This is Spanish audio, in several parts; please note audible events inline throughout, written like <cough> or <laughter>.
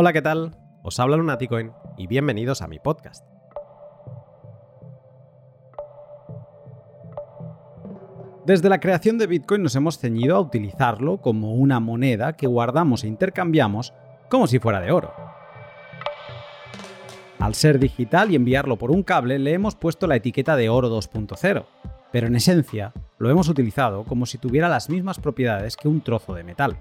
Hola, ¿qué tal? Os habla Lunaticoin y bienvenidos a mi podcast. Desde la creación de Bitcoin nos hemos ceñido a utilizarlo como una moneda que guardamos e intercambiamos como si fuera de oro. Al ser digital y enviarlo por un cable le hemos puesto la etiqueta de oro 2.0, pero en esencia lo hemos utilizado como si tuviera las mismas propiedades que un trozo de metal.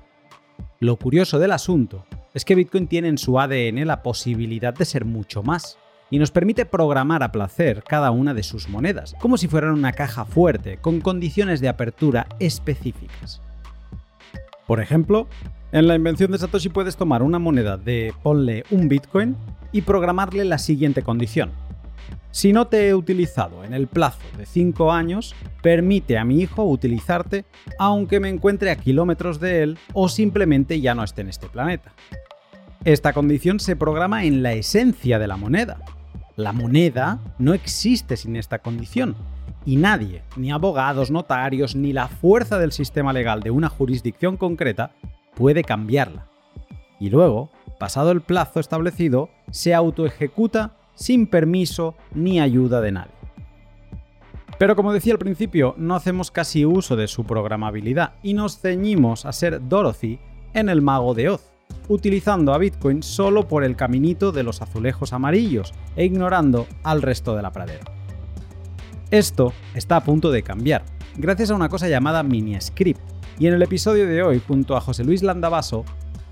Lo curioso del asunto es que Bitcoin tiene en su ADN la posibilidad de ser mucho más, y nos permite programar a placer cada una de sus monedas, como si fueran una caja fuerte, con condiciones de apertura específicas. Por ejemplo, en la invención de Satoshi puedes tomar una moneda de, ponle un Bitcoin, y programarle la siguiente condición. Si no te he utilizado en el plazo de 5 años, permite a mi hijo utilizarte aunque me encuentre a kilómetros de él o simplemente ya no esté en este planeta. Esta condición se programa en la esencia de la moneda. La moneda no existe sin esta condición, y nadie, ni abogados, notarios, ni la fuerza del sistema legal de una jurisdicción concreta, puede cambiarla. Y luego, pasado el plazo establecido, se autoejecuta sin permiso ni ayuda de nadie. Pero como decía al principio, no hacemos casi uso de su programabilidad y nos ceñimos a ser Dorothy en el mago de Oz, utilizando a Bitcoin solo por el caminito de los azulejos amarillos e ignorando al resto de la pradera. Esto está a punto de cambiar, gracias a una cosa llamada MiniScript, y en el episodio de hoy, junto a José Luis Landavaso,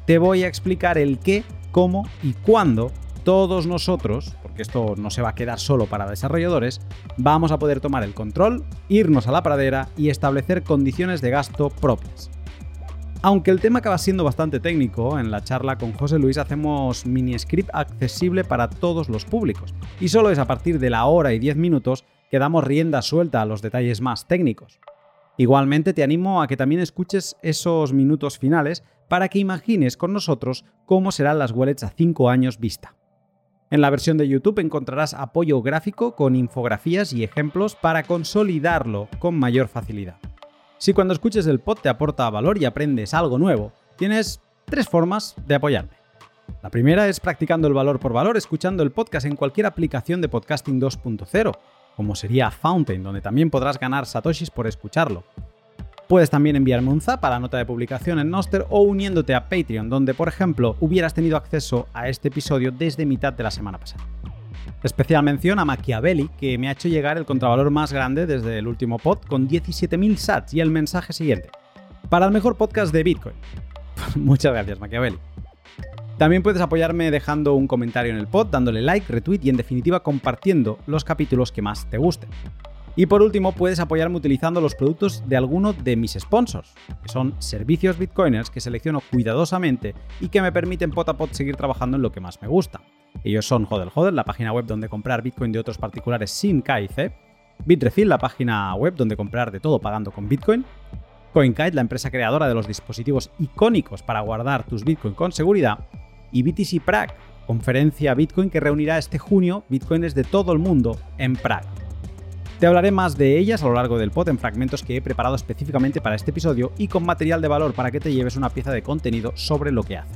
te voy a explicar el qué, cómo y cuándo todos nosotros, porque esto no se va a quedar solo para desarrolladores, vamos a poder tomar el control, irnos a la pradera y establecer condiciones de gasto propias. Aunque el tema acaba siendo bastante técnico, en la charla con José Luis hacemos mini script accesible para todos los públicos, y solo es a partir de la hora y 10 minutos que damos rienda suelta a los detalles más técnicos. Igualmente te animo a que también escuches esos minutos finales para que imagines con nosotros cómo serán las wallets a 5 años vista. En la versión de YouTube encontrarás apoyo gráfico con infografías y ejemplos para consolidarlo con mayor facilidad. Si cuando escuches el pod te aporta valor y aprendes algo nuevo, tienes tres formas de apoyarme. La primera es practicando el valor por valor, escuchando el podcast en cualquier aplicación de podcasting 2.0, como sería Fountain, donde también podrás ganar satoshis por escucharlo. Puedes también enviarme un zap a la nota de publicación en Noster o uniéndote a Patreon, donde por ejemplo hubieras tenido acceso a este episodio desde mitad de la semana pasada. Especial mención a Machiavelli, que me ha hecho llegar el contravalor más grande desde el último pod con 17.000 sats y el mensaje siguiente. Para el mejor podcast de Bitcoin. <laughs> Muchas gracias, Machiavelli. También puedes apoyarme dejando un comentario en el pod, dándole like, retweet y en definitiva compartiendo los capítulos que más te gusten. Y por último, puedes apoyarme utilizando los productos de alguno de mis sponsors, que son servicios bitcoiners que selecciono cuidadosamente y que me permiten pot a pot seguir trabajando en lo que más me gusta. Ellos son Hodel Hodel, la página web donde comprar bitcoin de otros particulares sin KIC, Bitrefill, la página web donde comprar de todo pagando con bitcoin, CoinKite, la empresa creadora de los dispositivos icónicos para guardar tus bitcoin con seguridad, y BTC Prague, conferencia Bitcoin que reunirá este junio bitcoins de todo el mundo en Praga. Te hablaré más de ellas a lo largo del pod en fragmentos que he preparado específicamente para este episodio y con material de valor para que te lleves una pieza de contenido sobre lo que hace.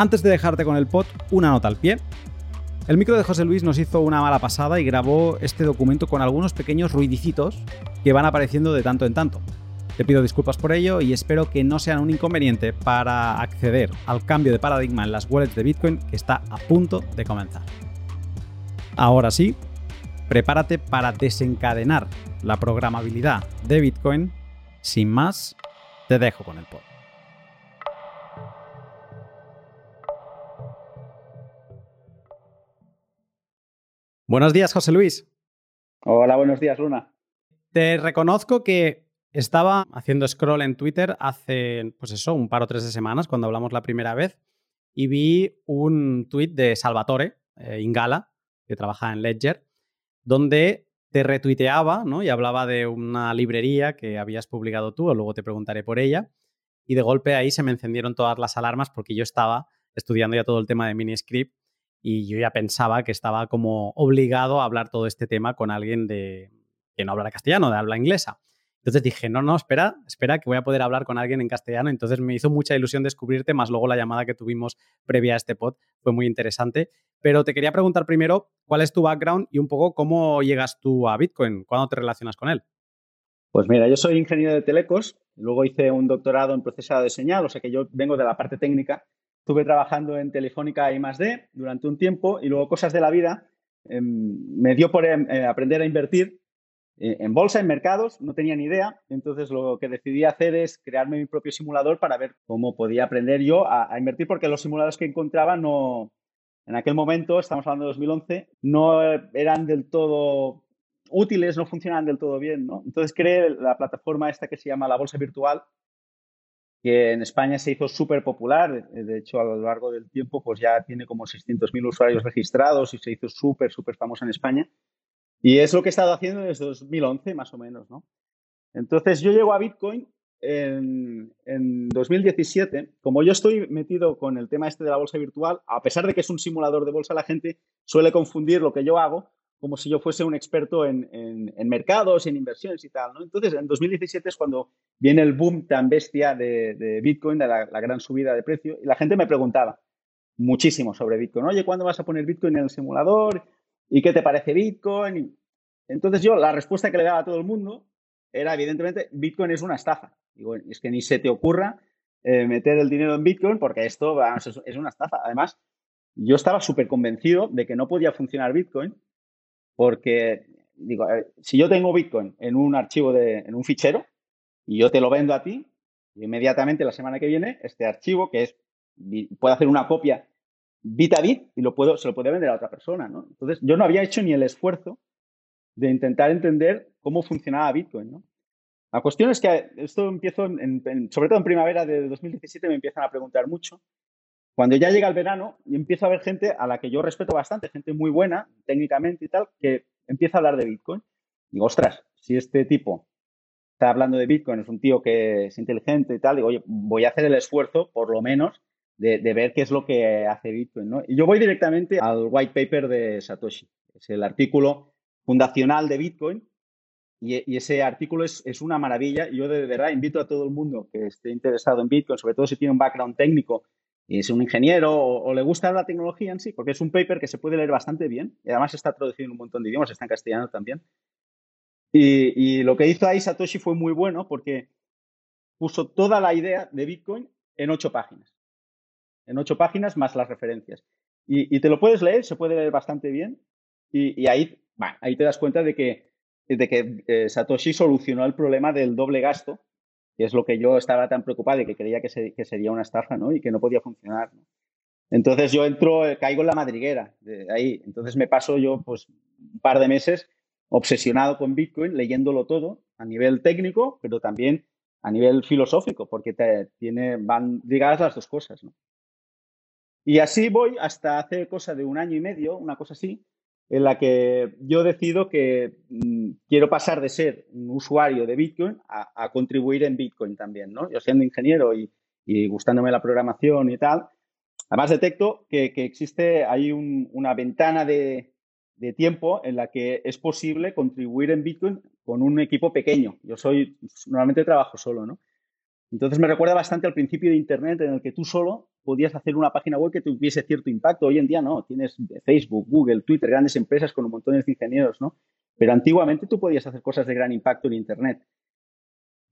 Antes de dejarte con el pod, una nota al pie. El micro de José Luis nos hizo una mala pasada y grabó este documento con algunos pequeños ruidicitos que van apareciendo de tanto en tanto. Te pido disculpas por ello y espero que no sean un inconveniente para acceder al cambio de paradigma en las wallets de Bitcoin que está a punto de comenzar. Ahora sí, prepárate para desencadenar la programabilidad de Bitcoin. Sin más, te dejo con el pod. Buenos días, José Luis. Hola, buenos días, Luna. Te reconozco que estaba haciendo scroll en Twitter hace, pues eso, un par o tres de semanas, cuando hablamos la primera vez, y vi un tweet de Salvatore eh, Ingala, que trabaja en Ledger, donde te retuiteaba ¿no? y hablaba de una librería que habías publicado tú, o luego te preguntaré por ella, y de golpe ahí se me encendieron todas las alarmas porque yo estaba estudiando ya todo el tema de Miniscript y yo ya pensaba que estaba como obligado a hablar todo este tema con alguien de, que no hablara castellano, de habla inglesa. Entonces dije, no, no, espera, espera, que voy a poder hablar con alguien en castellano. Entonces me hizo mucha ilusión descubrirte, más luego la llamada que tuvimos previa a este pod fue muy interesante. Pero te quería preguntar primero, ¿cuál es tu background y un poco cómo llegas tú a Bitcoin? ¿Cuándo te relacionas con él? Pues mira, yo soy ingeniero de telecos, luego hice un doctorado en procesado de señal, o sea que yo vengo de la parte técnica. Estuve trabajando en Telefónica y más D durante un tiempo y luego cosas de la vida em, me dio por em, eh, aprender a invertir eh, en bolsa, en mercados, no tenía ni idea. Entonces lo que decidí hacer es crearme mi propio simulador para ver cómo podía aprender yo a, a invertir porque los simuladores que encontraba no, en aquel momento, estamos hablando de 2011, no eran del todo útiles, no funcionaban del todo bien, ¿no? Entonces creé la plataforma esta que se llama la Bolsa Virtual, que en España se hizo súper popular. De hecho, a lo largo del tiempo, pues ya tiene como 600.000 usuarios registrados y se hizo súper, súper famosa en España. Y es lo que he estado haciendo desde 2011, más o menos, ¿no? Entonces, yo llego a Bitcoin en, en, 2017. Como yo estoy metido con el tema este de la bolsa virtual, a pesar de que es un simulador de bolsa, la gente suele confundir lo que yo hago como si yo fuese un experto en, en, mercados, en inversiones y tal. ¿no? Entonces, en 2017 es cuando viene el boom tan bestia de, de Bitcoin, de la, la, gran subida de precio, y la gente me preguntaba muchísimo sobre Bitcoin. Oye, ¿cuándo vas a poner Bitcoin en el simulador? ¿Y qué te parece Bitcoin? Entonces yo, la respuesta que le daba a todo el mundo era, evidentemente, Bitcoin es una estafa. Digo, es que ni se te ocurra eh, meter el dinero en Bitcoin porque esto vamos, es, una estafa. Además, yo estaba súper convencido de que no podía funcionar Bitcoin porque, digo, si yo tengo Bitcoin en un archivo, de, en un fichero, y yo te lo vendo a ti, inmediatamente la semana que viene, este archivo, que es, puede hacer una copia bit a bit y lo puedo, se lo puede vender a otra persona. Entonces, yo no había hecho ni el esfuerzo de intentar entender cómo funcionaba Bitcoin. La cuestión es que esto empiezo, sobre todo en primavera de 2017, me empiezan a preguntar mucho cuando ya llega el verano, empiezo a ver gente a la que yo respeto bastante, gente muy buena técnicamente y tal, que empieza a hablar de Bitcoin. Digo, ostras, si este tipo está hablando de Bitcoin, es un tío que es inteligente y tal, digo, oye, voy a hacer el esfuerzo, por lo menos, de, ver qué es lo que hace Bitcoin. Y yo voy directamente al white paper de Satoshi. Es el artículo fundacional de Bitcoin, y, y, ese artículo es, una maravilla. Yo de verdad invito a todo el mundo que esté interesado en Bitcoin, sobre todo si tiene un background técnico y es un ingeniero o, le gusta la tecnología en sí, porque es un paper que se puede leer bastante bien y además está traducido en un montón de idiomas, está en castellano también. Y, lo que hizo ahí Satoshi fue muy bueno porque puso toda la idea de Bitcoin en ocho páginas. En ocho páginas más las referencias. Y, te lo puedes leer, se puede leer bastante bien. Y, ahí, ahí te das cuenta de que, de que eh, Satoshi solucionó el problema del doble gasto que es lo que yo estaba tan preocupado y que creía que, que sería una estafa, ¿no? Y que no podía funcionar. Entonces yo entro, eh, caigo en la madriguera de ahí. Entonces me paso yo pues un par de meses obsesionado con Bitcoin, leyéndolo todo a nivel técnico, pero también a nivel filosófico, porque tiene, van ligadas las dos cosas. ¿no? Y así voy hasta hace cosa de un año y medio, una cosa así, en la que yo decido que mmm, quiero pasar de ser un usuario de Bitcoin a, contribuir en Bitcoin también, ¿no? Yo siendo ingeniero y, y gustándome la programación y tal, además detecto que, existe ahí un, una ventana de, de, tiempo en la que es posible contribuir en Bitcoin con un equipo pequeño. Yo soy, normalmente trabajo solo, ¿no? Entonces me recuerda bastante al principio de Internet en el que tú solo podías hacer una página web que tuviese cierto impacto. Hoy en día no, tienes Facebook, Google, Twitter, grandes empresas con un montón de ingenieros, ¿no? Pero antiguamente tú podías hacer cosas de gran impacto en Internet.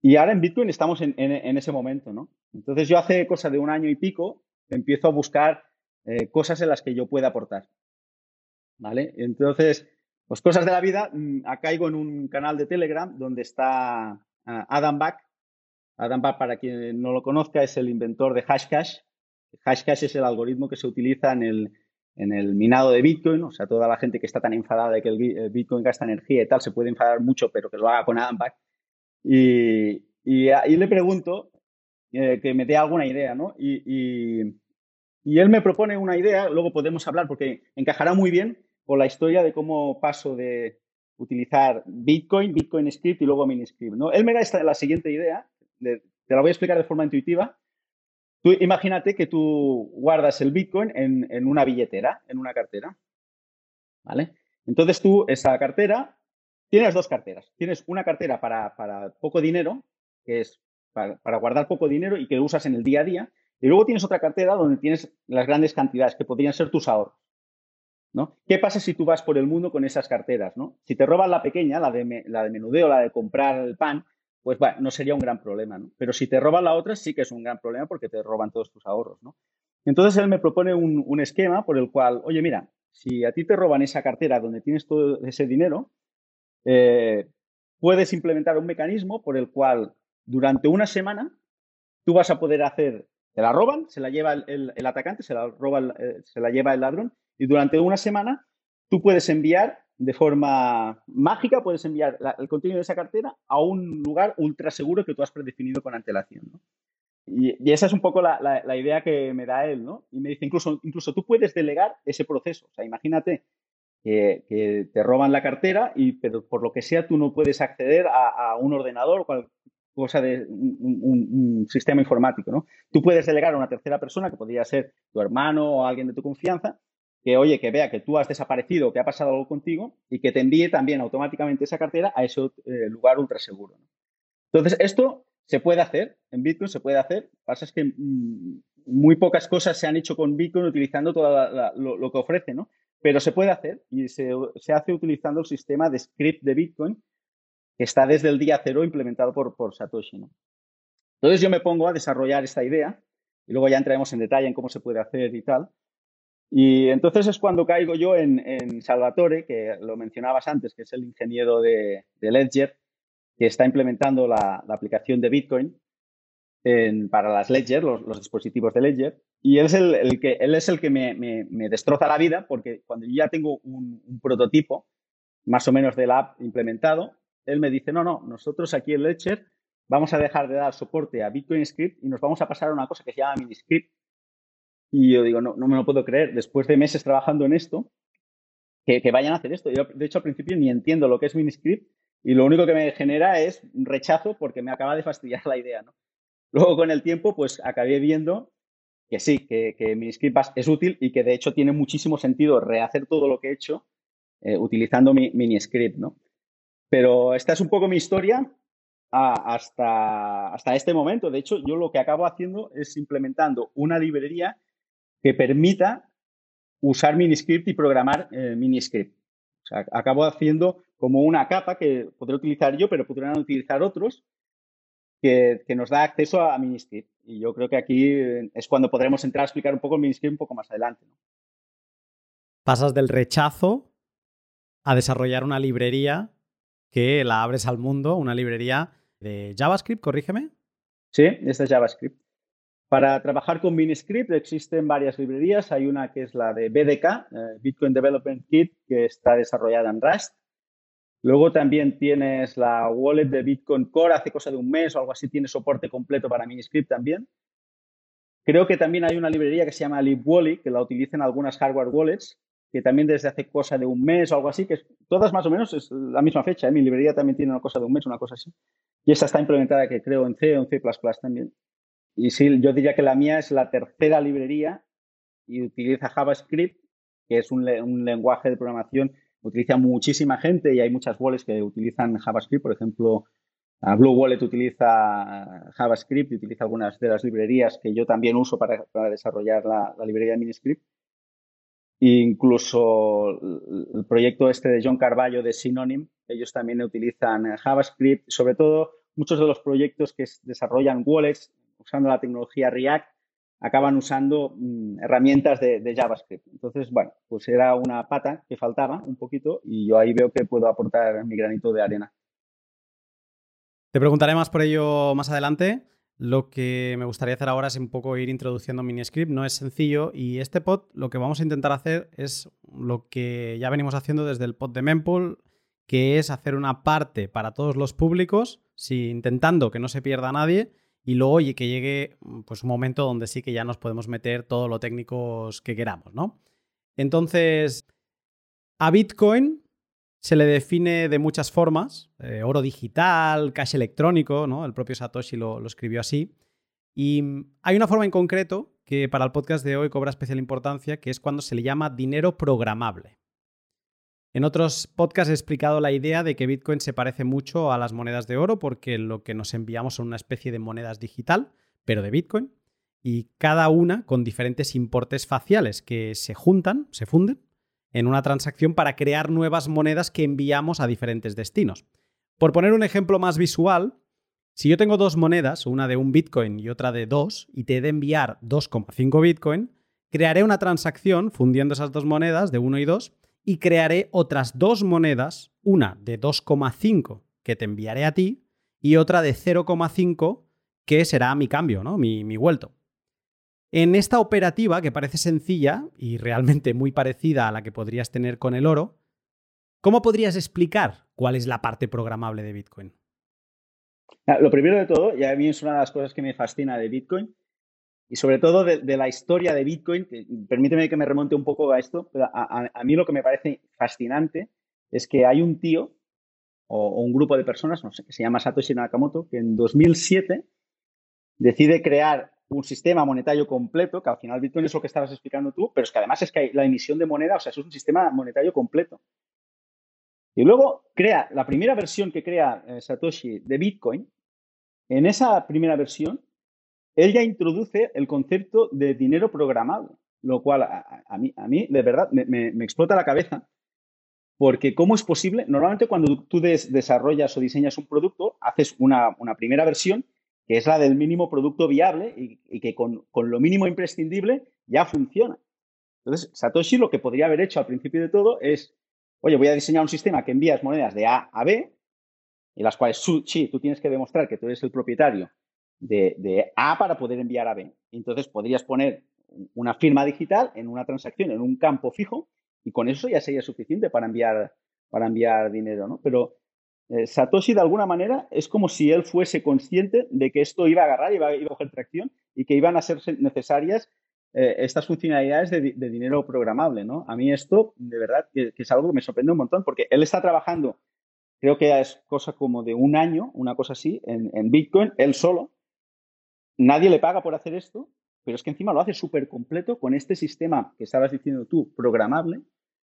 Y ahora en Bitcoin estamos en, en, ese momento, ¿no? Entonces yo hace cosa de un año y pico empiezo a buscar eh, cosas en las que yo pueda aportar. ¿Vale? Entonces, pues cosas de la vida, mmm, caigo en un canal de Telegram donde está uh, Adam Back, Adam Back, para quien no lo conozca, es el inventor de Hashcash. Hashcash es el algoritmo que se utiliza en el, en el minado de Bitcoin. O sea, toda la gente que está tan enfadada de que el Bitcoin gasta energía y tal, se puede enfadar mucho, pero que lo haga con Adam Back. Y, y ahí le pregunto eh, que me dé alguna idea, ¿no? Y, y, y él me propone una idea, luego podemos hablar, porque encajará muy bien con la historia de cómo paso de utilizar Bitcoin, Bitcoin Script y luego Miniscript. ¿no? Él me da esta, la siguiente idea, te la voy a explicar de forma intuitiva. Tú imagínate que tú guardas el Bitcoin en, en una billetera, en una cartera. ¿Vale? Entonces tú, esa cartera, tienes dos carteras. Tienes una cartera para, poco dinero, que es para, guardar poco dinero y que usas en el día a día. Y luego tienes otra cartera donde tienes las grandes cantidades, que podrían ser tus ahorros. ¿no? ¿Qué pasa si tú vas por el mundo con esas carteras? ¿no? Si te roban la pequeña, la de, la de menudeo, la de comprar el pan, pues bueno, no sería un gran problema. ¿no? Pero si te roban la otra, sí que es un gran problema porque te roban todos tus ahorros. ¿no? Entonces él me propone un, esquema por el cual, oye, mira, si a ti te roban esa cartera donde tienes todo ese dinero, eh, puedes implementar un mecanismo por el cual durante una semana tú vas a poder hacer, te la roban, se la lleva el, atacante, se la, roba eh, se la lleva el ladrón, y durante una semana tú puedes enviar de forma mágica, puedes enviar el contenido de esa cartera a un lugar ultra seguro que tú has predefinido con antelación. ¿no? Y, esa es un poco la, idea que me da él, ¿no? Y me dice, incluso, incluso tú puedes delegar ese proceso. O sea, imagínate que, te roban la cartera, y, pero por lo que sea tú no puedes acceder a, un ordenador o cualquier cosa de un, sistema informático, ¿no? Tú puedes delegar a una tercera persona, que podría ser tu hermano o alguien de tu confianza, que oye, que vea que tú has desaparecido, que ha pasado algo contigo y que te envíe también automáticamente esa cartera a ese eh, lugar ultra seguro. Entonces, esto se puede hacer, en Bitcoin se puede hacer. Pasa es que mm, muy pocas cosas se han hecho con Bitcoin utilizando todo lo, que ofrece, ¿no? Pero se puede hacer y se, hace utilizando el sistema de script de Bitcoin que está desde el día cero implementado por, Satoshi. Entonces yo me pongo a desarrollar esta idea y luego ya entraremos en detalle en cómo se puede hacer y tal. Y entonces es cuando caigo yo en, Salvatore, que lo mencionabas antes, que es el ingeniero de, Ledger, que está implementando la, aplicación de Bitcoin para las Ledger, los, dispositivos de Ledger. Y él es el, que, él es el que me, destroza la vida porque cuando yo ya tengo un, prototipo más o menos de la app implementado, él me dice, no, no, nosotros aquí en Ledger vamos a dejar de dar soporte a Bitcoin Script y nos vamos a pasar a una cosa que se llama Miniscript. Y yo digo, no, no me lo puedo creer, después de meses trabajando en esto, que, vayan a hacer esto. Yo, de hecho, al principio ni entiendo lo que es Miniscript y lo único que me genera es un rechazo porque me acaba de fastidiar la idea, ¿no? Luego con el tiempo, pues acabé viendo que sí, que, que Miniscript es útil y que de hecho tiene muchísimo sentido rehacer todo lo que he hecho eh, utilizando mi, Miniscript, ¿no? Pero esta es un poco mi historia hasta, hasta este momento. De hecho, yo lo que acabo haciendo es implementando una librería que permita usar Miniscript y programar eh, Miniscript. O sea, acabo haciendo como una capa que podré utilizar yo, pero podrán utilizar otros, que, nos da acceso a Miniscript. Y yo creo que aquí es cuando podremos entrar a explicar un poco el Miniscript un poco más adelante. Pasas del rechazo a desarrollar una librería que la abres al mundo, una librería de JavaScript, corrígeme. Sí, esta es JavaScript. Para trabajar con Miniscript existen varias librerías. Hay una que es la de BDK, eh, Bitcoin Development Kit, que está desarrollada en Rust. Luego también tienes la wallet de Bitcoin Core, hace cosa de un mes o algo así, tiene soporte completo para Miniscript también. Creo que también hay una librería que se llama LibWally, que la utilizan algunas hardware wallets, que también desde hace cosa de un mes o algo así, que todas más o menos es la misma fecha. ¿eh? Mi librería también tiene una cosa de un mes, una cosa así. Y esta está implementada, que creo, en C o en C++ también. Y sí, yo diría que la mía es la tercera librería y utiliza JavaScript, que es un lenguaje de programación utiliza muchísima gente y hay muchas wallets que utilizan JavaScript. Por ejemplo, Blue Wallet utiliza JavaScript y utiliza algunas de las librerías que yo también uso para, desarrollar la, librería de Miniscript. incluso el proyecto este de John Carballo de Synonym, ellos también utilizan JavaScript. Sobre todo, muchos de los proyectos que desarrollan wallets usando la tecnología React acaban usando mm, herramientas de, JavaScript. Entonces, bueno, pues era una pata que faltaba un poquito y yo ahí veo que puedo aportar mi granito de arena. Te preguntaré más por ello más adelante. Lo que me gustaría hacer ahora es un poco ir introduciendo Miniscript. No es sencillo y este pod lo que vamos a intentar hacer es lo que ya venimos haciendo desde el pod de Mempool, que es hacer una parte para todos los públicos, si, intentando que no se pierda nadie y luego oye, que llegue mm, pues, un momento donde sí que ya nos podemos meter todo lo técnicos que queramos, ¿no? Entonces, a Bitcoin se le define de muchas formas, eh, oro digital, cash electrónico, ¿no? El propio Satoshi lo, lo escribió así. Y mm, hay una forma en concreto que para el podcast de hoy cobra especial importancia, que es cuando se le llama dinero programable. En otros podcasts he explicado la idea de que Bitcoin se parece mucho a las monedas de oro porque lo que nos enviamos son una especie de monedas digital, pero de Bitcoin, y cada una con diferentes importes faciales que se juntan, se funden, en una transacción para crear nuevas monedas que enviamos a diferentes destinos. Por poner un ejemplo más visual, si yo tengo dos monedas, una de un Bitcoin y otra de dos, y te he de enviar 2,5 Bitcoin, crearé una transacción fundiendo esas dos monedas de 1 y 2 y crearé otras dos monedas, una de 2,5 que te enviaré a ti y otra de 0,5 que será mi cambio, ¿no? mi, mi vuelto. En esta operativa, que parece sencilla y realmente muy parecida a la que podrías tener con el oro, ¿cómo podrías explicar cuál es la parte programable de Bitcoin? Ah, lo primero de todo, y a es una de las cosas que me fascina de Bitcoin, y sobre todo de, la historia de Bitcoin, permíteme que me remonte un poco a esto, pero a, mí lo que me parece fascinante es que hay un tío o, un grupo de personas, no sé, que se llama Satoshi Nakamoto, que en 2007 decide crear un sistema monetario completo, que al final Bitcoin es lo que estabas explicando tú, pero es que además es que hay la emisión de moneda, o sea, es un sistema monetario completo. Y luego crea la primera versión que crea eh, Satoshi de Bitcoin. En esa primera versión él ya introduce el concepto de dinero programable, lo cual a, mí, a mí, de verdad, me, explota la cabeza, porque ¿cómo es posible? Normalmente cuando tú desarrollas o diseñas un producto, haces una, primera versión, que es la del mínimo producto viable y, que con, lo mínimo imprescindible ya funciona. Entonces, Satoshi lo que podría haber hecho al principio de todo es, oye, voy a diseñar un sistema que envías monedas de A a B, y las cuales, sí, tú tienes que demostrar que tú eres el propietario de, A para poder enviar a B. Entonces podrías poner una firma digital en una transacción, en un campo fijo, y con eso ya sería suficiente para enviar, para enviar dinero, ¿no? Pero eh, Satoshi, de alguna manera, es como si él fuese consciente de que esto iba a agarrar, iba, iba a coger tracción y que iban a ser necesarias eh, estas funcionalidades de, dinero programable, ¿no? A mí esto, de verdad, que, es algo que me sorprende un montón, porque él está trabajando, creo que es cosa como de un año, una cosa así, en, en Bitcoin, él solo, Nadie le paga por hacer esto, pero es que encima lo hace súper completo con este sistema que estabas diciendo tú, programable,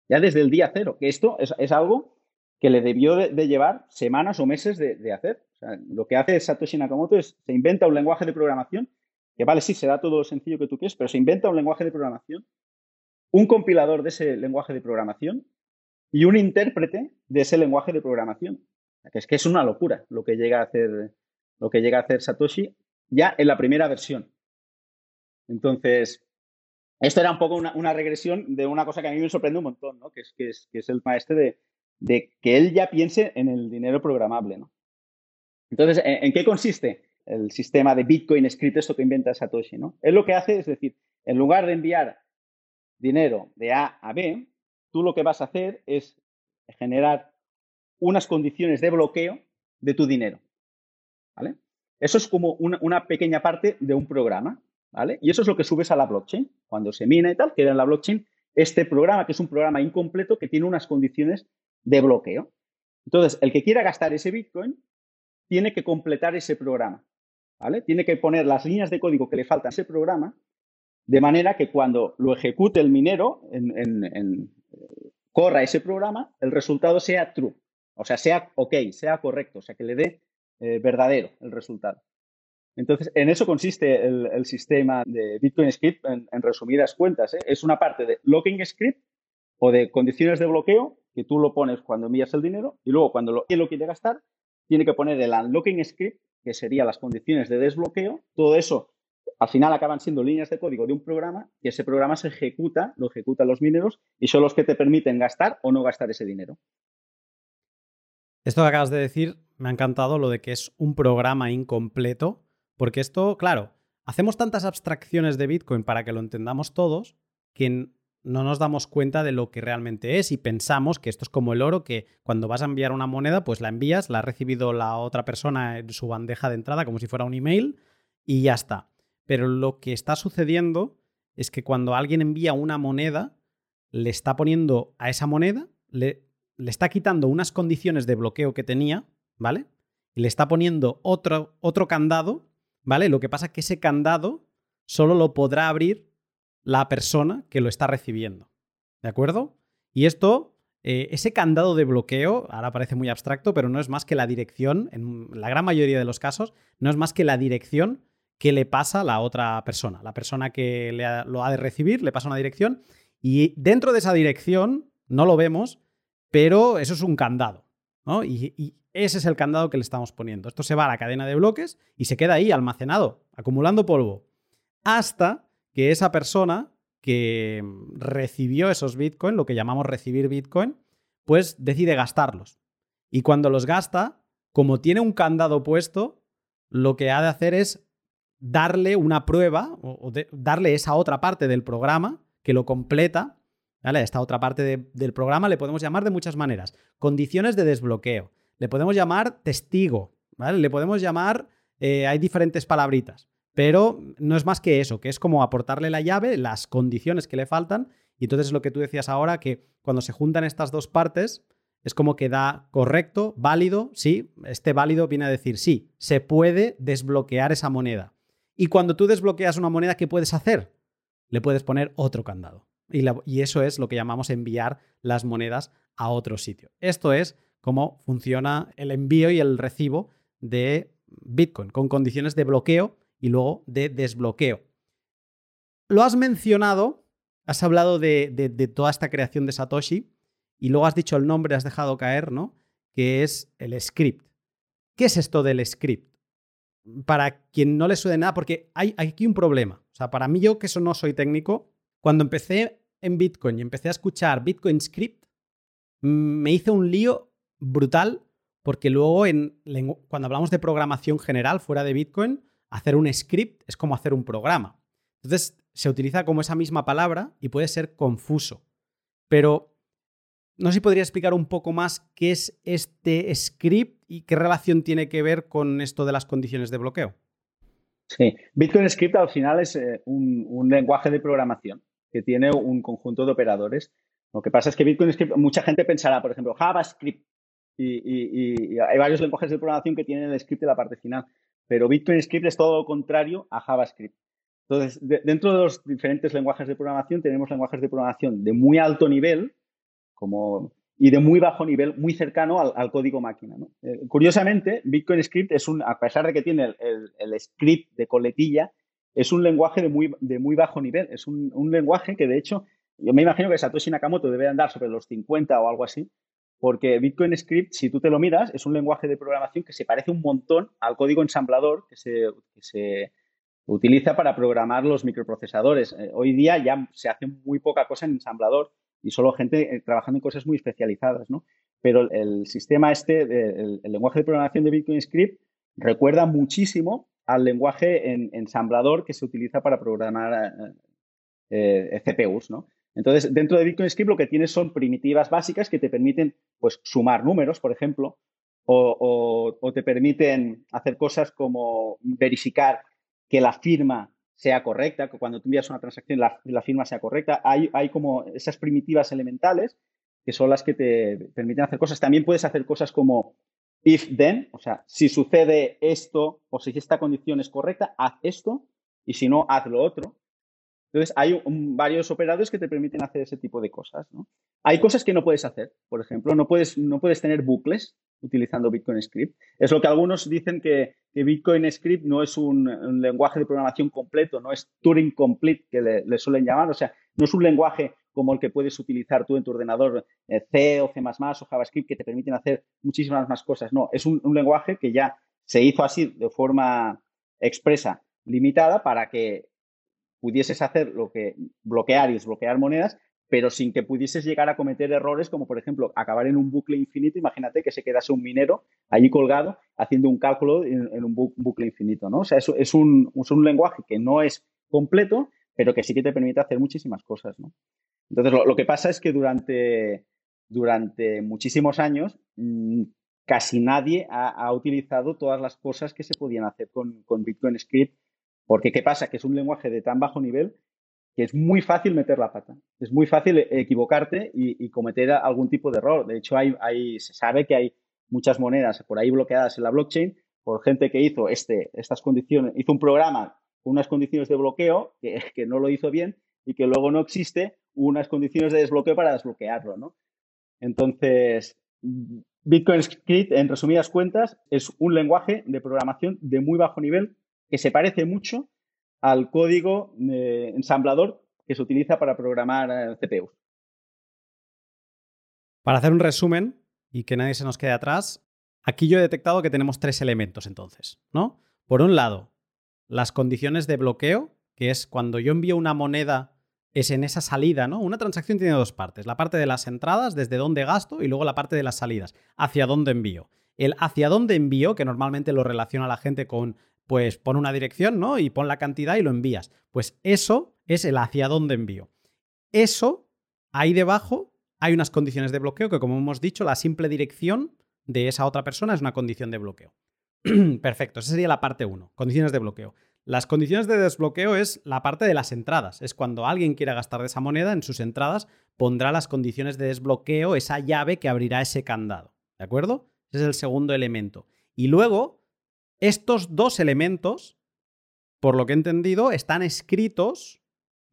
ya desde el día cero, que esto es, algo que le debió de, llevar semanas o meses de, hacer. lo que hace Satoshi Nakamoto es, se inventa un lenguaje de programación, que vale, sí, será todo lo sencillo que tú quieres, pero se inventa un lenguaje de programación, un compilador de ese lenguaje de programación y un intérprete de ese lenguaje de programación. Que es que es una locura lo que llega a hacer, lo que llega a hacer Satoshi ya en la primera versión. Entonces, esto era un poco una, regresión de una cosa que a mí me sorprende un montón, ¿no? que, es, que, es, el maestro de, que él ya piense en el dinero programable. ¿no? Entonces, ¿en, qué consiste el sistema de Bitcoin script, esto que inventa Satoshi? ¿no? Él lo que hace es decir, en lugar de enviar dinero de A a B, tú lo que vas a hacer es generar unas condiciones de bloqueo de tu dinero. ¿Vale? Eso es como una, pequeña parte de un programa, ¿vale? Y eso es lo que subes a la blockchain. Cuando se mina y tal, queda en la blockchain este programa, que es un programa incompleto que tiene unas condiciones de bloqueo. Entonces, el que quiera gastar ese Bitcoin tiene que completar ese programa, ¿vale? Tiene que poner las líneas de código que le faltan a ese programa de manera que cuando lo ejecute el minero, en, corra ese programa, el resultado sea true. O sea, sea ok, sea correcto, o sea, que le dé eh, verdadero el resultado. Entonces, en eso consiste el, sistema de Bitcoin Script en, resumidas cuentas. ¿eh? Es una parte de locking script o de condiciones de bloqueo que tú lo pones cuando envías el dinero y luego cuando lo, lo quiere gastar, tiene que poner el unlocking script, que serían las condiciones de desbloqueo. Todo eso al final acaban siendo líneas de código de un programa y ese programa se ejecuta, lo ejecutan los mineros y son los que te permiten gastar o no gastar ese dinero. Esto que acabas de decir me ha encantado lo de que es un programa incompleto, porque esto, claro, hacemos tantas abstracciones de Bitcoin para que lo entendamos todos que no nos damos cuenta de lo que realmente es y pensamos que esto es como el oro, que cuando vas a enviar una moneda, pues la envías, la ha recibido la otra persona en su bandeja de entrada como si fuera un email y ya está. Pero lo que está sucediendo es que cuando alguien envía una moneda, le está poniendo a esa moneda, le, le está quitando unas condiciones de bloqueo que tenía ¿vale? Y le está poniendo otro, otro candado, ¿vale? Lo que pasa es que ese candado solo lo podrá abrir la persona que lo está recibiendo, ¿de acuerdo? Y esto eh, ese candado de bloqueo, ahora parece muy abstracto, pero no es más que la dirección, en la gran mayoría de los casos, no es más que la dirección que le pasa a la otra persona. La persona que lo ha de recibir le pasa una dirección y dentro de esa dirección, no lo vemos, pero eso es un candado. Y, y, ese es el candado que le estamos poniendo. Esto se va a la cadena de bloques y se queda ahí almacenado, acumulando polvo, hasta que esa persona que recibió esos Bitcoin, lo que llamamos recibir Bitcoin, pues decide gastarlos. Y cuando los gasta, como tiene un candado puesto, lo que ha de hacer es darle una prueba o, darle esa otra parte del programa que lo completa. Esta otra parte del programa le podemos llamar de muchas maneras. Condiciones de desbloqueo. Le podemos llamar testigo. ¿vale? Le podemos llamar, eh, hay diferentes palabritas. Pero no es más que eso, que es como aportarle la llave, las condiciones que le faltan. Y entonces es lo que tú decías ahora, que cuando se juntan estas dos partes, es como que da correcto, válido, sí, este válido viene a decir sí, se puede desbloquear esa moneda. Y cuando tú desbloqueas una moneda, ¿qué puedes hacer? Le puedes poner otro candado. Y, eso es lo que llamamos enviar las monedas a otro sitio. Esto es cómo funciona el envío y el recibo de Bitcoin, con condiciones de bloqueo y luego de desbloqueo. Lo has mencionado, has hablado de, toda esta creación de Satoshi y luego has dicho el nombre, has dejado caer, ¿no? Que es el script. ¿Qué es esto del script? Para quien no le suene nada, porque hay, hay aquí un problema. O sea, para mí yo que eso no soy técnico, cuando empecé en Bitcoin y empecé a escuchar Bitcoin Script, me hice un lío brutal porque luego cuando hablamos de programación general fuera de Bitcoin, hacer un script es como hacer un programa. Entonces se utiliza como esa misma palabra y puede ser confuso. Pero no sé si podría explicar un poco más qué es este script y qué relación tiene que ver con esto de las condiciones de bloqueo. Sí, Bitcoin Script al final es eh, un, lenguaje de programación que tiene un conjunto de operadores. Lo que pasa es que Bitcoin Script, mucha gente pensará, por ejemplo, JavaScript, y, hay varios lenguajes de programación que tienen el script de la parte final pero Bitcoin Script es todo lo contrario a JavaScript. Entonces, dentro de los diferentes lenguajes de programación, tenemos lenguajes de programación de muy alto nivel como, y de muy bajo nivel, muy cercano al, código máquina. Eh, curiosamente, Bitcoin Script es un, a pesar de que tiene el, script de coletilla, es un lenguaje de muy, bajo nivel. Es un, lenguaje que, de hecho, yo me imagino que Satoshi Nakamoto debe andar sobre los 50 o algo así, porque Bitcoin Script, si tú te lo miras, es un lenguaje de programación que se parece un montón al código ensamblador que se, utiliza para programar los microprocesadores. Eh, hoy día ya se hace muy poca cosa en ensamblador y solo gente eh, trabajando en cosas muy especializadas, ¿no? Pero el, sistema este, el, lenguaje de programación de Bitcoin Script recuerda muchísimo al lenguaje en, ensamblador que se utiliza para programar eh, CPUs, ¿no? Entonces, dentro de Bitcoin Script lo que tienes son primitivas básicas que te permiten pues, sumar números, por ejemplo, o, te permiten hacer cosas como verificar que la firma sea correcta, que cuando tú envías una transacción la, firma sea correcta. Hay como esas primitivas elementales que son las que te permiten hacer cosas. También puedes hacer cosas como if then, o sea, si sucede esto o si esta condición es correcta, haz esto y si no, haz lo otro. Entonces, hay varios operadores que te permiten hacer ese tipo de cosas. Hay cosas que no puedes hacer. Por ejemplo, no puedes, no puedes tener bucles utilizando Bitcoin Script. Es lo que algunos dicen que, Bitcoin Script no es un, lenguaje de programación completo, no es Turing Complete, que le, suelen llamar. O sea, no es un lenguaje como el que puedes utilizar tú en tu ordenador eh, C o C++ o JavaScript que te permiten hacer muchísimas más cosas. No, es un lenguaje que ya se hizo así de forma expresa, limitada, para que pudieses hacer lo que bloquear y desbloquear monedas, pero sin que pudieses llegar a cometer errores como, por ejemplo, acabar en un bucle infinito. Imagínate que se quedase un minero allí colgado haciendo un cálculo en, un bucle infinito, ¿no? O sea, eso es un, lenguaje que no es completo, pero que sí que te permite hacer muchísimas cosas, ¿no? Entonces, lo, que pasa es que durante, durante muchísimos años mm, casi nadie ha, utilizado todas las cosas que se podían hacer con, con Bitcoin Script porque ¿qué pasa? Que es un lenguaje de tan bajo nivel que es muy fácil meter la pata. Es muy fácil equivocarte y, cometer algún tipo de error. De hecho, hay, se sabe que hay muchas monedas por ahí bloqueadas en la blockchain por gente que hizo este, estas condiciones, hizo un programa con unas condiciones de bloqueo que, <laughs> que no lo hizo bien y que luego no existe unas condiciones de desbloqueo para desbloquearlo, ¿no? Entonces, Bitcoin Script, en resumidas cuentas, es un lenguaje de programación de muy bajo nivel que se parece mucho al código eh, ensamblador que se utiliza para programar eh, CPUs. Para hacer un resumen y que nadie se nos quede atrás, aquí yo he detectado que tenemos tres elementos entonces, ¿no? Por un lado, las condiciones de bloqueo, que es cuando yo envío una moneda, es en esa salida, ¿no? Una transacción tiene dos partes, la parte de las entradas, desde dónde gasto, y luego la parte de las salidas, hacia dónde envío. El hacia dónde envío, que normalmente lo relaciona la gente con, pues pon una dirección, ¿no? Y pon la cantidad y lo envías. Pues eso es el hacia dónde envío. Eso, ahí debajo, hay unas condiciones de bloqueo que, como hemos dicho, la simple dirección de esa otra persona es una condición de bloqueo. <clears throat> Perfecto, esa sería la parte 1, condiciones de bloqueo. Las condiciones de desbloqueo es la parte de las entradas. Es cuando alguien quiera gastar de esa moneda, en sus entradas pondrá las condiciones de desbloqueo, esa llave que abrirá ese candado. ¿De acuerdo? Ese es el segundo elemento. Y luego, estos dos elementos, por lo que he entendido, están escritos,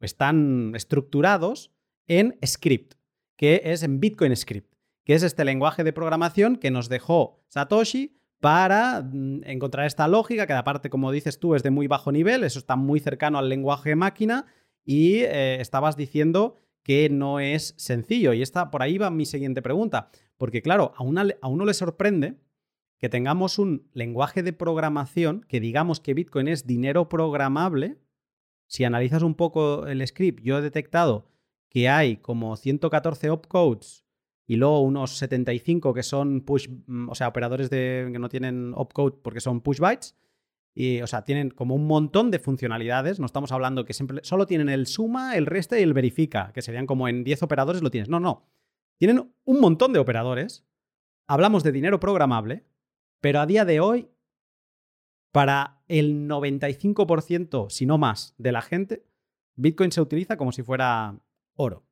están estructurados en script, que es en Bitcoin Script, que es este lenguaje de programación que nos dejó Satoshi para mm, encontrar esta lógica, que aparte, como dices tú, es de muy bajo nivel, eso está muy cercano al lenguaje máquina, y eh, estabas diciendo que no es sencillo. Y esta, por ahí va mi siguiente pregunta, porque claro, a, a uno le sorprende que tengamos un lenguaje de programación que digamos que Bitcoin es dinero programable. Si analizas un poco el script, yo he detectado que hay como 114 opcodes y luego unos 75 que son push, mm, o sea, operadores de, que no tienen opcode porque son push bytes. Y, o sea, tienen como un montón de funcionalidades. No estamos hablando que siempre, solo tienen el suma, el resta y el verifica, que serían como en 10 operadores lo tienes. No, no. Tienen un montón de operadores. Hablamos de dinero programable, pero a día de hoy, para el 95%, si no más, de la gente, Bitcoin se utiliza como si fuera oro.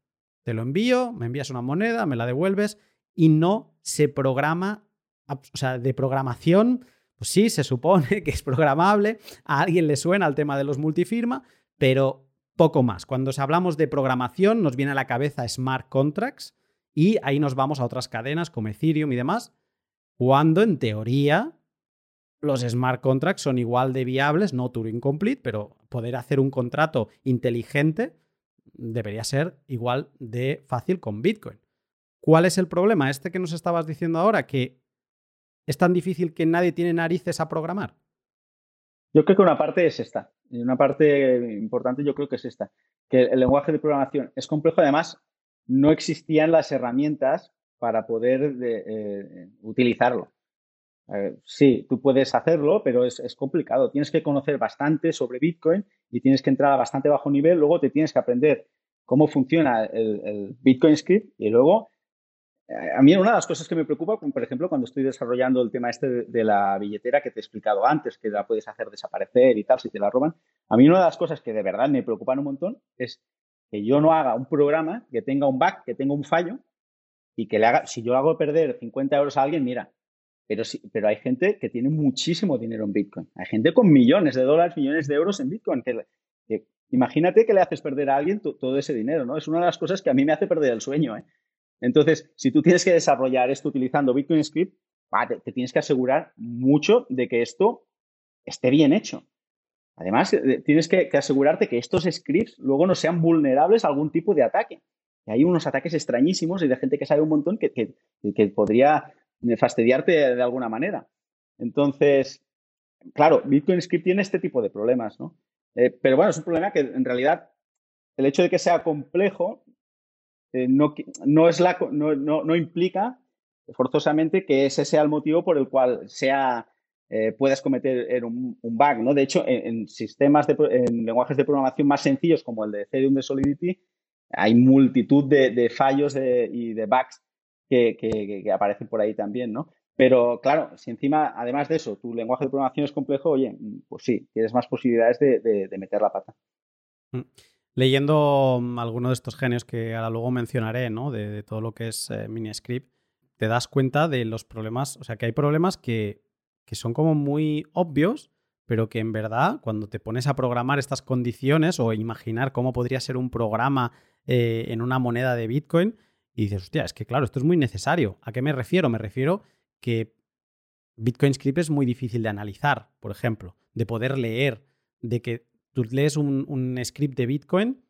Te lo envío, me envías una moneda, me la devuelves y no se programa, o sea, de programación, pues sí, se supone <laughs> que es programable, a alguien le suena el tema de los multifirma, pero poco más. Cuando hablamos de programación nos viene a la cabeza smart contracts y ahí nos vamos a otras cadenas como Ethereum y demás, cuando en teoría los smart contracts son igual de viables, no Turing complete, pero poder hacer un contrato inteligente debería ser igual de fácil con Bitcoin. ¿Cuál es el problema? Este que nos estabas diciendo ahora, que es tan difícil que nadie tiene narices a programar. Yo creo que una parte es esta. Y una parte importante yo creo que es esta. Que el lenguaje de programación es complejo. Además, no existían las herramientas para poder eh, utilizarlo. Sí, tú puedes hacerlo, pero es, complicado. Tienes que conocer bastante sobre Bitcoin y tienes que entrar a bastante bajo nivel. Luego te tienes que aprender cómo funciona el, Bitcoin Script y luego eh, a mí una de las cosas que me preocupa, por ejemplo, cuando estoy desarrollando el tema este de, la billetera que te he explicado antes, que la puedes hacer desaparecer y tal si te la roban, a mí una de las cosas que de verdad me preocupan un montón es que yo no haga un programa que tenga un bug, que tenga un fallo y que le haga, si yo hago perder 50 euros a alguien, mira, pero, sí, pero hay gente que tiene muchísimo dinero en Bitcoin. Hay gente con millones de dólares, millones de euros en Bitcoin. Que, imagínate que le haces perder a alguien todo ese dinero, ¿no? Es una de las cosas que a mí me hace perder el sueño, ¿eh? Entonces, si tú tienes que desarrollar esto utilizando Bitcoin Script, te, tienes que asegurar mucho de que esto esté bien hecho. Además, eh, tienes que, asegurarte que estos scripts luego no sean vulnerables a algún tipo de ataque. Y hay unos ataques extrañísimos y de gente que sabe un montón que, que podría fastidiarte de alguna manera. Entonces, claro, Bitcoin Script tiene este tipo de problemas, ¿no? Eh, pero bueno, es un problema que en realidad el hecho de que sea complejo eh, no, no, no, implica forzosamente que ese sea el motivo por el cual sea, eh, puedas cometer un, un, bug, ¿no? De hecho, en, sistemas, de, en lenguajes de programación más sencillos como el de Ethereum de Solidity, hay multitud de, fallos y de bugs que, aparecen por ahí también, ¿no? Pero claro, si encima, además de eso, tu lenguaje de programación es complejo, oye, pues sí, tienes más posibilidades de, meter la pata. Mm. Leyendo mm, alguno de estos genios que ahora luego mencionaré, ¿no? De, todo lo que es eh, MiniScript, te das cuenta de los problemas, o sea, que hay problemas que, que son como muy obvios, pero que en verdad, cuando te pones a programar estas condiciones o imaginar cómo podría ser un programa eh, en una moneda de Bitcoin, Y dices, hostia, es que claro, esto es muy necesario. ¿A qué me refiero? Me refiero que Bitcoin Script es muy difícil de analizar, por ejemplo, de poder leer, de que tú lees un, un script de Bitcoin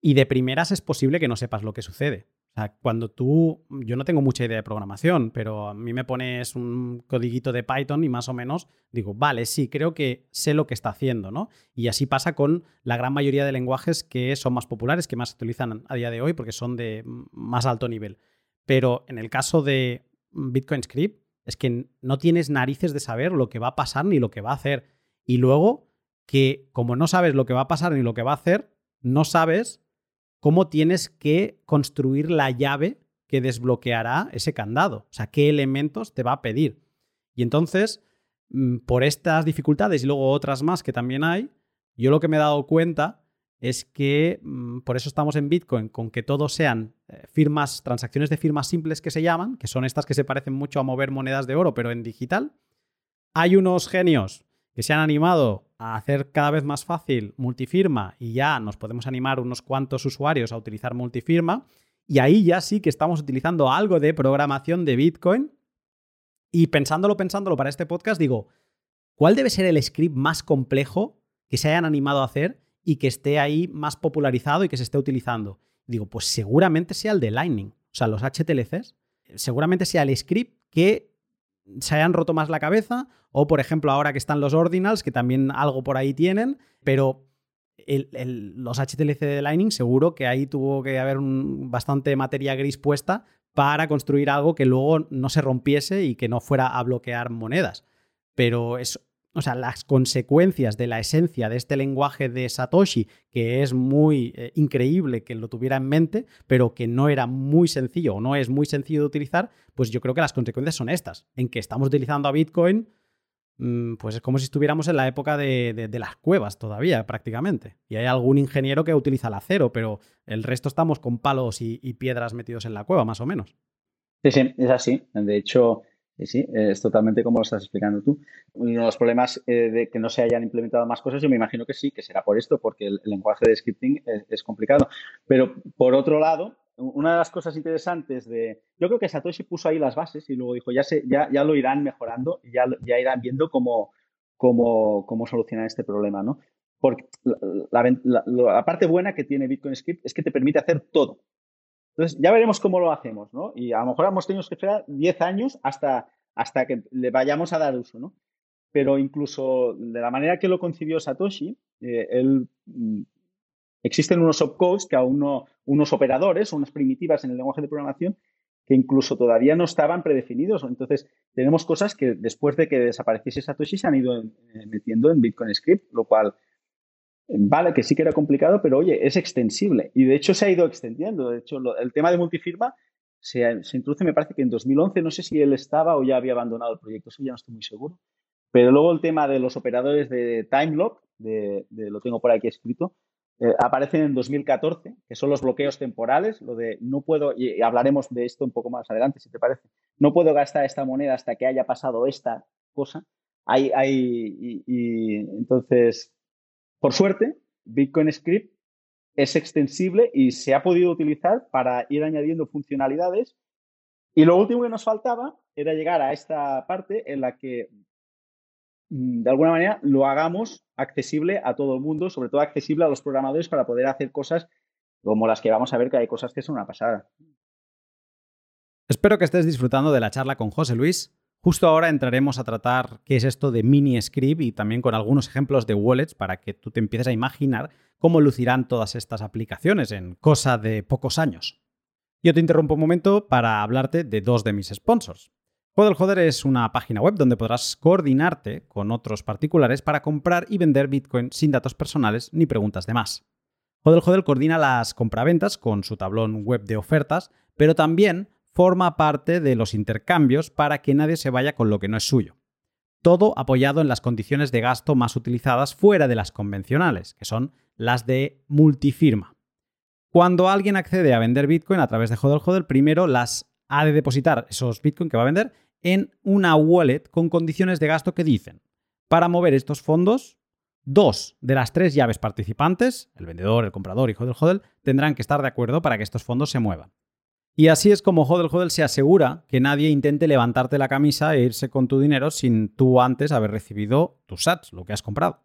y de primeras es posible que no sepas lo que sucede. Sea, cuando tú, yo no tengo mucha idea de programación, pero a mí me pones un codiguito de Python y más o menos digo, vale, sí, creo que sé lo que está haciendo, ¿no? Y así pasa con la gran mayoría de lenguajes que son más populares, que más se utilizan a día de hoy porque son de más alto nivel. Pero en el caso de Bitcoin Script, es que no tienes narices de saber lo que va a pasar ni lo que va a hacer. Y luego que como no sabes lo que va a pasar ni lo que va a hacer, no sabes cómo tienes que construir la llave que desbloqueará ese candado. O sea, qué elementos te va a pedir. Y entonces, mm, por estas dificultades y luego otras más que también hay, yo lo que me he dado cuenta es que mm, por eso estamos en Bitcoin, con que todos sean eh, firmas, transacciones de firmas simples que se llaman, que son estas que se parecen mucho a mover monedas de oro, pero en digital. Hay unos genios que se han animado a hacer cada vez más fácil multifirma y ya nos podemos animar unos cuantos usuarios a utilizar multifirma. Y ahí ya sí que estamos utilizando algo de programación de Bitcoin. Y pensándolo, pensándolo para este podcast, digo, ¿cuál debe ser el script más complejo que se hayan animado a hacer y que esté ahí más popularizado y que se esté utilizando? Digo, pues seguramente sea el de Lightning, o sea, los HTLCs. Seguramente sea el script que se hayan roto más la cabeza, o por ejemplo ahora que están los ordinals, que también algo por ahí tienen, pero los HTLC de Lightning seguro que ahí tuvo que haber bastante materia gris puesta para construir algo que luego no se rompiese y que no fuera a bloquear monedas. Pero es o sea, las consecuencias de la esencia de este lenguaje de Satoshi, que es muy eh, increíble que lo tuviera en mente, pero que no era muy sencillo o no es muy sencillo de utilizar, pues yo creo que las consecuencias son estas, en que estamos utilizando a Bitcoin, mm, pues es como si estuviéramos en la época de, las cuevas todavía, prácticamente. Y hay algún ingeniero que utiliza el acero, pero el resto estamos con palos y, y piedras metidos en la cueva, más o menos. Sí, sí, es así. De hecho, y sí, es totalmente como lo estás explicando tú. Uno de los problemas eh, de que no se hayan implementado más cosas, yo me imagino que sí, que será por esto, porque el, lenguaje de scripting es, complicado. Pero por otro lado, una de las cosas interesantes de. Yo creo que Satoshi puso ahí las bases y luego dijo, ya, se, ya, ya lo irán mejorando ya, ya irán viendo cómo, cómo, cómo solucionar este problema, ¿no? Porque la, parte buena que tiene Bitcoin Script es que te permite hacer todo. Entonces, ya veremos cómo lo hacemos, ¿no? Y a lo mejor hemos tenido que esperar 10 años hasta, hasta que le vayamos a dar uso, ¿no? Pero incluso de la manera que lo concibió Satoshi, eh, él, mm, existen unos opcodes que aún no, unos operadores, unas primitivas en el lenguaje de programación que incluso todavía no estaban predefinidos. Entonces, tenemos cosas que después de que desapareciese Satoshi se han ido eh, metiendo en Bitcoin Script, lo cual Vale, que sí que era complicado, pero oye, es extensible. Y de hecho se ha ido extendiendo. De hecho, el tema de multifirma se, se, introduce, me parece que en 2011, no sé si él estaba o ya había abandonado el proyecto, eso ya no estoy muy seguro. Pero luego el tema de los operadores de time lock, de, lo tengo por aquí escrito, eh, aparecen en 2014, que son los bloqueos temporales, lo de no puedo, y hablaremos de esto un poco más adelante, si te parece, no puedo gastar esta moneda hasta que haya pasado esta cosa. Hay, hay, y entonces por suerte, Bitcoin Script es extensible y se ha podido utilizar para ir añadiendo funcionalidades. Y lo último que nos faltaba era llegar a esta parte en la que, mm, de alguna manera, lo hagamos accesible a todo el mundo, sobre todo accesible a los programadores para poder hacer cosas como las que vamos a ver, que hay cosas que son una pasada. Espero que estés disfrutando de la charla con José Luis. Justo ahora entraremos a tratar qué es esto de mini script y también con algunos ejemplos de wallets para que tú te empieces a imaginar cómo lucirán todas estas aplicaciones en cosa de pocos años. Yo te interrumpo un momento para hablarte de dos de mis sponsors. Hodel Joder es una página web donde podrás coordinarte con otros particulares para comprar y vender Bitcoin sin datos personales ni preguntas de más. Hodel Hodel coordina las compraventas con su tablón web de ofertas, pero también forma parte de los intercambios para que nadie se vaya con lo que no es suyo. Todo apoyado en las condiciones de gasto más utilizadas fuera de las convencionales, que son las de multifirma. Cuando alguien accede a vender Bitcoin a través de Hodel Hodel, primero las ha de depositar esos Bitcoin que va a vender en una wallet con condiciones de gasto que dicen, para mover estos fondos, dos de las tres llaves participantes, el vendedor, el comprador y Hodel Hodel, tendrán que estar de acuerdo para que estos fondos se muevan. Y así es como Hodel Hodel se asegura que nadie intente levantarte la camisa e irse con tu dinero sin tú antes haber recibido tus sats, lo que has comprado.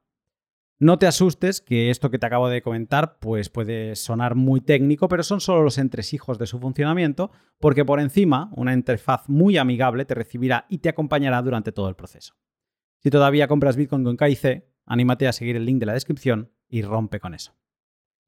No te asustes que esto que te acabo de comentar pues puede sonar muy técnico, pero son solo los entresijos de su funcionamiento, porque por encima una interfaz muy amigable te recibirá y te acompañará durante todo el proceso. Si todavía compras Bitcoin con KIC, anímate a seguir el link de la descripción y rompe con eso.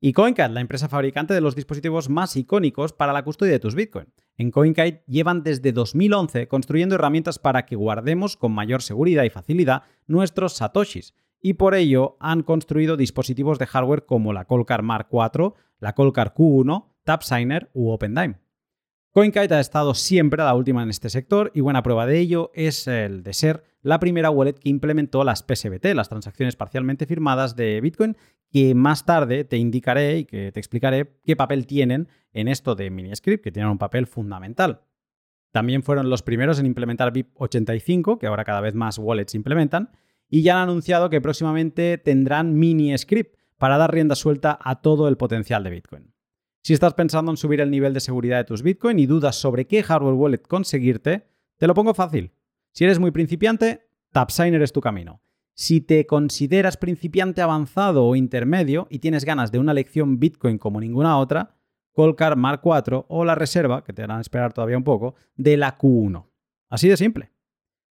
Y CoinKite, la empresa fabricante de los dispositivos más icónicos para la custodia de tus Bitcoin. En CoinKite llevan desde 2011 construyendo herramientas para que guardemos con mayor seguridad y facilidad nuestros satoshis y por ello han construido dispositivos de hardware como la Colcar Mark IV, la Colcar Q1, TapSigner u OpenDime. CoinKite ha estado siempre a la última en este sector y buena prueba de ello es el de ser la primera wallet que implementó las PSBT, las transacciones parcialmente firmadas de Bitcoin, que más tarde te indicaré y que te explicaré qué papel tienen en esto de MiniScript, que tienen un papel fundamental. También fueron los primeros en implementar BIP85, que ahora cada vez más wallets implementan, y ya han anunciado que próximamente tendrán mini script para dar rienda suelta a todo el potencial de Bitcoin. Si estás pensando en subir el nivel de seguridad de tus Bitcoin y dudas sobre qué hardware wallet conseguirte, te lo pongo fácil. Si eres muy principiante, TapSigner es tu camino. Si te consideras principiante avanzado o intermedio y tienes ganas de una lección Bitcoin como ninguna otra, Colcar Mark IV o la reserva, que te harán esperar todavía un poco, de la Q1. Así de simple.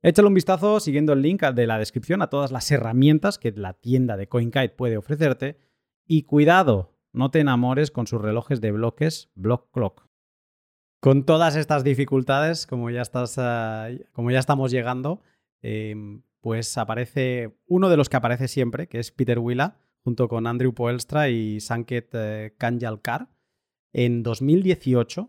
Échale un vistazo siguiendo el link de la descripción a todas las herramientas que la tienda de CoinKite puede ofrecerte. Y cuidado, no te enamores con sus relojes de bloques Block Clock. Con todas estas dificultades, como ya, eh, como ya estamos llegando, em, pues aparece uno de los que aparece siempre, que es Peter Willa, junto con Andrew Poelstra y Sanket eh, Kanjalkar, en 2018,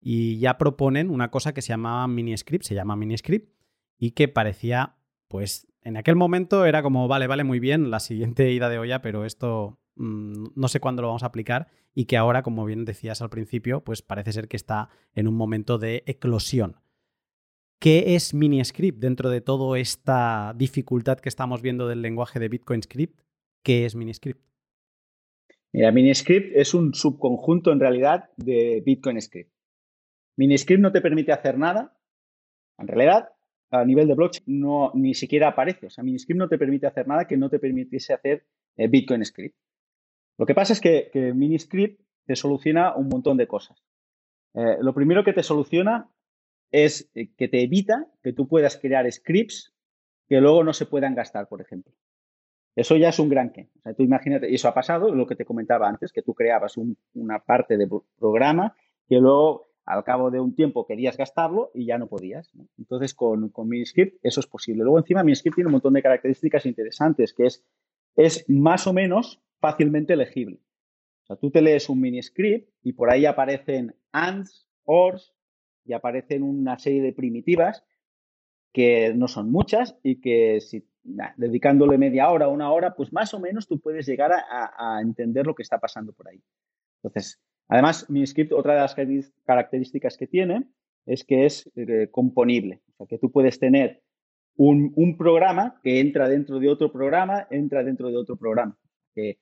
y ya proponen una cosa que se llamaba Miniscript, se llama Miniscript, y que parecía, pues en aquel momento era como, vale, vale, muy bien, la siguiente <laughs> ida de olla, pero esto mm, no sé cuándo lo vamos a aplicar y que ahora, como bien decías al principio, pues parece ser que está en un momento de eclosión. ¿Qué es MiniScript dentro de toda esta dificultad que estamos viendo del lenguaje de Bitcoin Script? ¿Qué es MiniScript? Mira, MiniScript es un subconjunto en realidad de Bitcoin Script. MiniScript no te permite hacer nada. En realidad, a nivel de blockchain no, ni siquiera aparece. O sea, Miniscript no te permite hacer nada que no te permitiese hacer eh, Bitcoin Script. Lo que pasa es que, Miniscript te soluciona un montón de cosas. Eh, lo primero que te soluciona es eh, que te evita que tú puedas crear scripts que luego no se puedan gastar, por ejemplo. Eso ya es un gran que. O sea, tú imagínate, eso ha pasado, lo que te comentaba antes, que tú creabas una parte de programa que luego al cabo de un tiempo querías gastarlo y ya no podías. Entonces, con, con Miniscript eso es posible. Luego, encima, Miniscript tiene un montón de características interesantes, que es, es más o menos fácilmente legible. O sea, tú te lees un Miniscript y por ahí aparecen ands, ors y aparecen una serie de primitivas que no son muchas y que si dedicándole media hora una hora, pues más o menos tú puedes llegar a, entender lo que está pasando por ahí. Entonces, Además, MiniScript, otra de las características que tiene es que es eh, componible. O sea, que tú puedes tener un, programa que entra dentro de otro programa, entra dentro de otro programa, que,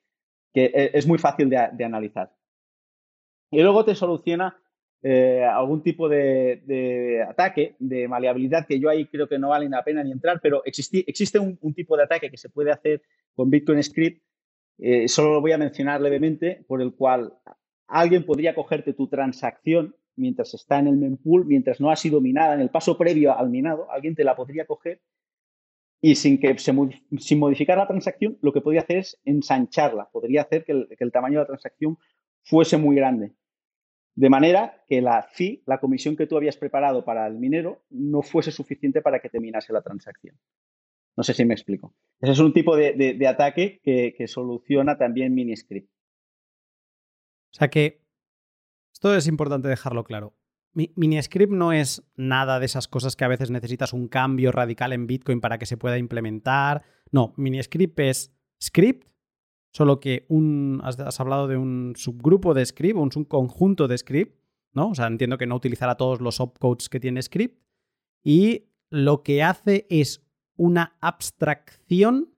e, es muy fácil de, analizar. Y luego te soluciona eh, algún tipo de, ataque, de maleabilidad, que yo ahí creo que no vale la pena ni entrar, pero existe un, tipo de ataque que se puede hacer con Bitcoin Script, eh, solo lo voy a mencionar levemente, por el cual alguien podría cogerte tu transacción mientras está en el mempool, mientras no ha sido minada, en el paso previo al minado, alguien te la podría coger y sin que sin modificar la transacción, lo que podría hacer es ensancharla, podría hacer que el, tamaño de la transacción fuese muy grande. De manera que la fee, la comisión que tú habías preparado para el minero, no fuese suficiente para que te minase la transacción. No sé si me explico. Ese es un tipo de, ataque que, que, soluciona también Miniscript. O sea que esto es importante dejarlo claro. MiniScript no es nada de esas cosas que a veces necesitas un cambio radical en Bitcoin para que se pueda implementar. No, MiniScript es script, solo que un, has, hablado de un subgrupo de script, un subconjunto de script, ¿no? O sea, entiendo que no utilizará todos los opcodes que tiene script. Y lo que hace es una abstracción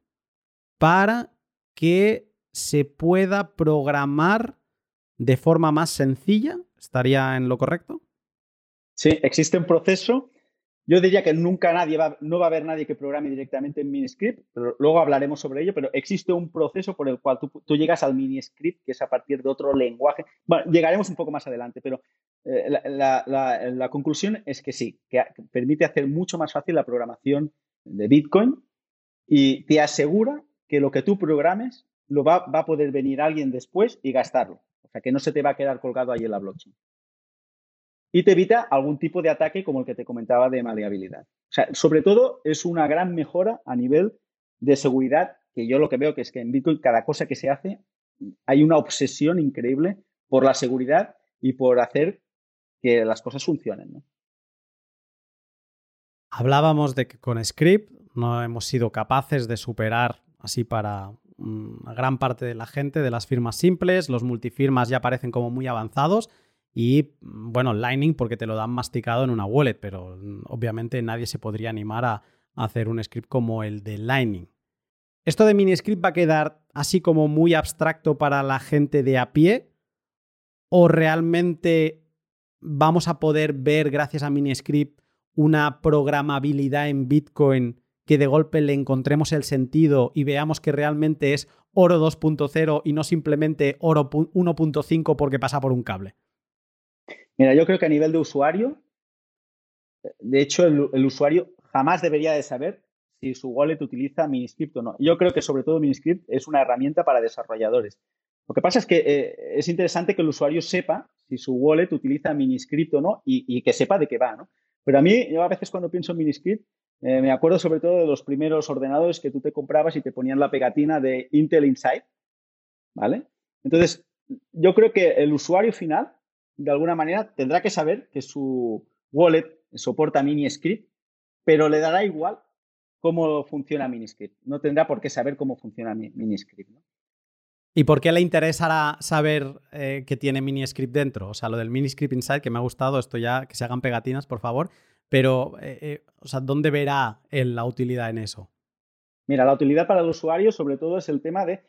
para que se pueda programar de forma más sencilla? ¿Estaría en lo correcto? Sí, existe un proceso. Yo diría que nunca nadie va, no va a haber nadie que programe directamente en Miniscript, pero luego hablaremos sobre ello, pero existe un proceso por el cual tú, llegas al Miniscript, que es a partir de otro lenguaje. Bueno, llegaremos un poco más adelante, pero eh, la, conclusión es que sí, que permite hacer mucho más fácil la programación de Bitcoin y te asegura que lo que tú programes lo va, va a poder venir alguien después y gastarlo. O sea, que no se te va a quedar colgado ahí en la blockchain y te evita algún tipo de ataque como el que te comentaba de maleabilidad. O sea, sobre todo es una gran mejora a nivel de seguridad, que yo lo que veo que es que en Bitcoin cada cosa que se hace hay una obsesión increíble por la seguridad y por hacer que las cosas funcionen. Hablábamos de que con Script no hemos sido capaces de superar así para una gran parte de la gente de las firmas simples, los multifirmas ya parecen como muy avanzados y mm, bueno, Lightning porque te lo dan masticado en una wallet, pero mm, obviamente nadie se podría animar a, hacer un script como el de Lightning. ¿Esto de miniscript va a quedar así como muy abstracto para la gente de a pie? ¿O realmente vamos a poder ver, gracias a miniscript, una programabilidad en Bitcoin que de golpe le encontremos el sentido y veamos que realmente es oro 2.0 y no simplemente oro 1.5 porque pasa por un cable? Mira, yo creo que a nivel de usuario, de hecho, el, usuario jamás debería de saber si su wallet utiliza Miniscript o no. Yo creo que sobre todo Miniscript es una herramienta para desarrolladores. Lo que pasa es que eh, es interesante que el usuario sepa si su wallet utiliza Miniscript o no y, que sepa de qué va, ¿no? Pero a mí, yo a veces cuando pienso en Miniscript, eh, me acuerdo sobre todo de los primeros ordenadores que tú te comprabas y te ponían la pegatina de Intel Inside, ¿vale? Entonces, yo creo que el usuario final de alguna manera, tendrá que saber que su wallet soporta Miniscript, pero le dará igual cómo funciona Miniscript. No tendrá por qué saber cómo funciona Miniscript. ¿Y por qué le interesará saber eh, que tiene Miniscript dentro? O sea, lo del Miniscript Inside, que me ha gustado, esto ya, que se hagan pegatinas, por favor. Pero, eh, eh, o sea, ¿dónde verá él la utilidad en eso? Mira, la utilidad para el usuario sobre todo es el tema de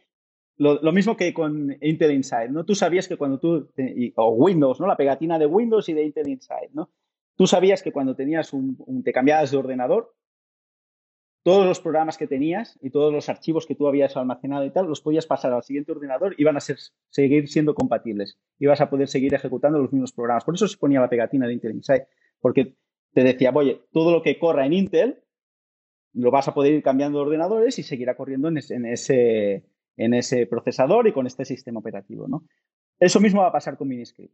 lo, mismo que con Intel Inside, ¿no? Tú sabías que cuando tú, o Windows, ¿no? La pegatina de Windows y de Intel Inside, ¿no? Tú sabías que cuando tenías un, te cambiabas de ordenador, todos los programas que tenías y todos los archivos que tú habías almacenado y tal, los podías pasar al siguiente ordenador y van a ser, seguir siendo compatibles. Y vas a poder seguir ejecutando los mismos programas. Por eso se ponía la pegatina de Intel Inside, porque te decía, oye, todo lo que corra en Intel, lo vas a poder ir cambiando de ordenadores y seguirá corriendo en ese en ese procesador y con este sistema operativo. ¿no? Eso mismo va a pasar con Miniscript.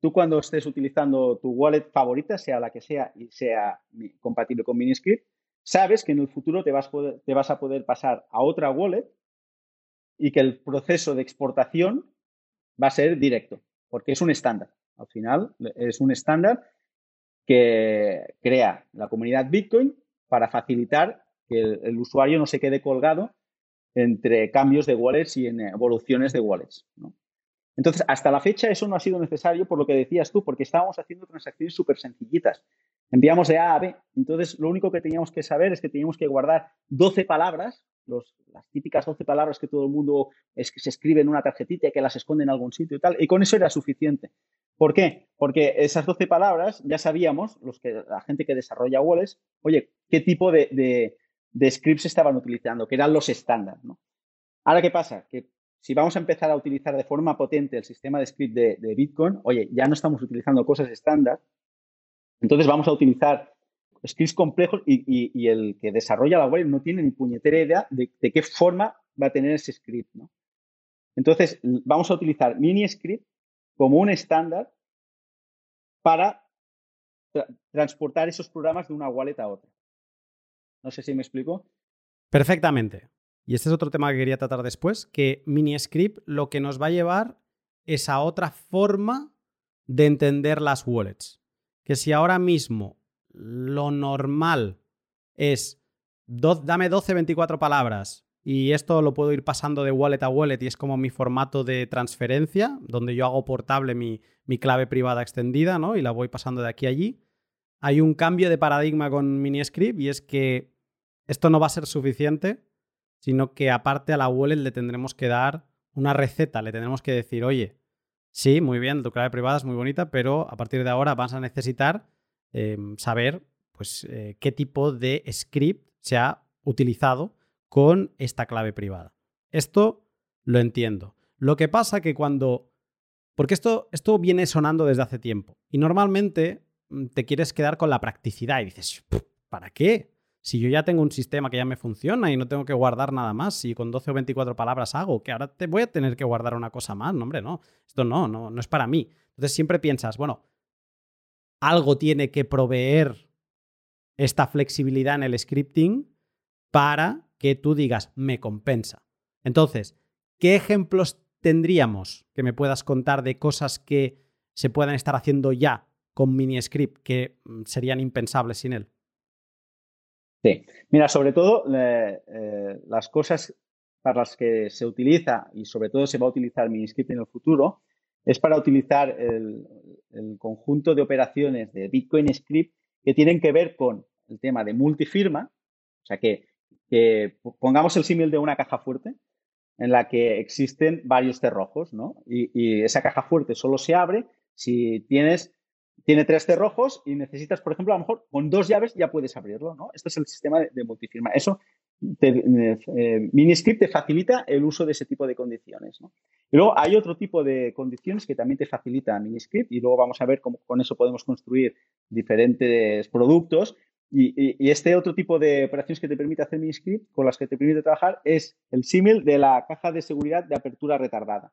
Tú cuando estés utilizando tu wallet favorita, sea la que sea y sea compatible con Miniscript, sabes que en el futuro te vas a poder pasar a otra wallet y que el proceso de exportación va a ser directo, porque es un estándar. Al final es un estándar que crea la comunidad Bitcoin para facilitar que el usuario no se quede colgado entre cambios de wallets y en evoluciones de wallets. Entonces, hasta la fecha eso no ha sido necesario por lo que decías tú, porque estábamos haciendo transacciones súper sencillitas. Enviamos de A a B. Entonces, lo único que teníamos que saber es que teníamos que guardar 12 palabras, las típicas 12 palabras que todo el mundo es que se escribe en una tarjetita y que las esconde en algún sitio y tal. Y con eso era suficiente. ¿Por qué? Porque esas 12 palabras ya sabíamos, los que, la gente que desarrolla wallets, oye, qué tipo de de scripts estaban utilizando, que eran los estándar. ¿no? Ahora, ¿qué pasa? Que si vamos a empezar a utilizar de forma potente el sistema de script de, Bitcoin, oye, ya no estamos utilizando cosas estándar, entonces vamos a utilizar scripts complejos y, el que desarrolla la web no tiene ni puñetera idea de, qué forma va a tener ese script. ¿no? Entonces, vamos a utilizar mini script como un estándar para transportar esos programas de una wallet a otra. No sé si me explico. Perfectamente. Y este es otro tema que quería tratar después, que MiniScript lo que nos va a llevar es a otra forma de entender las wallets. Que si ahora mismo lo normal es dame 12, 24 palabras y esto lo puedo ir pasando de wallet a wallet y es como mi formato de transferencia, donde yo hago portable mi, mi clave privada extendida ¿no? y la voy pasando de aquí a allí. Hay un cambio de paradigma con MiniScript y es que esto no va a ser suficiente, sino que aparte a la wallet le tendremos que dar una receta, le tendremos que decir, oye, sí, muy bien, tu clave privada es muy bonita, pero a partir de ahora vas a necesitar em, saber pues, eh, qué tipo de script se ha utilizado con esta clave privada. Esto lo entiendo. Lo que pasa que cuando... Porque esto, esto viene sonando desde hace tiempo y normalmente mm, te quieres quedar con la practicidad y dices, ¿para qué? Si yo ya tengo un sistema que ya me funciona y no tengo que guardar nada más, si con 12 o 24 palabras hago, que ahora te voy a tener que guardar una cosa más, no, hombre, no, esto no, no, no es para mí. Entonces siempre piensas, bueno, algo tiene que proveer esta flexibilidad en el scripting para que tú digas, me compensa. Entonces, ¿qué ejemplos tendríamos que me puedas contar de cosas que se puedan estar haciendo ya con MiniScript que mm, serían impensables sin él? Sí, mira, sobre todo eh, las cosas para las que se utiliza y sobre todo se va a utilizar MiniScript en el futuro es para utilizar el, conjunto de operaciones de Bitcoin Script que tienen que ver con el tema de multifirma, o sea que, pongamos el símil de una caja fuerte en la que existen varios cerrojos, ¿no? Y, esa caja fuerte solo se abre si tienes tiene tres cerrojos y necesitas, por ejemplo, a lo mejor con dos llaves ya puedes abrirlo, ¿no? Este es el sistema de, multifirma. Eso, te, eh, Miniscript te facilita el uso de ese tipo de condiciones, ¿no? Y luego hay otro tipo de condiciones que también te facilita Miniscript y luego vamos a ver cómo con eso podemos construir diferentes productos. Y, y, este otro tipo de operaciones que te permite hacer Miniscript, con las que te permite trabajar, es el símil de la caja de seguridad de apertura retardada,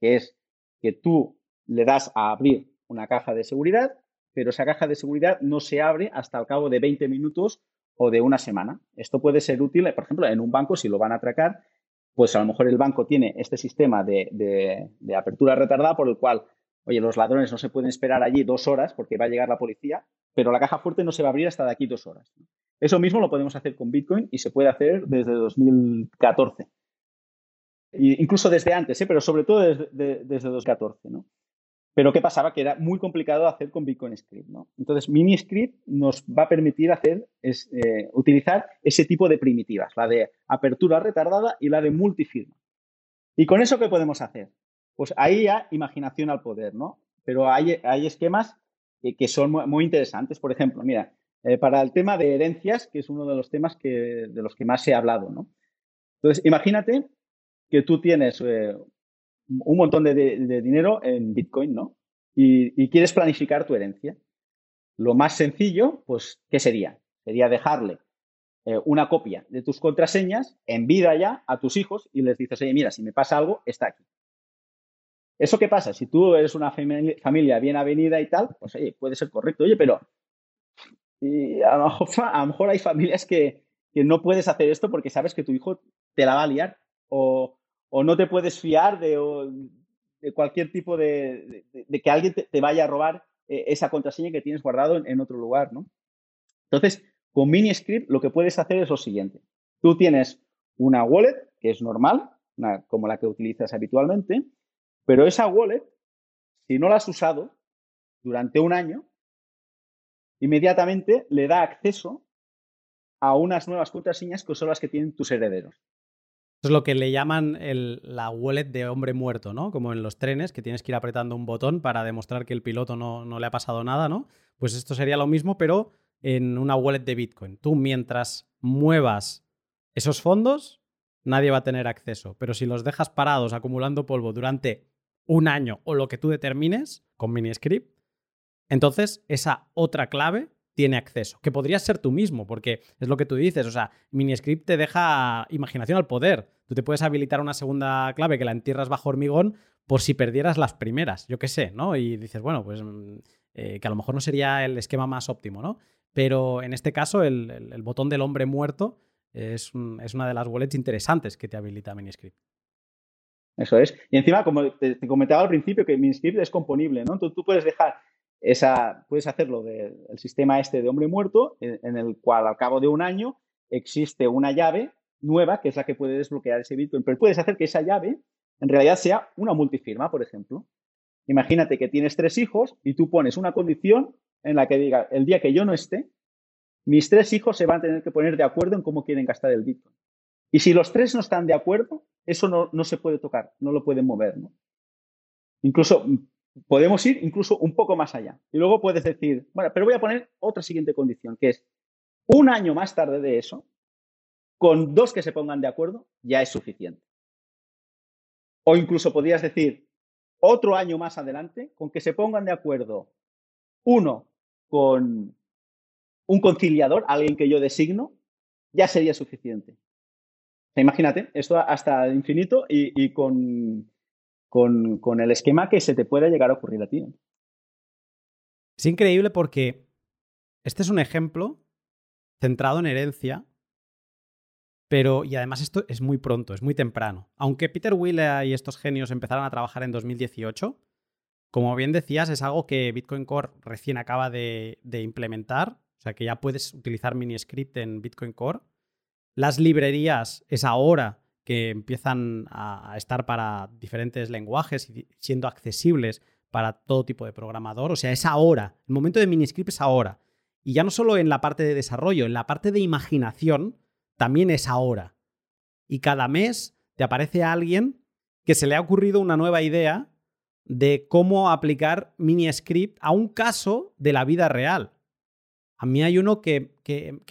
que es que tú le das a abrir una caja de seguridad, pero esa caja de seguridad no se abre hasta el cabo de 20 minutos o de una semana. Esto puede ser útil, por ejemplo, en un banco, si lo van a atracar, pues a lo mejor el banco tiene este sistema de, apertura retardada por el cual, oye, los ladrones no se pueden esperar allí dos horas porque va a llegar la policía, pero la caja fuerte no se va a abrir hasta de aquí dos horas. Eso mismo lo podemos hacer con Bitcoin y se puede hacer desde 2014. incluso desde antes, ¿eh? pero sobre todo desde, desde 2014. ¿no? Pero ¿qué pasaba? Que era muy complicado hacer con Bitcoin Script. ¿no? Entonces, MiniScript nos va a permitir hacer, es, eh, utilizar ese tipo de primitivas, la de apertura retardada y la de multifirma. ¿Y con eso qué podemos hacer? Pues ahí ya imaginación al poder, ¿no? Pero hay, hay esquemas que, son muy, interesantes. Por ejemplo, mira, eh, para el tema de herencias, que es uno de los temas que, de los que más ha hablado, ¿no? Entonces, imagínate que tú tienes eh, un montón de, dinero en Bitcoin, ¿no? Y, quieres planificar tu herencia. Lo más sencillo, pues, ¿qué sería? Sería dejarle eh, una copia de tus contraseñas en vida ya a tus hijos y les dices, oye, mira, si me pasa algo, está aquí. ¿Eso qué pasa? Si tú eres una familia bien avenida y tal, pues oye, puede ser correcto. Oye, pero y <laughs> a, lo mejor, hay familias que, que, no puedes hacer esto porque sabes que tu hijo te la va a liar o, o no te puedes fiar de, cualquier tipo de, que alguien te, vaya a robar eh, esa contraseña que tienes guardado en, otro lugar, ¿no? Entonces, con MiniScript lo que puedes hacer es lo siguiente. Tú tienes una wallet, que es normal, como la que utilizas habitualmente, pero esa wallet, si no la has usado durante un año, inmediatamente le da acceso a unas nuevas contraseñas que son las que tienen tus herederos es lo que le llaman la wallet de hombre muerto, ¿no? Como en los trenes, que tienes que ir apretando un botón para demostrar que el piloto no, no le ha pasado nada, ¿no? Pues esto sería lo mismo, pero en una wallet de Bitcoin. Tú mientras muevas esos fondos, nadie va a tener acceso. Pero si los dejas parados acumulando polvo durante un año o lo que tú determines con MiniScript, entonces esa otra clave tiene acceso, que podrías ser tú mismo, porque es lo que tú dices, o sea, MiniScript te deja imaginación al poder. Tú te puedes habilitar una segunda clave que la entierras bajo hormigón por si perdieras las primeras, yo qué sé, ¿no? Y dices, bueno, pues mm, eh, que a lo mejor no sería el esquema más óptimo, ¿no? Pero en este caso, el, botón del hombre muerto es, una de las wallets interesantes que te habilita MiniScript. Eso es. Y encima, como te, comentaba al principio, que MiniScript es componible, ¿no? tú puedes dejar esa, puedes hacerlo del sistema este de hombre muerto, en, el cual al cabo de un año existe una llave nueva que es la que puede desbloquear ese Bitcoin. Pero puedes hacer que esa llave en realidad sea una multifirma, por ejemplo. Imagínate que tienes tres hijos y tú pones una condición en la que diga, el día que yo no esté, mis tres hijos se van a tener que poner de acuerdo en cómo quieren gastar el Bitcoin. Y si los tres no están de acuerdo, eso no, no se puede tocar, no lo pueden mover. ¿no? Incluso podemos ir incluso un poco más allá. Y luego puedes decir, bueno, pero voy a poner otra siguiente condición, que es un año más tarde de eso, con dos que se pongan de acuerdo, ya es suficiente. O incluso podrías decir, otro año más adelante, con que se pongan de acuerdo uno con un conciliador, alguien que yo designo, ya sería suficiente. imagínate, esto hasta infinito y, con, con, el esquema que se te pueda llegar a ocurrir a ti. Es increíble porque este es un ejemplo centrado en herencia, pero y además esto es muy pronto, es muy temprano. Aunque Peter Wheeler y estos genios empezaron a trabajar en 2018, como bien decías, es algo que Bitcoin Core recién acaba de, implementar, o sea que ya puedes utilizar MiniScript en Bitcoin Core. Las librerías es ahora que empiezan a, estar para diferentes lenguajes y siendo accesibles para todo tipo de programador. O sea, es ahora. El momento de MiniScript es ahora. Y ya no solo en la parte de desarrollo, en la parte de imaginación también es ahora. Y cada mes te aparece alguien que se le ha ocurrido una nueva idea de cómo aplicar MiniScript a un caso de la vida real. A mí hay uno que,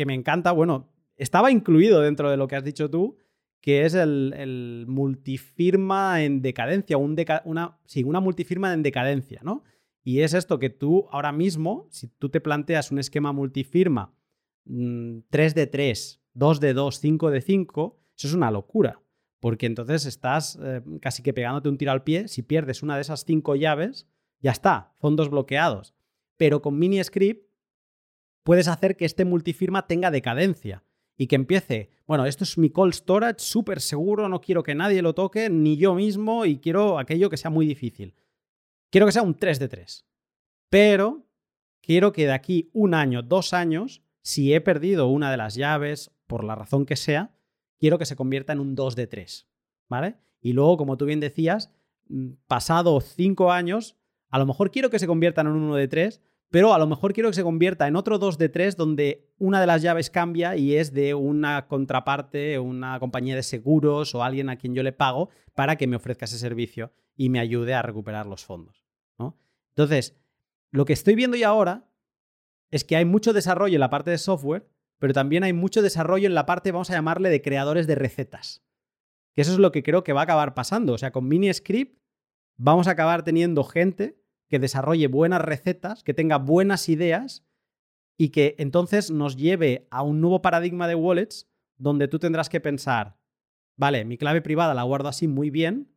me encanta, bueno, estaba incluido dentro de lo que has dicho tú, que es el, multifirma en decadencia, una, sí, una multifirma en decadencia, ¿no? Y es esto que tú ahora mismo, si tú te planteas un esquema multifirma 3 mm, de 3, 2 de 2, 5 de 5, eso es una locura porque entonces estás eh, casi que pegándote un tiro al pie. Si pierdes una de esas cinco llaves, ya está, fondos bloqueados. Pero con MiniScript puedes hacer que este multifirma tenga decadencia y que empiece, bueno, esto es mi cold storage súper seguro, no quiero que nadie lo toque, ni yo mismo, y quiero aquello que sea muy difícil. Quiero que sea un 3 de 3. Pero quiero que de aquí un año, dos años, si he perdido una de las llaves, por la razón que sea, quiero que se convierta en un 2 de 3, ¿vale? Y luego, como tú bien decías, mm, pasado 5 años, a lo mejor quiero que se convierta en un 1 de 3, pero a lo mejor quiero que se convierta en otro 2 de 3 donde una de las llaves cambia y es de una contraparte, una compañía de seguros o alguien a quien yo le pago para que me ofrezca ese servicio y me ayude a recuperar los fondos. ¿no? Entonces, lo que estoy viendo ya ahora es que hay mucho desarrollo en la parte de software pero también hay mucho desarrollo en la parte, vamos a llamarle, de creadores de recetas. Que eso es lo que creo que va a acabar pasando. O sea, con MiniScript vamos a acabar teniendo gente que desarrolle buenas recetas, que tenga buenas ideas y que entonces nos lleve a un nuevo paradigma de wallets donde tú tendrás que pensar, vale, mi clave privada la guardo así muy bien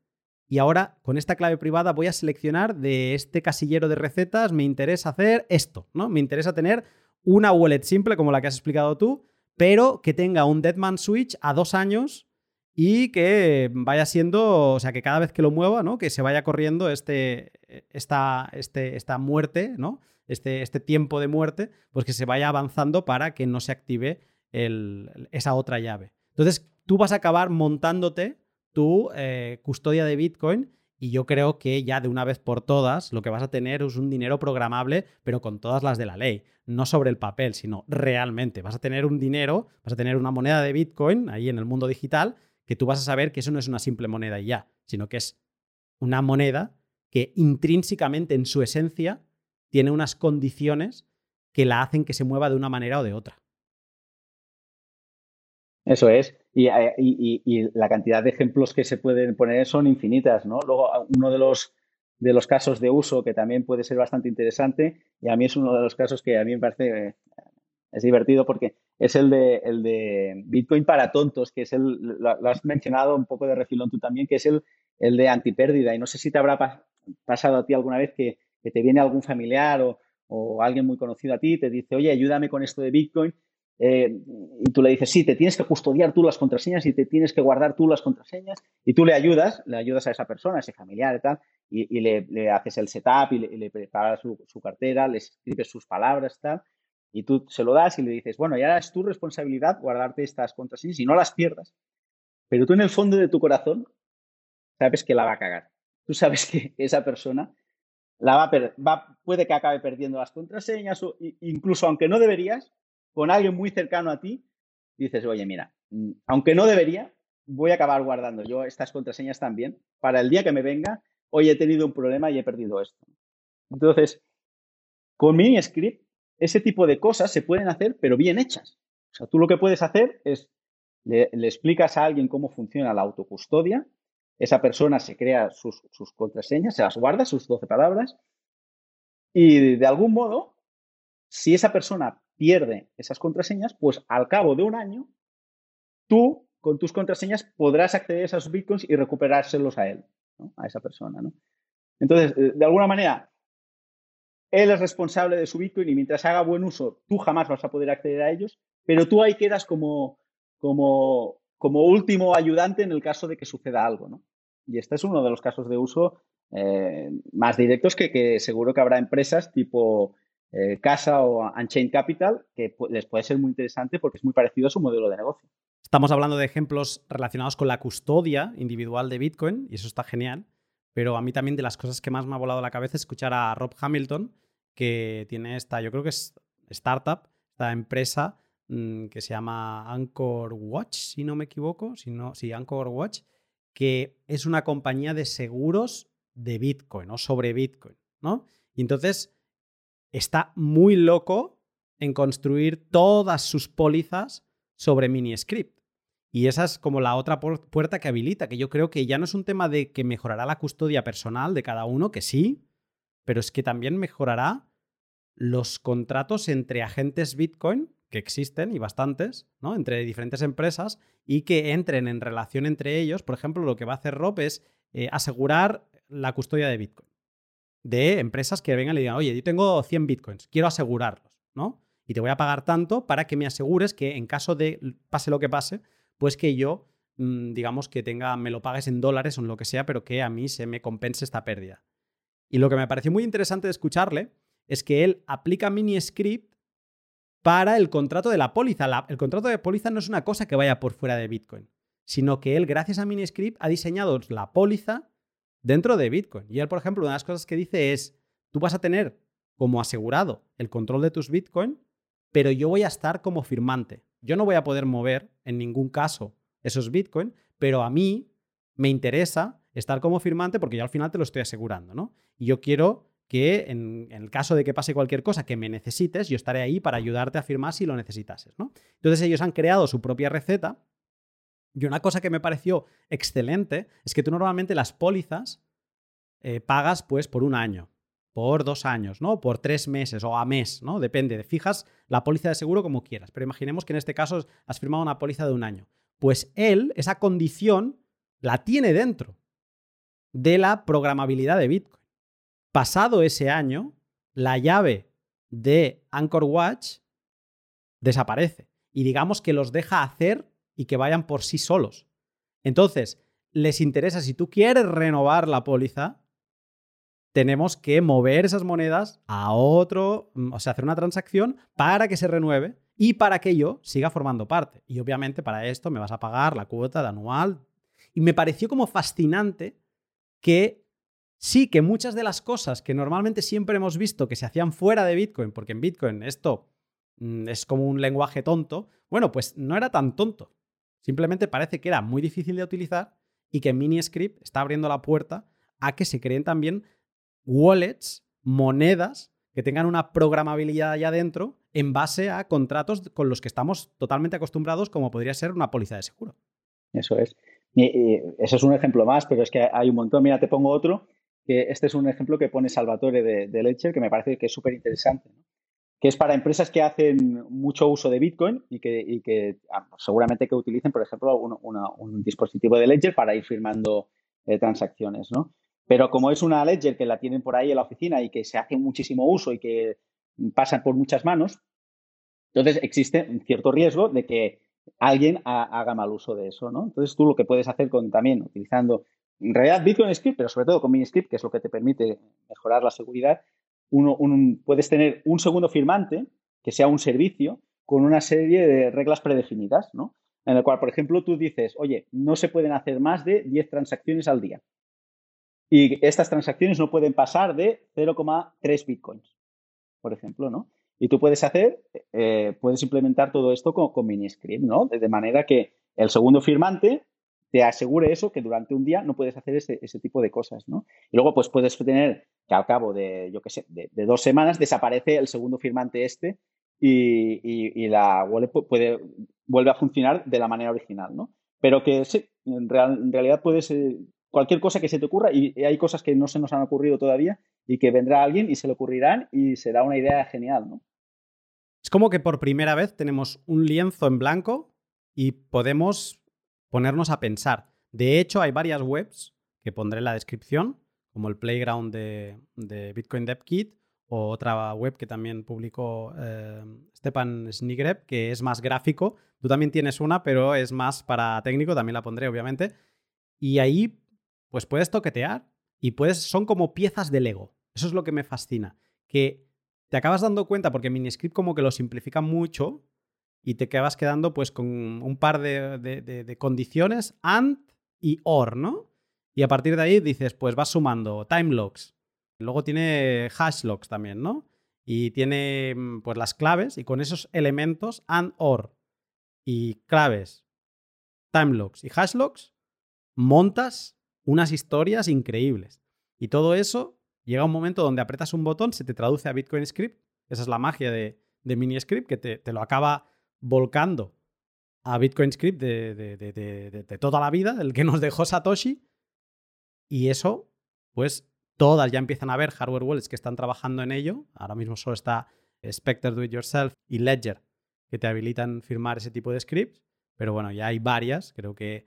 y ahora con esta clave privada voy a seleccionar de este casillero de recetas, me interesa hacer esto, ¿no? Me interesa tener una wallet simple como la que has explicado tú, pero que tenga un Deadman Switch a dos años y que vaya siendo, o sea, que cada vez que lo mueva, ¿no? Que se vaya corriendo este, esta, este, esta muerte, ¿no? Este, este tiempo de muerte, pues que se vaya avanzando para que no se active esa otra llave. Entonces, tú vas a acabar montándote tu eh, custodia de Bitcoin y yo creo que ya de una vez por todas lo que vas a tener es un dinero programable, pero con todas las de la ley. No sobre el papel, sino realmente. Vas a tener un dinero, vas a tener una moneda de Bitcoin ahí en el mundo digital, que tú vas a saber que eso no es una simple moneda y ya, sino que es una moneda que intrínsecamente en su esencia tiene unas condiciones que la hacen que se mueva de una manera o de otra. Eso es. Eh, y, la cantidad de ejemplos que se pueden poner son infinitas, ¿no? Luego, uno de los, de los casos de uso que también puede ser bastante interesante, y a mí es uno de los casos que a mí me parece eh, es divertido porque es el de, el de Bitcoin para tontos, que es el, lo, has mencionado un poco de refilón tú también, que es el, el de antipérdida. Y no sé si te habrá pasado a ti alguna vez que, que te viene algún familiar o, o, alguien muy conocido a ti y te dice, oye, ayúdame con esto de Bitcoin eh, y tú le dices, sí, te tienes que custodiar tú las contraseñas y te tienes que guardar tú las contraseñas, y tú le ayudas, le ayudas a esa persona, a ese familiar y tal, y, le, haces el setup y le, preparas su, cartera, le escribes sus palabras y tal, y tú se lo das y le dices, bueno, ya es tu responsabilidad guardarte estas contraseñas y no las pierdas. Pero tú en el fondo de tu corazón sabes que la va a cagar. Tú sabes que esa persona la va puede que acabe perdiendo las contraseñas, o incluso aunque no deberías, con alguien muy cercano a ti, dices, oye, mira, mm, aunque no debería, voy a acabar guardando yo estas contraseñas también para el día que me venga hoy he tenido un problema y he perdido esto. Entonces, con MiniScript, ese tipo de cosas se pueden hacer, pero bien hechas. O sea, tú lo que puedes hacer es, le, explicas a alguien cómo funciona la autocustodia, esa persona se crea sus, sus contraseñas, se las guarda, sus 12 palabras, y de algún modo, si esa persona pierde esas contraseñas, pues al cabo de un año, tú con tus contraseñas podrás acceder a esos bitcoins y recuperárselos a él, a esa persona. ¿no? Entonces, eh, de alguna manera, él es responsable de su bitcoin y mientras haga buen uso, tú jamás vas a poder acceder a ellos, pero tú ahí quedas como, como, como último ayudante en el caso de que suceda algo. ¿no? Y este es uno de los casos de uso eh, más directos que, que, seguro que habrá empresas tipo eh, Casa o Unchained Capital que les puede ser muy interesante porque es muy parecido a su modelo de negocio. Estamos hablando de ejemplos relacionados con la custodia individual de Bitcoin y eso está genial. Pero a mí también de las cosas que más me ha volado la cabeza es escuchar a Rob Hamilton, que tiene esta, yo creo que es startup, esta empresa mm, que se llama Anchor Watch, si no me equivoco, si no, sí, Anchor Watch, que es una compañía de seguros de Bitcoin o sobre Bitcoin, ¿no? Y entonces está muy loco en construir todas sus pólizas sobre MiniScript. Y esa es como la otra puerta que habilita, que yo creo que ya no es un tema de que mejorará la custodia personal de cada uno, que sí, pero es que también mejorará los contratos entre agentes Bitcoin, que existen y bastantes, ¿no? Entre diferentes empresas y que entren en relación entre ellos. Por ejemplo, lo que va a hacer Rob es eh, asegurar la custodia de Bitcoin de empresas que vengan y digan, oye, yo tengo 100 Bitcoins, quiero asegurarlos, ¿no? Y te voy a pagar tanto para que me asegures que en caso de pase lo que pase, pues que yo, mm, digamos, que tenga, me lo pagues en dólares o en lo que sea, pero que a mí se me compense esta pérdida. Y lo que me pareció muy interesante de escucharle es que él aplica MiniScript para el contrato de la póliza. el contrato de póliza no es una cosa que vaya por fuera de Bitcoin, sino que él, gracias a MiniScript, ha diseñado la póliza dentro de Bitcoin. Y él, por ejemplo, una de las cosas que dice es, tú vas a tener como asegurado el control de tus Bitcoin, pero yo voy a estar como firmante. Yo no voy a poder mover en ningún caso esos Bitcoin, pero a mí me interesa estar como firmante porque yo al final te lo estoy asegurando, ¿no? Y yo quiero que en, el caso de que pase cualquier cosa que me necesites, yo estaré ahí para ayudarte a firmar si lo necesitases, ¿no? Entonces ellos han creado su propia receta y una cosa que me pareció excelente es que tú normalmente las pólizas eh, pagas pues por un año por dos años, ¿no? Por tres meses o a mes, ¿no? Depende, fijas la póliza de seguro como quieras. Pero imaginemos que en este caso has firmado una póliza de un año. Pues él, esa condición, la tiene dentro de la programabilidad de Bitcoin. Pasado ese año, la llave de Anchor Watch desaparece. Y digamos que los deja hacer y que vayan por sí solos. Entonces, les interesa, si tú quieres renovar la póliza, tenemos que mover esas monedas a otro, mm, o sea, hacer una transacción para que se renueve y para que yo siga formando parte. Y obviamente para esto me vas a pagar la cuota de anual. Y me pareció como fascinante que sí, que muchas de las cosas que normalmente siempre hemos visto que se hacían fuera de Bitcoin, porque en Bitcoin esto mm, es como un lenguaje tonto, bueno, pues no era tan tonto. Simplemente parece que era muy difícil de utilizar y que MiniScript está abriendo la puerta a que se creen también wallets, monedas que tengan una programabilidad allá adentro en base a contratos con los que estamos totalmente acostumbrados, como podría ser una póliza de seguro. Eso es. Y, eso es un ejemplo más, pero es que hay un montón. Mira, te pongo otro, que este es un ejemplo que pone Salvatore de, de Ledger, que me parece que es súper interesante, que es para empresas que hacen mucho uso de Bitcoin y que, ah, seguramente que utilicen, por ejemplo, un, dispositivo de Ledger para ir firmando eh, transacciones, ¿no? Pero como es una ledger que la tienen por ahí en la oficina y que se hace muchísimo uso y que pasan por muchas manos, entonces existe un cierto riesgo de que alguien haga mal uso de eso, ¿no? Entonces tú lo que puedes hacer con también utilizando en realidad Bitcoin Script, pero sobre todo con MiniScript, que es lo que te permite mejorar la seguridad, uno, puedes tener un segundo firmante que sea un servicio con una serie de reglas predefinidas, ¿no? En el cual, por ejemplo, tú dices, oye, no se pueden hacer más de 10 transacciones al día. Y estas transacciones no pueden pasar de 0,3 bitcoins, por ejemplo, ¿no? Y tú puedes hacer, eh, puedes implementar todo esto con, con MiniScript, ¿no? De manera que el segundo firmante te asegure eso, que durante un día no puedes hacer ese, ese tipo de cosas, ¿no? Y luego, pues puedes tener que al cabo de, yo qué sé, de, dos semanas desaparece el segundo firmante este y, y, la wallet puede, vuelve a funcionar de la manera original, ¿no? Pero que sí, en, en realidad puedes, cualquier cosa que se te ocurra y hay cosas que no se nos han ocurrido todavía y que vendrá alguien y se le ocurrirán y será una idea genial, ¿no? Es como que por primera vez tenemos un lienzo en blanco y podemos ponernos a pensar. De hecho, hay varias webs que pondré en la descripción, como el Playground de, Bitcoin Dev Kit o otra web que también publicó eh, Stepan Snigrev, que es más gráfico. Tú también tienes una, pero es más para técnico, también la pondré, obviamente. Y ahí, pues puedes toquetear y puedes, son como piezas de Lego. Eso es lo que me fascina. Que te acabas dando cuenta, porque Miniscript como que lo simplifica mucho y te acabas quedando pues con un par de, condiciones, AND y OR, ¿no? Y a partir de ahí dices, pues vas sumando time logs. Luego tiene hash logs también, ¿no? Y tiene mm, pues las claves y con esos elementos AND, OR y claves, time logs y hash logs, montas unas historias increíbles. Y todo eso llega a un momento donde apretas un botón, se te traduce a Bitcoin Script. Esa es la magia de, de MiniScript, que te, lo acaba volcando a Bitcoin Script de, de, toda la vida, el que nos dejó Satoshi. Y eso, pues todas ya empiezan a ver hardware wallets que están trabajando en ello. Ahora mismo solo está Spectre Do It Yourself y Ledger que te habilitan firmar ese tipo de scripts. Pero bueno, ya hay varias. Creo que,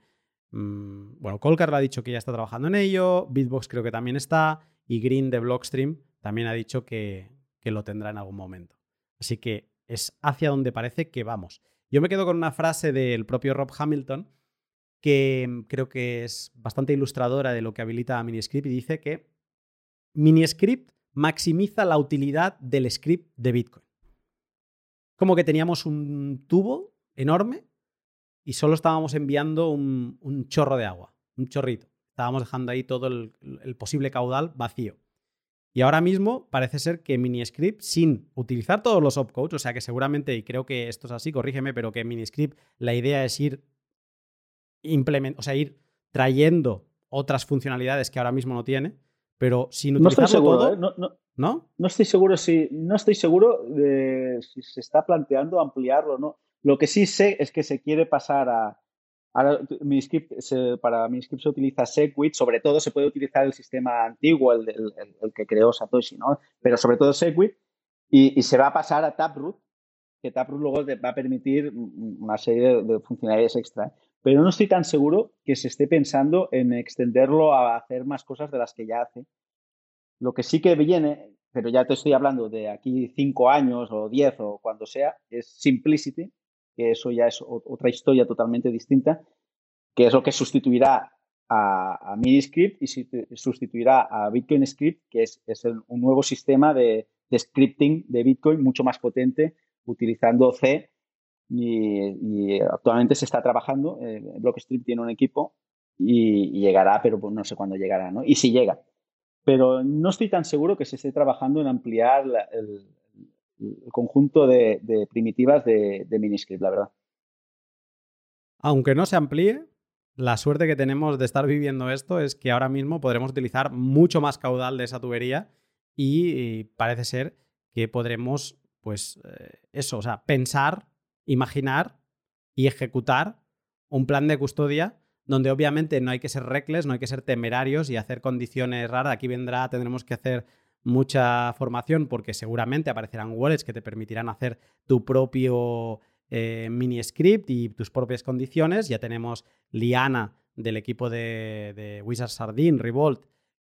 mm, bueno, Colcar ha dicho que ya está trabajando en ello. Bitbox creo que también está y Green de Blockstream también ha dicho que, lo tendrá en algún momento. Así que es hacia donde parece que vamos. Yo me quedo con una frase del propio Rob Hamilton que mm, creo que es bastante ilustradora de lo que habilita Miniscript y dice que Miniscript maximiza la utilidad del script de Bitcoin. Como que teníamos un tubo enorme y solo estábamos enviando un chorro de agua, un chorrito. Estábamos dejando ahí todo el, posible caudal vacío. Y ahora mismo parece ser que MiniScript, sin utilizar todos los opcodes, o sea que seguramente, y creo que esto es así, corrígeme, pero que MiniScript la idea es ir implement o sea, ir trayendo otras funcionalidades que ahora mismo no tiene, pero sin utilizarlo no todo. ¿eh? no, no, estoy seguro si no estoy seguro de si se está planteando ampliarlo, ¿no? Lo que sí sé es que se quiere pasar a, Ahora, para Miniscript se utiliza Segwit, sobre todo se puede utilizar el sistema antiguo, el, que creó Satoshi, ¿no? Pero sobre todo Segwit, y, se va a pasar a Taproot, que Taproot luego va a permitir una serie de, funcionalidades extra. Pero no estoy tan seguro que se esté pensando en extenderlo a hacer más cosas de las que ya hace. Lo que sí que viene, pero ya te estoy hablando de aquí cinco años o diez o cuando sea, es Simplicity, que eso ya es otra historia totalmente distinta, que es lo que sustituirá a, a Miniscript y sustituirá a Bitcoin Script, que es, un nuevo sistema de, scripting de Bitcoin mucho más potente utilizando C y, actualmente se está trabajando, eh, Blockstream tiene un equipo y, llegará, pero pues no sé cuándo llegará, ¿no? Y si llega. Pero no estoy tan seguro que se esté trabajando en ampliar el, el conjunto de, primitivas de, Miniscript, la verdad. Aunque no se amplíe, la suerte que tenemos de estar viviendo esto es que ahora mismo podremos utilizar mucho más caudal de esa tubería y, parece ser que podremos, pues, eh, eso, o sea, pensar, imaginar y ejecutar un plan de custodia donde obviamente no hay que ser reckless, no hay que ser temerarios y hacer condiciones raras. Aquí vendrá, tendremos que hacer mucha formación porque seguramente aparecerán wallets que te permitirán hacer tu propio eh, mini script y tus propias condiciones. Ya tenemos Liana del equipo de, Wizard Sardine, Revolt,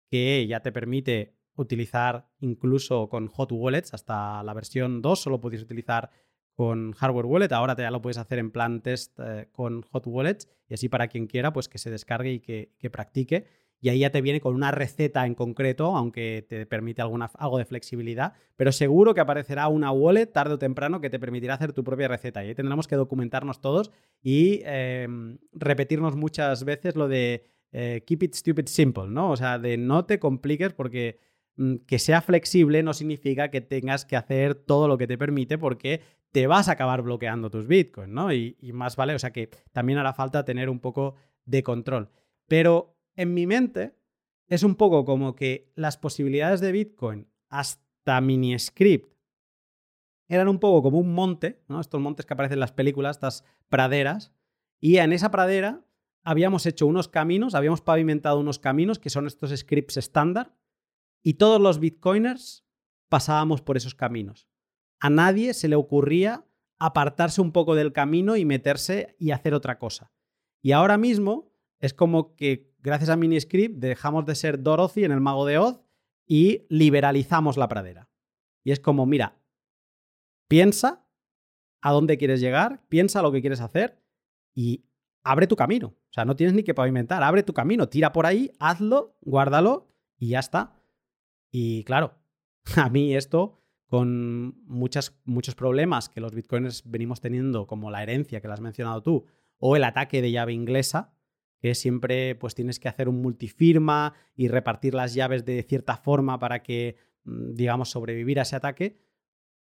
que ya te permite utilizar incluso con hot wallets hasta la versión 2, solo podéis utilizar con hardware wallet, ahora ya lo puedes hacer en plan test eh, con hot wallets. Y así para quien quiera pues que se descargue y que practique y ahí ya te viene con una receta en concreto, aunque te permite alguna, algo de flexibilidad, pero seguro que aparecerá una wallet tarde o temprano que te permitirá hacer tu propia receta. Y ahí tendremos que documentarnos todos y em, repetirnos muchas veces lo de eh, keep it stupid simple, ¿no? O sea, de no te compliques porque mm, que sea flexible no significa que tengas que hacer todo lo que te permite porque te vas a acabar bloqueando tus bitcoins, ¿no? Y, y, más vale, o sea que también hará falta tener un poco de control. Pero en mi mente es un poco como que las posibilidades de Bitcoin hasta mini-script eran un poco como un monte, ¿no? estos montes que aparecen en las películas, estas praderas, y en esa pradera habíamos hecho unos caminos, habíamos pavimentado unos caminos que son estos scripts estándar, y todos los bitcoiners pasábamos por esos caminos. A nadie se le ocurría apartarse un poco del camino y meterse y hacer otra cosa. Y ahora mismo es como que gracias a Miniscript dejamos de ser Dorothy en el Mago de Oz y liberalizamos la pradera. Y es como, mira, piensa a dónde quieres llegar, piensa lo que quieres hacer y abre tu camino. O sea, no tienes ni que pavimentar, abre tu camino, tira por ahí, hazlo, guárdalo y ya está. Y claro, <laughs> a mí esto con muchas, muchos problemas que los bitcoins venimos teniendo, como la herencia que la has mencionado tú, o el ataque de llave inglesa, que siempre pues tienes que hacer un multifirma y repartir las llaves de cierta forma para que, mm, digamos, sobrevivir a ese ataque,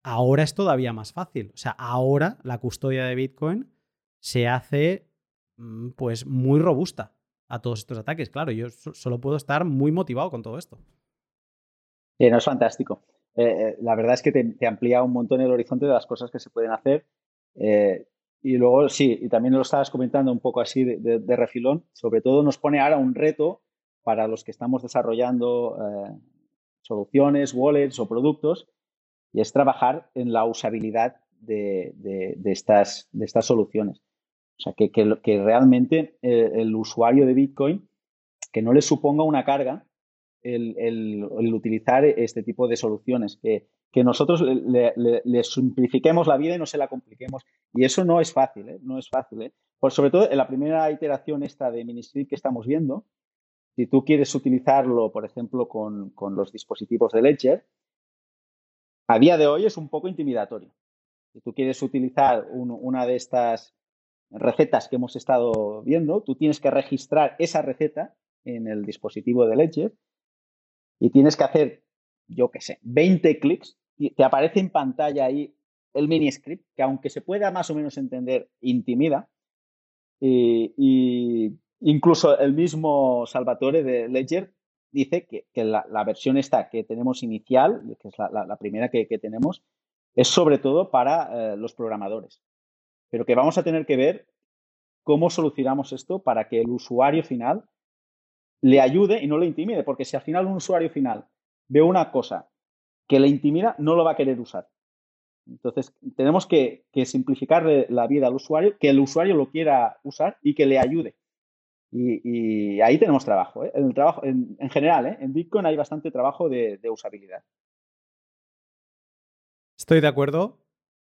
ahora es todavía más fácil. O sea, ahora la custodia de Bitcoin se hace mm, pues muy robusta a todos estos ataques. Claro, yo solo puedo estar muy motivado con todo esto. No, es fantástico. Eh, eh, la verdad es que te, amplía un montón el horizonte de las cosas que se pueden hacer. Eh, y luego, sí, y también lo estabas comentando un poco así de, refilón, sobre todo nos pone ahora un reto para los que estamos desarrollando soluciones, wallets o productos, y es trabajar en la usabilidad de, estas, de estas soluciones. O sea, que, que, realmente el usuario de Bitcoin, que no le suponga una carga el, utilizar este tipo de soluciones, que, nosotros le, simplifiquemos la vida y no se la compliquemos. Y eso no es fácil, ¿eh? no es fácil. ¿eh? Por, sobre todo en la primera iteración esta de Ministry que estamos viendo, si tú quieres utilizarlo, por ejemplo, con, los dispositivos de Ledger, a día de hoy es un poco intimidatorio. Si tú quieres utilizar una de estas recetas que hemos estado viendo, tú tienes que registrar esa receta en el dispositivo de Ledger y tienes que hacer, yo qué sé, 20 clics, te aparece en pantalla ahí el mini script, que aunque se pueda más o menos entender, intimida. Y, incluso el mismo Salvatore de Ledger dice que, la, versión esta que tenemos inicial, que es la, primera que, tenemos, es sobre todo para eh, los programadores. Pero que vamos a tener que ver cómo solucionamos esto para que el usuario final le ayude y no le intimide, porque si al final un usuario final ve una cosa que le intimida, no lo va a querer usar. Entonces, tenemos que, simplificarle la vida al usuario, que el usuario lo quiera usar y que le ayude. Y, ahí tenemos trabajo. ¿eh? En, el trabajo en, general, ¿eh? en Bitcoin hay bastante trabajo de, de usabilidad. Estoy de acuerdo.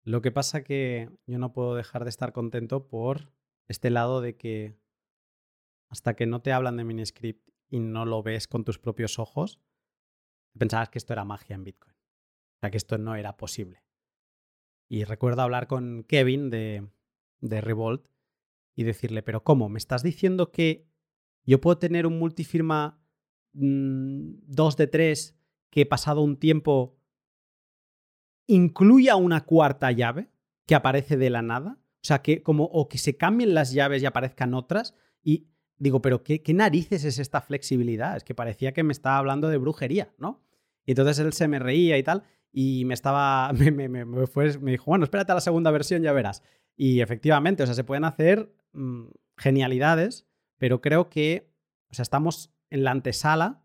Lo que pasa que yo no puedo dejar de estar contento por este lado de que hasta que no te hablan de Miniscript y no lo ves con tus propios ojos, pensabas que esto era magia en Bitcoin. O sea, que esto no era posible. Y recuerdo hablar con Kevin de, de Revolt y decirle, pero ¿cómo? ¿Me estás diciendo que yo puedo tener un multifirma 2 mm, de 3 que pasado un tiempo incluya una cuarta llave que aparece de la nada? O sea, que como o que se cambien las llaves y aparezcan otras y digo, pero qué, narices es esta flexibilidad? Es que parecía que me estaba hablando de brujería, ¿no? Y entonces él se me reía y tal, y me estaba, <laughs> me, me, me, fue, me dijo, bueno, espérate a la segunda versión, ya verás. Y efectivamente, o sea, se pueden hacer mm, genialidades, pero creo que, o sea, estamos en la antesala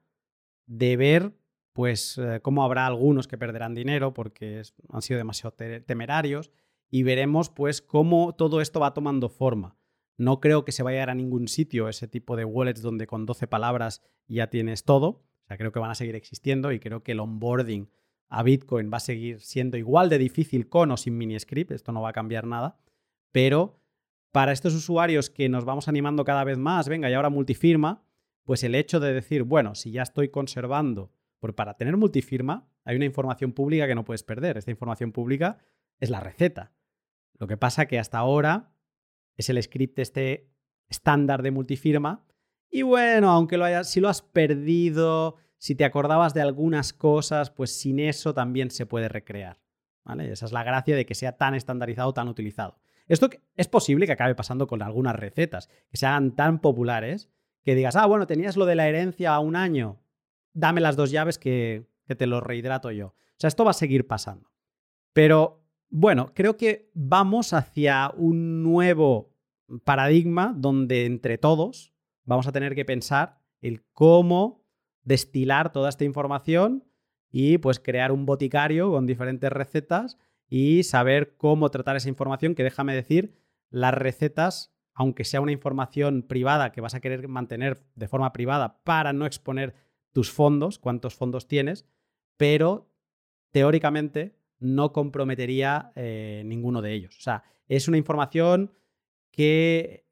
de ver, pues, eh, cómo habrá algunos que perderán dinero porque han sido demasiado temerarios, y veremos, pues, cómo todo esto va tomando forma. No creo que se vaya a ir a ningún sitio ese tipo de wallets donde con 12 palabras ya tienes todo. Creo que van a seguir existiendo y creo que el onboarding a Bitcoin va a seguir siendo igual de difícil con o sin mini script. Esto no va a cambiar nada. Pero para estos usuarios que nos vamos animando cada vez más, venga, y ahora multifirma, pues el hecho de decir, bueno, si ya estoy conservando, porque para tener multifirma hay una información pública que no puedes perder. Esta información pública es la receta. Lo que pasa que hasta ahora es el script este estándar de multifirma. Y bueno, aunque lo hayas, si lo has perdido, si te acordabas de algunas cosas, pues sin eso también se puede recrear. ¿vale? esa es la gracia de que sea tan estandarizado, tan utilizado. Esto es posible que acabe pasando con algunas recetas, que se hagan tan populares que digas, ah, bueno, tenías lo de la herencia a un año, dame las dos llaves que, que te lo rehidrato yo. O sea, esto va a seguir pasando. Pero bueno, creo que vamos hacia un nuevo paradigma donde entre todos vamos a tener que pensar el cómo destilar toda esta información y pues crear un boticario con diferentes recetas y saber cómo tratar esa información, que déjame decir, las recetas, aunque sea una información privada que vas a querer mantener de forma privada para no exponer tus fondos, cuántos fondos tienes, pero teóricamente no comprometería eh, ninguno de ellos. O sea, es una información que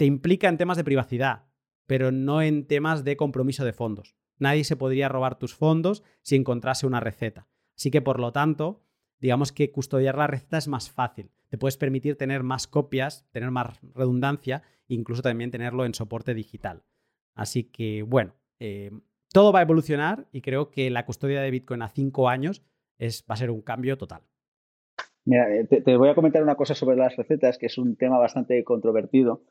te implica en temas de privacidad, pero no en temas de compromiso de fondos. Nadie se podría robar tus fondos si encontrase una receta. Así que, por lo tanto, digamos que custodiar la receta es más fácil. Te puedes permitir tener más copias, tener más redundancia, incluso también tenerlo en soporte digital. Así que, bueno, eh, todo va a evolucionar y creo que la custodia de Bitcoin a cinco años es, va a ser un cambio total. Mira, eh, te, voy a comentar una cosa sobre las recetas, que es un tema bastante controvertido.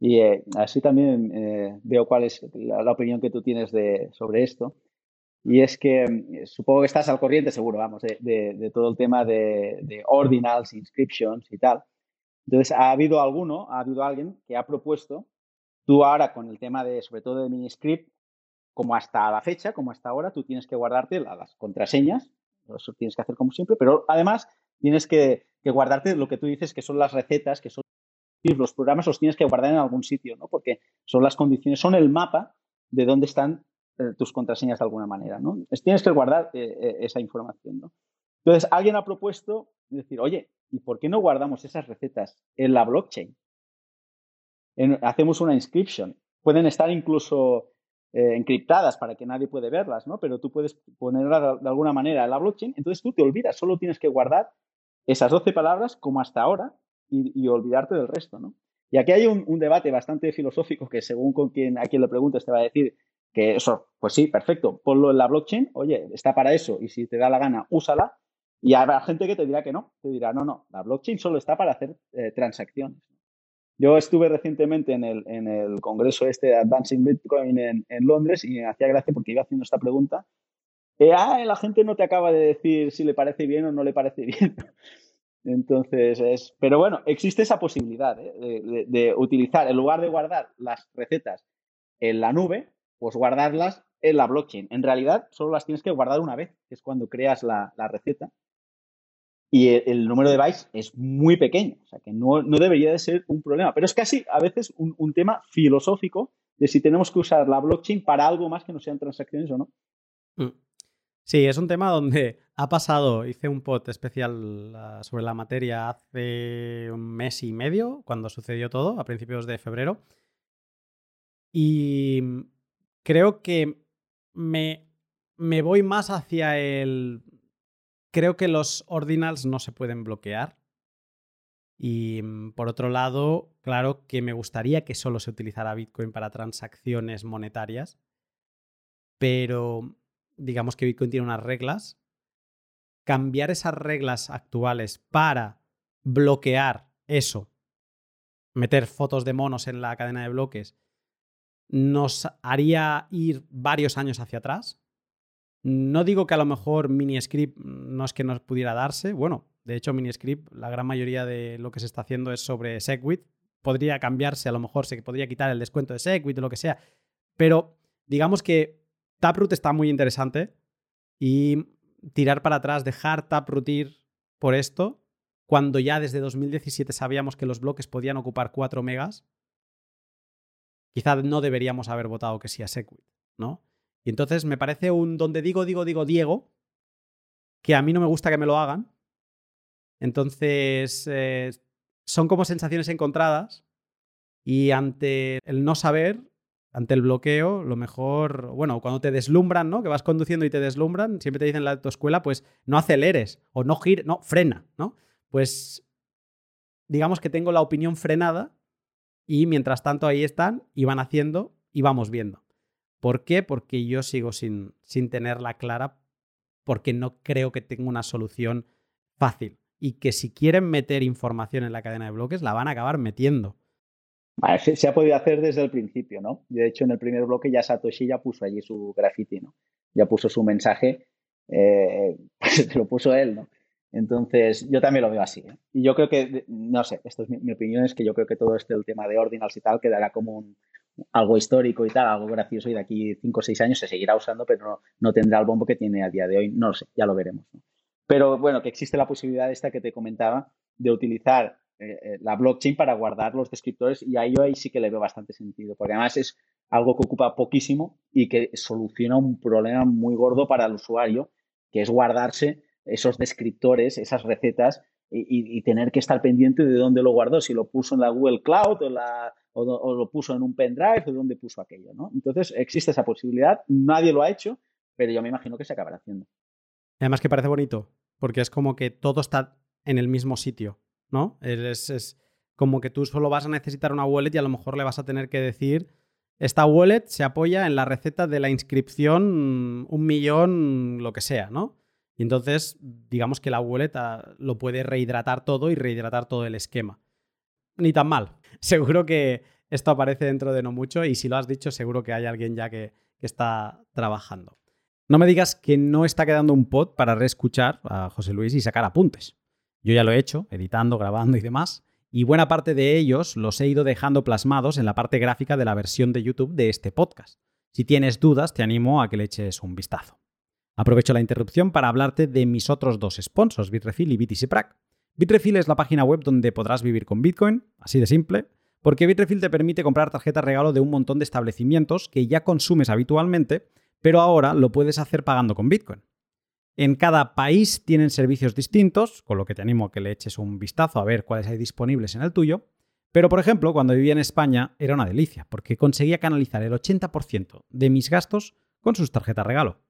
Y eh, así también eh, veo cuál es la, opinión que tú tienes de, sobre esto. Y es que mm, supongo que estás al corriente, seguro, vamos, de, todo el tema de, ordinals, inscriptions y tal. Entonces, ha habido alguno, ha habido alguien que ha propuesto, tú ahora con el tema de, sobre todo de miniscript, como hasta la fecha, como hasta ahora, tú tienes que guardarte las contraseñas, eso tienes que hacer como siempre, pero además tienes que guardarte lo que tú dices que son las recetas, que son los programas los tienes que guardar en algún sitio, ¿no? Porque son las condiciones, son el mapa de dónde están eh, tus contraseñas de alguna manera, ¿no? tienes que guardar eh, eh, esa información, ¿no? Entonces, alguien ha propuesto decir, oye, ¿y por qué no guardamos esas recetas en la blockchain? hacemos una inscription. Pueden estar incluso encriptadas para que nadie puede verlas, ¿no? Pero tú puedes ponerlas de alguna manera en la blockchain, entonces tú te olvidas, solo tienes que guardar esas 12 palabras como hasta ahora y, olvidarte del resto, ¿no? Y aquí hay un, debate bastante filosófico que según con quien, a quien le preguntes te va a decir que eso, pues sí, perfecto, ponlo en la blockchain, oye, está para eso y si te da la gana, úsala. Y habrá gente que te dirá que no, te dirá, no, no, la blockchain solo está para hacer eh, transacciones. Yo estuve recientemente en el, en el congreso este de Advancing Bitcoin en, en Londres y me hacía gracia porque iba haciendo esta pregunta. Eh, ah, la gente no te acaba de decir si le parece bien o no le parece <laughs> bien. Entonces, es, pero bueno, existe esa posibilidad ¿eh? de, utilizar, en lugar de guardar las recetas en la nube, pues guardarlas en la blockchain. En realidad, solo las tienes que guardar una vez, que es cuando creas la, receta. Y el, número de bytes es muy pequeño, o sea que no, debería de ser un problema. Pero es casi a veces un, tema filosófico de si tenemos que usar la blockchain para algo más que no sean transacciones o no. Mm. Sí, es un tema donde ha pasado, hice un pod especial ah, sobre la materia hace un mes y medio, cuando sucedió todo, a principios de febrero. Y creo que me, me voy más hacia el... Creo que los ordinals no se pueden bloquear. Y mm, por otro lado, claro que me gustaría que solo se utilizara Bitcoin para transacciones monetarias. Pero digamos que Bitcoin tiene unas reglas, cambiar esas reglas actuales para bloquear eso, meter fotos de monos en la cadena de bloques, nos haría ir varios años hacia atrás. No digo que a lo mejor MiniScript no es que no pudiera darse. Bueno, de hecho, MiniScript, la gran mayoría de lo que se está haciendo es sobre Segwit. Podría cambiarse, a lo mejor se podría quitar el descuento de Segwit o lo que sea. Pero digamos que Taproot está muy interesante y tirar para atrás, dejar Taproot ir por esto, cuando ya desde 2017 sabíamos que los bloques podían ocupar 4 megas, quizá no deberíamos haber votado que sí a Segwit, ¿no? Y entonces me parece un donde digo, digo, digo, Diego, que a mí no me gusta que me lo hagan. Entonces, eh, son como sensaciones encontradas y ante el no saber, ante el bloqueo, lo mejor, bueno, cuando te deslumbran, ¿no? Que vas conduciendo y te deslumbran, siempre te dicen en la autoescuela, pues no aceleres o no gires, no, frena, ¿no? Pues digamos que tengo la opinión frenada y mientras tanto ahí están y van haciendo y vamos viendo. ¿Por qué? Porque yo sigo sin, sin tenerla clara porque no creo que tenga una solución fácil. y que si quieren meter información en la cadena de bloques, la van a acabar metiendo. Se, ha podido hacer desde el principio, ¿no? De hecho, en el primer bloque ya Satoshi ya puso allí su graffiti, ¿no? Ya puso su mensaje, eh, <laughs> pues lo puso él, ¿no? Entonces, yo también lo veo así. ¿eh? Y yo creo que, no sé, esto es mi, opinión, es que yo creo que todo este el tema de ordinals y tal quedará como un, algo histórico y tal, algo gracioso y de aquí cinco o seis años se seguirá usando, pero no, tendrá el bombo que tiene a día de hoy. No lo sé, ya lo veremos. Pero bueno, que existe la posibilidad esta que te comentaba de utilizar eh, eh, la blockchain para guardar los descriptores y ahí yo ahí sí que le veo bastante sentido, porque además es algo que ocupa poquísimo y que soluciona un problema muy gordo para el usuario, que es guardarse esos descriptores, esas recetas y, tener que estar pendiente de dónde lo guardó, si lo puso en la Google Cloud o, lo puso en un pendrive o dónde puso aquello, ¿no? Entonces existe esa posibilidad, nadie lo ha hecho, pero yo me imagino que se acabará haciendo. Además que parece bonito, porque es como que todo está en el mismo sitio, ¿no? Es, como que tú solo vas a necesitar una wallet y a lo mejor le vas a tener que decir, esta wallet se apoya en la receta de la inscripción un millón, lo que sea, ¿no? Y entonces, digamos que la wallet ah, lo puede rehidratar todo y rehidratar todo el esquema. Ni tan mal. <laughs> Seguro que esto aparece dentro de no mucho y si lo has dicho, seguro que hay alguien ya que está trabajando. No me digas que no está quedando un pod para reescuchar a José Luis y sacar apuntes. Yo ya lo he hecho, editando, grabando y demás, y buena parte de ellos los he ido dejando plasmados en la parte gráfica de la versión de YouTube de este podcast. Si tienes dudas, te animo a que le eches un vistazo. Aprovecho la interrupción para hablarte de mis otros dos sponsors, Bitrefill y BTC. Bitrefill es la página web donde podrás vivir con Bitcoin, así de simple, porque Bitrefill te permite comprar tarjetas regalo de un montón de establecimientos que ya consumes habitualmente pero ahora lo puedes hacer pagando con Bitcoin. En cada país tienen servicios distintos, con lo que te animo a que le eches un vistazo a ver cuáles hay disponibles en el tuyo. Pero, por ejemplo, cuando vivía en España era una delicia, porque conseguía canalizar el 80% de mis gastos con sus tarjetas regalo.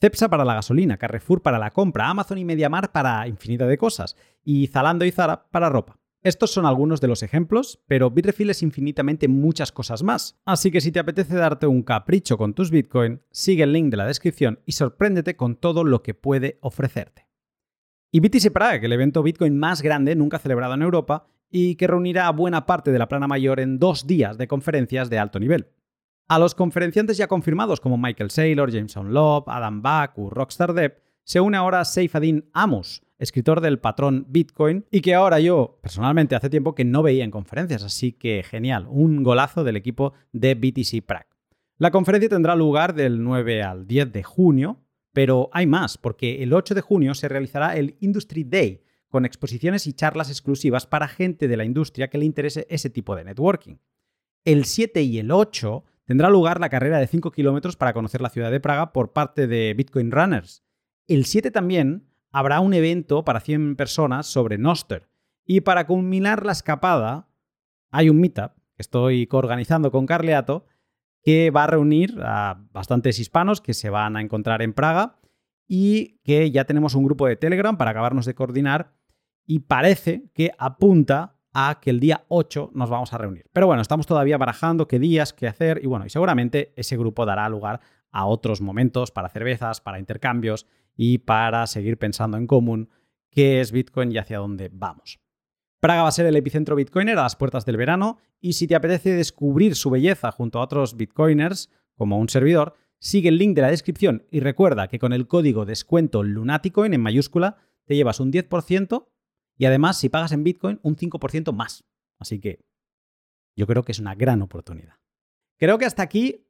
Cepsa para la gasolina, Carrefour para la compra, Amazon y Mediamar para infinidad de cosas, y Zalando y Zara para ropa. Estos son algunos de los ejemplos, pero Bitrefill es infinitamente muchas cosas más. Así que si te apetece darte un capricho con tus Bitcoin, sigue el link de la descripción y sorpréndete con todo lo que puede ofrecerte. Y BTC Prague, el evento Bitcoin más grande nunca celebrado en Europa y que reunirá a buena parte de la plana mayor en dos días de conferencias de alto nivel. A los conferenciantes ya confirmados como Michael Saylor, Jameson Love, Adam Back o Rockstar Depp se une ahora Seifadin Amos, escritor del patrón Bitcoin, y que ahora yo personalmente hace tiempo que no veía en conferencias, así que genial, un golazo del equipo de BTC Prague. La conferencia tendrá lugar del 9 al 10 de junio, pero hay más, porque el 8 de junio se realizará el Industry Day, con exposiciones y charlas exclusivas para gente de la industria que le interese ese tipo de networking. El 7 y el 8 tendrá lugar la carrera de 5 kilómetros para conocer la ciudad de Praga por parte de Bitcoin Runners. El 7 también habrá un evento para 100 personas sobre Noster. Y para culminar la escapada, hay un meetup que estoy coorganizando con Carleato que va a reunir a bastantes hispanos que se van a encontrar en Praga y que ya tenemos un grupo de Telegram para acabarnos de coordinar y parece que apunta a que el día 8 nos vamos a reunir. Pero bueno, estamos todavía barajando qué días, qué hacer y bueno, y seguramente ese grupo dará lugar a otros momentos para cervezas, para intercambios y para seguir pensando en común qué es Bitcoin y hacia dónde vamos. Praga va a ser el epicentro bitcoiner a las puertas del verano y si te apetece descubrir su belleza junto a otros bitcoiners, como un servidor, sigue el link de la descripción y recuerda que con el código descuento Lunaticoin en mayúscula te llevas un 10% y además si pagas en Bitcoin un 5% más. Así que yo creo que es una gran oportunidad. Creo que hasta aquí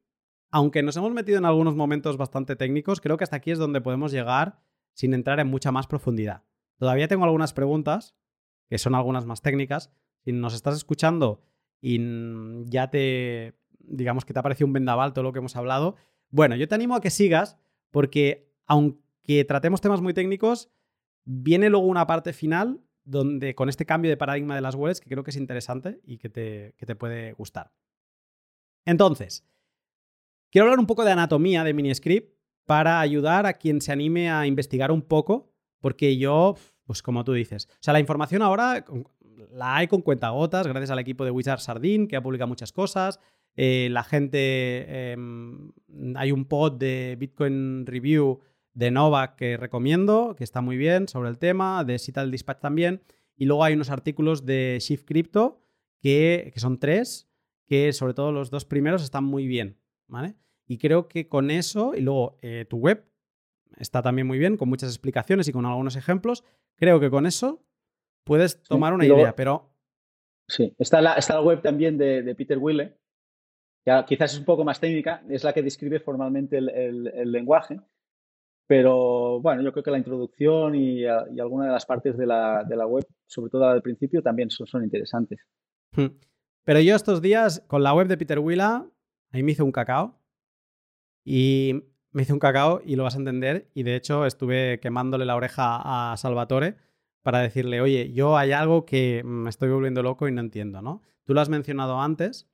aunque nos hemos metido en algunos momentos bastante técnicos, creo que hasta aquí es donde podemos llegar sin entrar en mucha más profundidad. Todavía tengo algunas preguntas, que son algunas más técnicas. Si nos estás escuchando y ya te, digamos que te ha parecido un vendaval todo lo que hemos hablado, bueno, yo te animo a que sigas porque aunque tratemos temas muy técnicos, viene luego una parte final donde con este cambio de paradigma de las wallets que creo que es interesante y que te, que te puede gustar. Entonces, Quiero hablar un poco de anatomía de Miniscript para ayudar a quien se anime a investigar un poco, porque yo, pues como tú dices, o sea, la información ahora la hay con cuentagotas, gracias al equipo de Wizard Sardine, que ha publicado muchas cosas. Eh, la gente, em, hay un pod de Bitcoin Review de Novak que recomiendo, que está muy bien sobre el tema, de Cital Dispatch también. Y luego hay unos artículos de Shift Crypto, que son tres, que sobre todo los dos primeros están muy bien, ¿vale? Y creo que con eso, y luego eh, tu web está también muy bien, con muchas explicaciones y con algunos ejemplos, creo que con eso puedes tomar una idea, pero... Sí, está la, está la web también de, Peter Wille, que quizás es un poco más técnica, es la que describe formalmente el, lenguaje, pero bueno, yo creo que la introducción y, alguna de las partes de la, web, sobre todo al principio, también son, son interesantes. Hmm. Pero yo estos días, con la web de Peter Willa, ahí me hice un cacao. Y me hice un cacao y lo vas a entender. Y de hecho estuve quemándole la oreja a Salvatore para decirle, oye, yo hay algo que me estoy volviendo loco y no entiendo, ¿no? Tú lo has mencionado antes.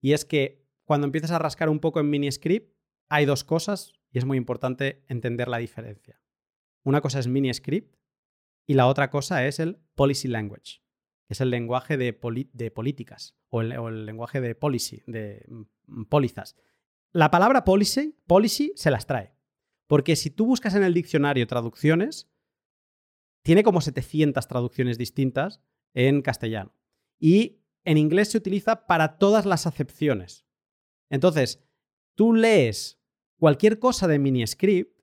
Y es que cuando empiezas a rascar un poco en MiniScript, hay dos cosas y es muy importante entender la diferencia. Una cosa es MiniScript y la otra cosa es el Policy Language es el lenguaje de, políticas o el, lenguaje de policy, de mm, pólizas. La palabra policy, policy se las trae. Porque si tú buscas en el diccionario traducciones, tiene como 700 traducciones distintas en castellano. Y en inglés se utiliza para todas las acepciones. Entonces, tú lees cualquier cosa de miniscript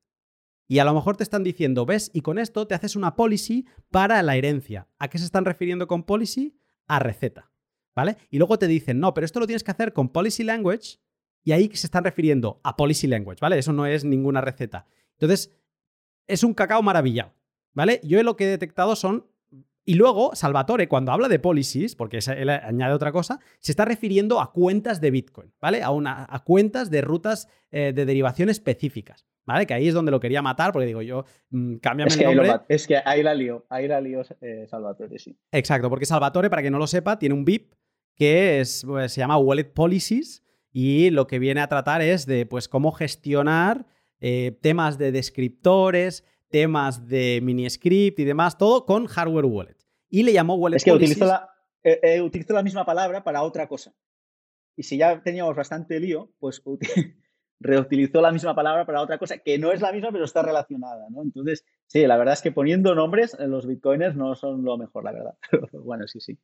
y a lo mejor te están diciendo, ves, y con esto te haces una policy para la herencia. ¿A qué se están refiriendo con policy? A receta. ¿Vale? Y luego te dicen, no, pero esto lo tienes que hacer con policy language y ahí se están refiriendo a policy language, ¿vale? Eso no es ninguna receta. Entonces, es un cacao maravillado, ¿vale? Yo lo que he detectado son y luego, Salvatore, cuando habla de policies, porque él añade otra cosa, se está refiriendo a cuentas de Bitcoin, ¿vale? A, una, a cuentas de rutas eh, de derivación específicas. ¿Vale? Que ahí es donde lo quería matar, porque digo yo, mmm, cámbiame es el nombre. es que ahí la lío, ahí la lío eh, Salvatore, sí. Exacto, porque Salvatore, para quien no lo sepa, tiene un VIP que es, pues, se llama Wallet Policies y lo que viene a tratar es de pues, cómo gestionar eh, temas de descriptores, temas de mini script y demás, todo con hardware wallet. Y le llamó Wallet Es que utilizo la, utilizo la misma palabra para otra cosa. Y si ya teníamos bastante lío, pues reutilizó la misma palabra para otra cosa que no es la misma, pero está relacionada, ¿no? Entonces, sí, la verdad es que poniendo nombres, eh, los bitcoiners no son lo mejor, la verdad. <laughs> Pero bueno, sí, sí.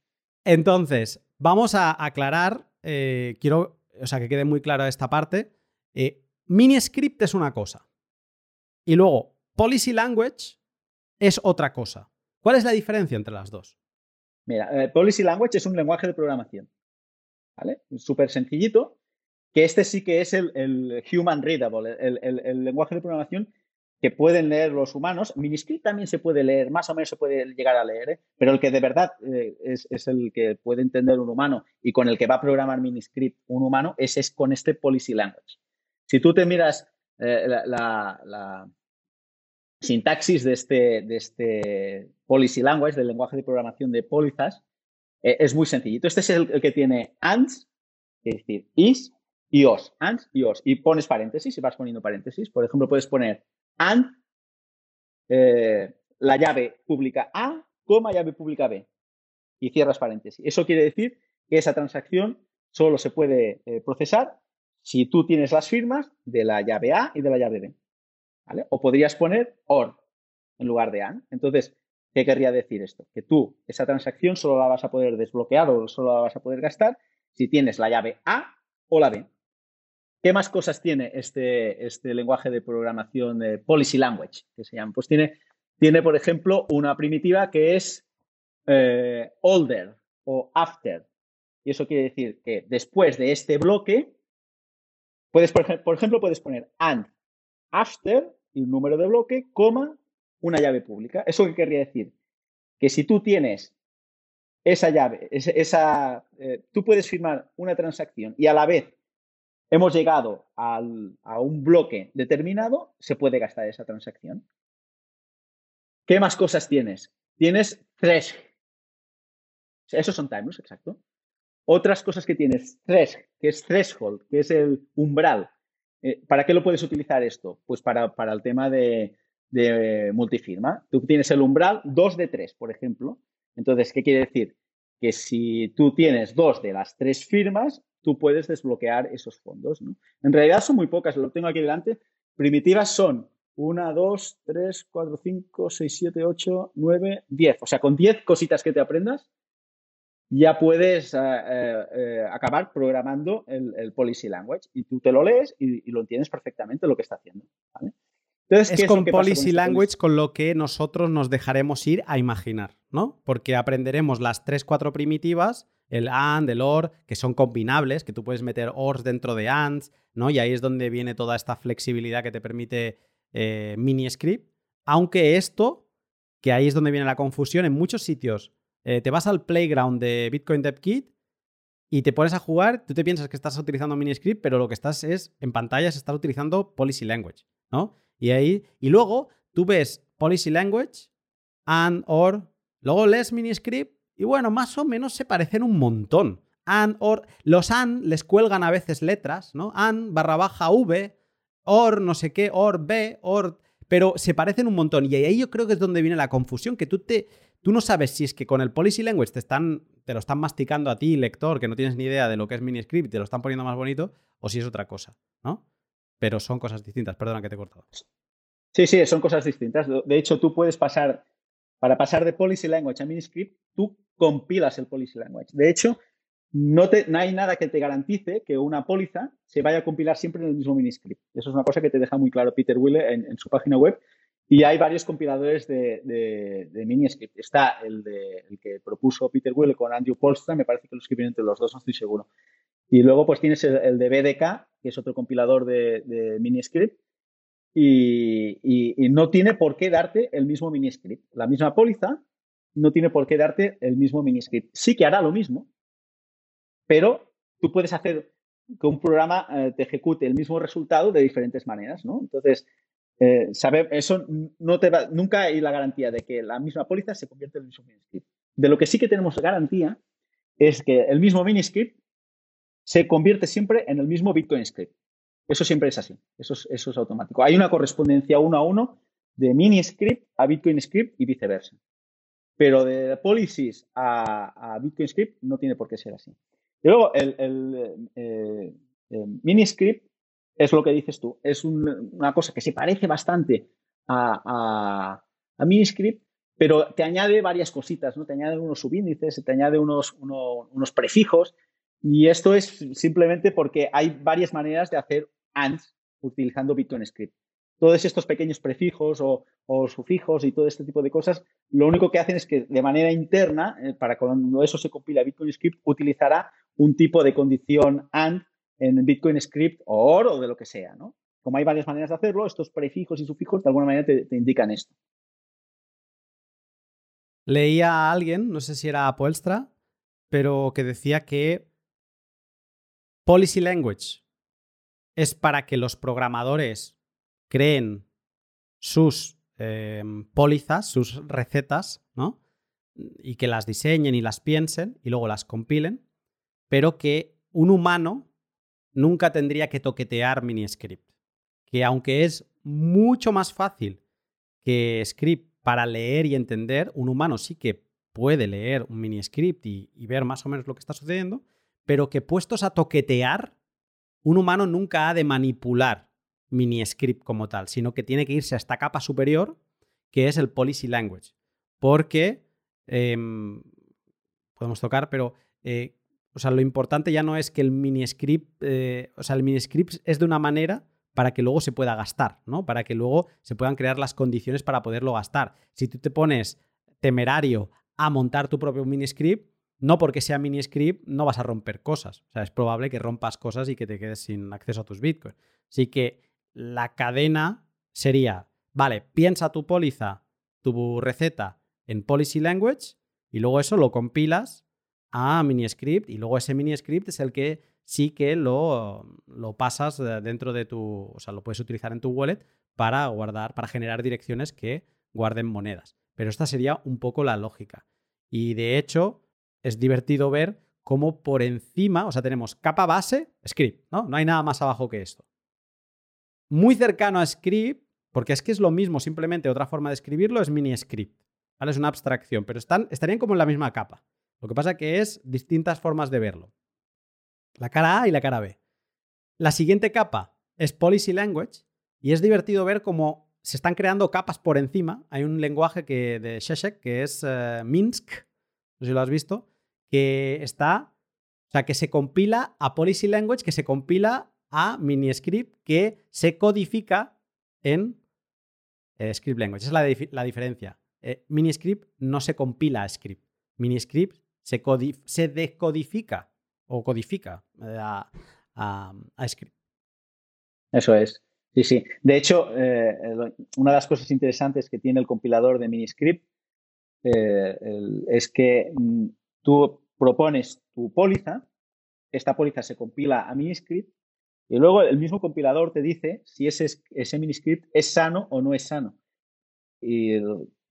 Entonces, vamos a aclarar, eh, quiero, o sea, que quede muy clara esta parte. Eh, MiniScript es una cosa. Y luego, Policy Language es otra cosa. ¿Cuál es la diferencia entre las dos? Mira, Policy Language es un lenguaje de programación. ¿Vale? Súper sencillito que este sí que es el, human readable, el, lenguaje de programación que pueden leer los humanos. Miniscript también se puede leer, más o menos se puede llegar a leer, ¿eh? pero el que de verdad eh, es, el que puede entender un humano y con el que va a programar Miniscript un humano, es con este policy language. Si tú te miras eh, la, sintaxis de este, de este policy language, del lenguaje de programación de polizas, es muy sencillito. Este es el, el que tiene ands, es decir, is, y os, and y os. Y pones paréntesis y vas poniendo paréntesis. Por ejemplo, puedes poner and eh, la llave pública A, coma llave pública B. Y cierras paréntesis. Eso quiere decir que esa transacción solo se puede eh, procesar si tú tienes las firmas de la llave A y de la llave B. O podrías poner OR en lugar de AND. Entonces, ¿qué querría decir esto? Que tú esa transacción solo la vas a poder desbloquear o solo la vas a poder gastar si tienes la llave A o la B. ¿Qué más cosas tiene este, este lenguaje de programación de Policy Language, que se llama? Pues tiene, tiene por ejemplo, una primitiva que es eh, older o after. Y eso quiere decir que después de este bloque, puedes, por, por ejemplo, puedes poner and after, y un número de bloque, coma, una llave pública. ¿Eso qué querría decir? Que si tú tienes esa llave, esa, eh, tú puedes firmar una transacción y a la vez hemos llegado a un bloque determinado, se puede gastar esa transacción. ¿Qué más cosas tienes? Tienes tres. Esos son timeless, exacto. Otras cosas que tienes, tres, que es threshold, que es el umbral. Eh, ¿Para qué lo puedes utilizar esto? Pues para, para el tema de, de, multifirma. Tú tienes el umbral 2 de 3, por ejemplo. Entonces, ¿qué quiere decir? Que si tú tienes dos de las tres firmas, tú puedes desbloquear esos fondos. ¿no? En realidad son muy pocas, lo tengo aquí delante. Primitivas son 1, 2, 3, 4, 5, 6, 7, 8, 9, 10. O sea, con 10 cositas que te aprendas, ya puedes eh, eh, eh, acabar programando el, policy language. Y tú te lo lees y, lo entiendes perfectamente lo que está haciendo. Entonces, es con policy este language con lo que nosotros nos dejaremos ir a imaginar, ¿no? Porque aprenderemos las 3, 4 primitivas, el AND, el OR, que son combinables, que tú puedes meter ORs dentro de ANDs, ¿no? Y ahí es donde viene toda esta flexibilidad que te permite mini script. Aunque esto, que ahí es donde viene la confusión, en muchos sitios eh, te vas al playground de Bitcoin Dev Kit y te pones a jugar, tú te piensas que estás utilizando miniscript, pero lo que estás es, en pantalla, se está utilizando Policy Language, ¿no? Y ahí, y luego tú ves Policy Language, and, or, luego lees miniscript y bueno, más o menos se parecen un montón. And, or, los and les cuelgan a veces letras, ¿no? And barra baja V, or no sé qué, or B, or pero se parecen un montón. Y ahí yo creo que es donde viene la confusión, que tú, te, tú no sabes si es que con el policy language te, están, te lo están masticando a ti, lector, que no tienes ni idea de lo que es miniscript y te lo están poniendo más bonito, o si es otra cosa, ¿no? Pero son cosas distintas. Perdona que te he cortado. Sí, sí, son cosas distintas. De hecho, tú puedes pasar, para pasar de policy language a miniscript, tú compilas el policy language. De hecho, no, te, hay nada que te garantice que una póliza se vaya a compilar siempre en el mismo miniscript. Eso es una cosa que te deja muy claro Peter Wille en, su página web. Y hay varios compiladores de, miniscript. Está el, el que propuso Peter Wille con Andrew Polstra, me parece que lo escribieron entre los dos, no estoy seguro. Y luego pues tienes el, de BDK, que es otro compilador de, miniscript, y, no tiene por qué darte el mismo miniscript. La misma póliza no tiene por qué darte el mismo miniscript. Sí que hará lo mismo, pero tú puedes hacer que un programa eh, te ejecute el mismo resultado de diferentes maneras, ¿no? Entonces, eh, eso no te va, nunca hay la garantía de que la misma póliza se convierta en el mismo miniscript. De lo que sí que tenemos garantía es que el mismo miniscript se convierte siempre en el mismo Bitcoin script. Eso siempre es así, eso es, automático. Hay una correspondencia uno a uno de miniscript a Bitcoin script y viceversa. Pero de policies a, a Bitcoin script no tiene por qué ser así. Y luego, el, el, eh, eh, miniscript es lo que dices tú, es una cosa que se parece bastante a, a, miniscript, pero te añade varias cositas, ¿no? Te añade unos subíndices, te añade unos prefijos, y esto es simplemente porque hay varias maneras de hacer ANDs utilizando Bitcoin Script todos estos pequeños prefijos o, sufijos y todo este tipo de cosas, lo único que hacen es que de manera interna, eh, para cuando eso se compila Bitcoin Script, utilizará un tipo de condición AND en Bitcoin Script o OR o de lo que sea, ¿no? Como hay varias maneras de hacerlo, estos prefijos y sufijos de alguna manera te, indican esto. Leía a alguien, no sé si era Apoelstra, pero que decía que Policy Language es para que los programadores creen sus em, pólizas, sus recetas, ¿no? Y que las diseñen y las piensen y luego las compilen, pero que un humano nunca tendría que toquetear miniscript. Que aunque es mucho más fácil que script para leer y entender, un humano sí que puede leer un miniscript y, y ver más o menos lo que está sucediendo, pero que puestos a toquetear, un humano nunca ha de manipular mini script como tal, sino que tiene que irse a esta capa superior, que es el policy language. Porque em, podemos tocar, pero eh, o sea, lo importante ya no es que el mini script, eh, o sea, el mini script es de una manera para que luego se pueda gastar, ¿no? Para que luego se puedan crear las condiciones para poderlo gastar. Si tú te pones temerario a montar tu propio mini script, no porque sea mini script no vas a romper cosas. O sea, es probable que rompas cosas y que te quedes sin acceso a tus bitcoins. Así que la cadena sería, vale, piensa tu póliza, tu receta en policy language y luego eso lo compilas a miniscript y luego ese miniscript es el que sí que lo, lo pasas dentro de tu, o sea, lo puedes utilizar en tu wallet para guardar, para generar direcciones que guarden monedas. Pero esta sería un poco la lógica. Y de hecho, es divertido ver cómo por encima, o sea, tenemos capa base, script, ¿no? No hay nada más abajo que esto muy cercano a script, porque es que es lo mismo, simplemente otra forma de escribirlo es mini script. ¿vale? Es una abstracción, pero están, estarían como en la misma capa. Lo que pasa que es distintas formas de verlo. La cara A y la cara B. La siguiente capa es policy language y es divertido ver cómo se están creando capas por encima. Hay un lenguaje que, de Sheshek que es eh, Minsk, no sé si lo has visto, que está, o sea, que se compila a Policy Language, que se compila a Miniscript, que se codifica en eh, Script Language. Esa es la, diferencia. Eh, Miniscript no se compila a Script. Miniscript se, se decodifica o codifica a, a Script. Eso es. Sí, sí. De hecho, eh, una de las cosas interesantes que tiene el compilador de Miniscript eh, es que mm, tú propones tu póliza, esta póliza se compila a Miniscript y luego el mismo compilador te dice si ese, Miniscript es sano o no es sano. Y,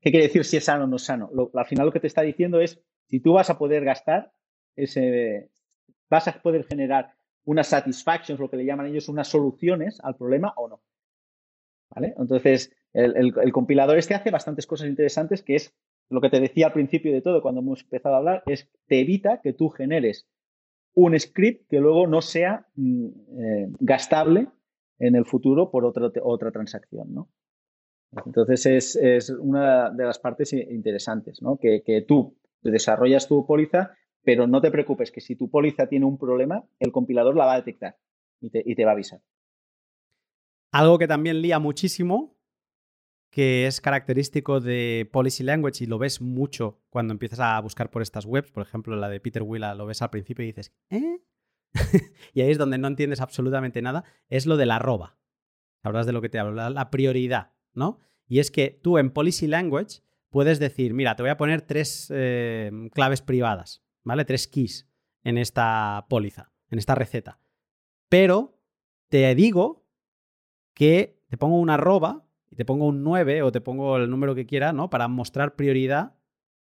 ¿Qué quiere decir si es sano o no es sano? al final lo que te está diciendo es si tú vas a poder gastar ese, vas a poder generar unas satisfactions, lo que le llaman ellos, unas soluciones al problema o no. ¿Vale? Entonces, el, compilador este hace bastantes cosas interesantes, que es lo que te decía al principio de todo, cuando hemos empezado a hablar, es te evita que tú generes un script que luego no sea mm, eh, gastable en el futuro por otra, otra transacción, ¿no? Entonces es, una de las partes interesantes, ¿no? Que, que tú desarrollas tu póliza pero no te preocupes que si tu póliza tiene un problema, el compilador la va a detectar y te, va a avisar. Algo que también lía muchísimo, que es característico de Policy Language y lo ves mucho cuando empiezas a buscar por estas webs, por ejemplo la de Peter Willa lo ves al principio y dices, ¿eh? <laughs> y ahí es donde no entiendes absolutamente nada, es lo de la arroba. Hablas de lo que te hablo, la, prioridad, ¿no? Y es que tú en Policy Language puedes decir, mira, te voy a poner tres eh, claves privadas. ¿vale? Tres keys en esta póliza, en esta receta. Pero te digo que te pongo una arroba y te pongo un 9 o te pongo el número que quiera, ¿no? Para mostrar prioridad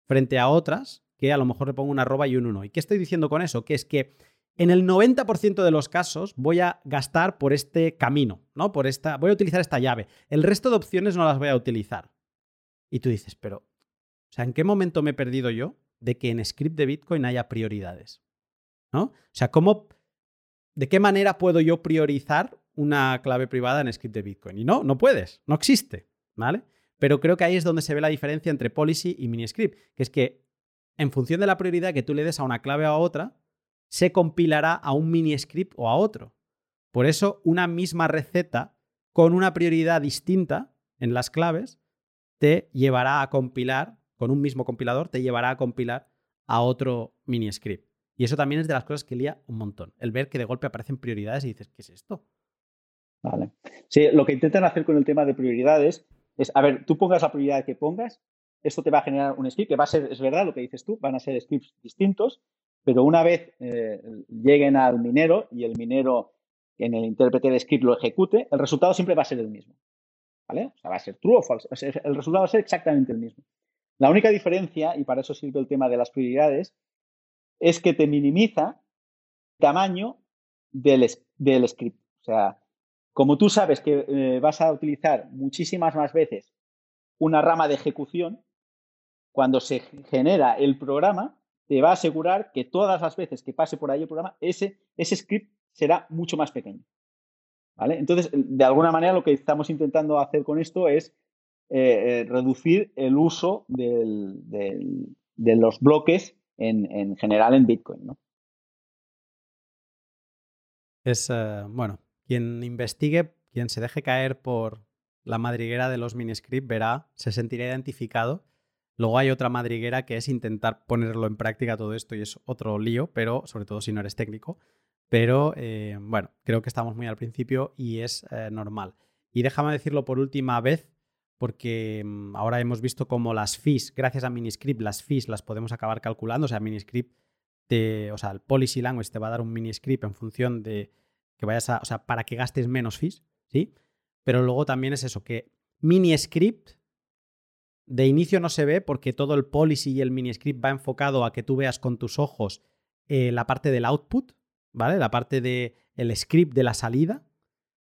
frente a otras que a lo mejor le pongo una arroba y un 1. ¿Y qué estoy diciendo con eso? Que es que en el 90% de los casos voy a gastar por este camino, ¿no? Por esta, voy a utilizar esta llave. El resto de opciones no las voy a utilizar. Y tú dices, pero, o sea, ¿en qué momento me he perdido yo de que en script de Bitcoin haya prioridades. ¿no? O sea, ¿cómo, ¿de qué manera puedo yo priorizar una clave privada en script de Bitcoin? Y no, no puedes, no existe, ¿vale? Pero creo que ahí es donde se ve la diferencia entre policy y miniscript, que es que en función de la prioridad que tú le des a una clave o a otra, se compilará a un miniscript o a otro. Por eso, una misma receta con una prioridad distinta en las claves te llevará a compilar con un mismo compilador te llevará a compilar a otro mini script. Y eso también es de las cosas que lía un montón. El ver que de golpe aparecen prioridades y dices, ¿qué es esto? Vale. Sí, lo que intentan hacer con el tema de prioridades es, a ver, tú pongas la prioridad que pongas, esto te va a generar un script que va a ser, es verdad lo que dices tú, van a ser scripts distintos, pero una vez eh, lleguen al minero y el minero en el intérprete de script lo ejecute, el resultado siempre va a ser el mismo. ¿Vale? O sea, va a ser true o false. El resultado va a ser exactamente el mismo. La única diferencia, y para eso sirve el tema de las prioridades, es que te minimiza el tamaño del, script. O sea, como tú sabes que eh, vas a utilizar muchísimas más veces una rama de ejecución, cuando se genera el programa, te va a asegurar que todas las veces que pase por ahí el programa, ese, ese script será mucho más pequeño. ¿Vale? Entonces, de alguna manera, lo que estamos intentando hacer con esto es eh, eh, reducir el uso de los bloques en, general en Bitcoin. ¿no? Es, bueno, quien investigue, quien se deje caer por la madriguera de los miniscript verá, se sentirá identificado. Luego hay otra madriguera que es intentar ponerlo en práctica todo esto y es otro lío, pero sobre todo si no eres técnico. Pero bueno, creo que estamos muy al principio y es normal. Y déjame decirlo por última vez, porque mm, ahora hemos visto cómo las fees, gracias a Miniscript, las fees las podemos acabar calculando. O sea, Miniscript, te, o sea, el policy language te va a dar un Miniscript en función de que vayas a, o sea, para que gastes menos fees, ¿sí? Pero luego también es eso, que Miniscript de inicio no se ve porque todo el policy y el Miniscript va enfocado a que tú veas con tus ojos eh, la parte del output, ¿vale? La parte del el script de la salida,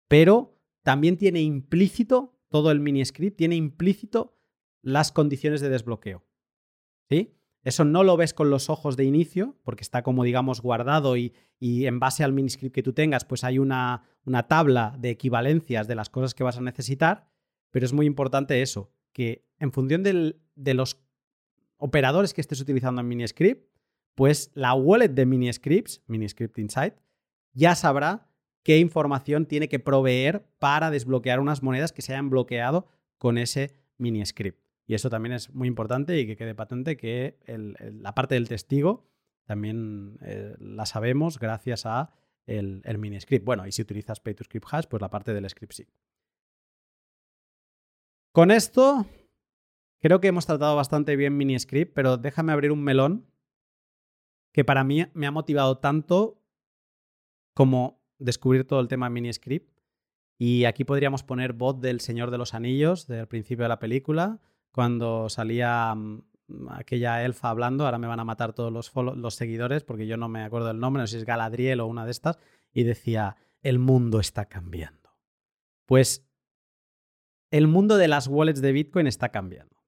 pero también tiene implícito todo el mini script tiene implícito las condiciones de desbloqueo. ¿Sí? Eso no lo ves con los ojos de inicio, porque está como, digamos, guardado y, en base al miniscript que tú tengas, pues hay una, una tabla de equivalencias de las cosas que vas a necesitar, pero es muy importante eso, que en función de los operadores que estés utilizando en Miniscript, pues la wallet de Miniscripts, Miniscript Insight, ya sabrá qué información tiene que proveer para desbloquear unas monedas que se hayan bloqueado con ese Miniscript. Y eso también es muy importante y que quede patente que la parte del testigo también eh, la sabemos gracias a el, Miniscript. Bueno, y si utilizas Pay to Script Hash, pues la parte del script sí. Con esto, creo que hemos tratado bastante bien Miniscript, pero déjame abrir un melón que para mí me ha motivado tanto como descubrir todo el tema Miniscript. Y aquí podríamos poner voz del Señor de los Anillos, del principio de la película, cuando salía mm, aquella elfa hablando, ahora me van a matar todos los, seguidores porque yo no me acuerdo del nombre, no sé si es Galadriel o una de estas, y decía, el mundo está cambiando. Pues el mundo de las wallets de Bitcoin está cambiando.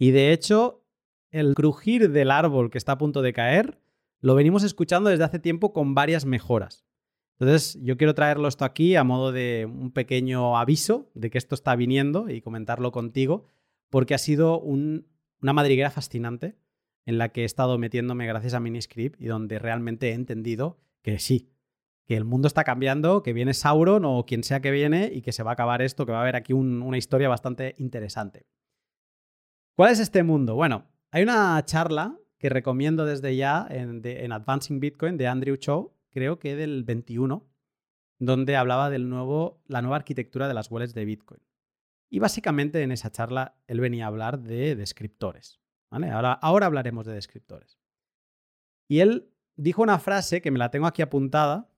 Y de hecho, el crujir del árbol que está a punto de caer, lo venimos escuchando desde hace tiempo con varias mejoras. Entonces, yo quiero traerlo esto aquí a modo de un pequeño aviso de que esto está viniendo y comentarlo contigo porque ha sido una madriguera fascinante en la que he estado metiéndome gracias a Miniscript y donde realmente he entendido que sí, que el mundo está cambiando, que viene Sauron o quien sea que viene y que se va a acabar esto, que va a haber aquí una historia bastante interesante. ¿Cuál es este mundo? Bueno, hay una charla que recomiendo desde ya en, Advancing Bitcoin de Andrew Chow, creo que del 21, donde hablaba del nuevo, la nueva arquitectura de las wallets de Bitcoin. Y básicamente en esa charla él venía a hablar de descriptores. Ahora, ahora hablaremos de descriptores. Y él dijo una frase que me la tengo aquí apuntada,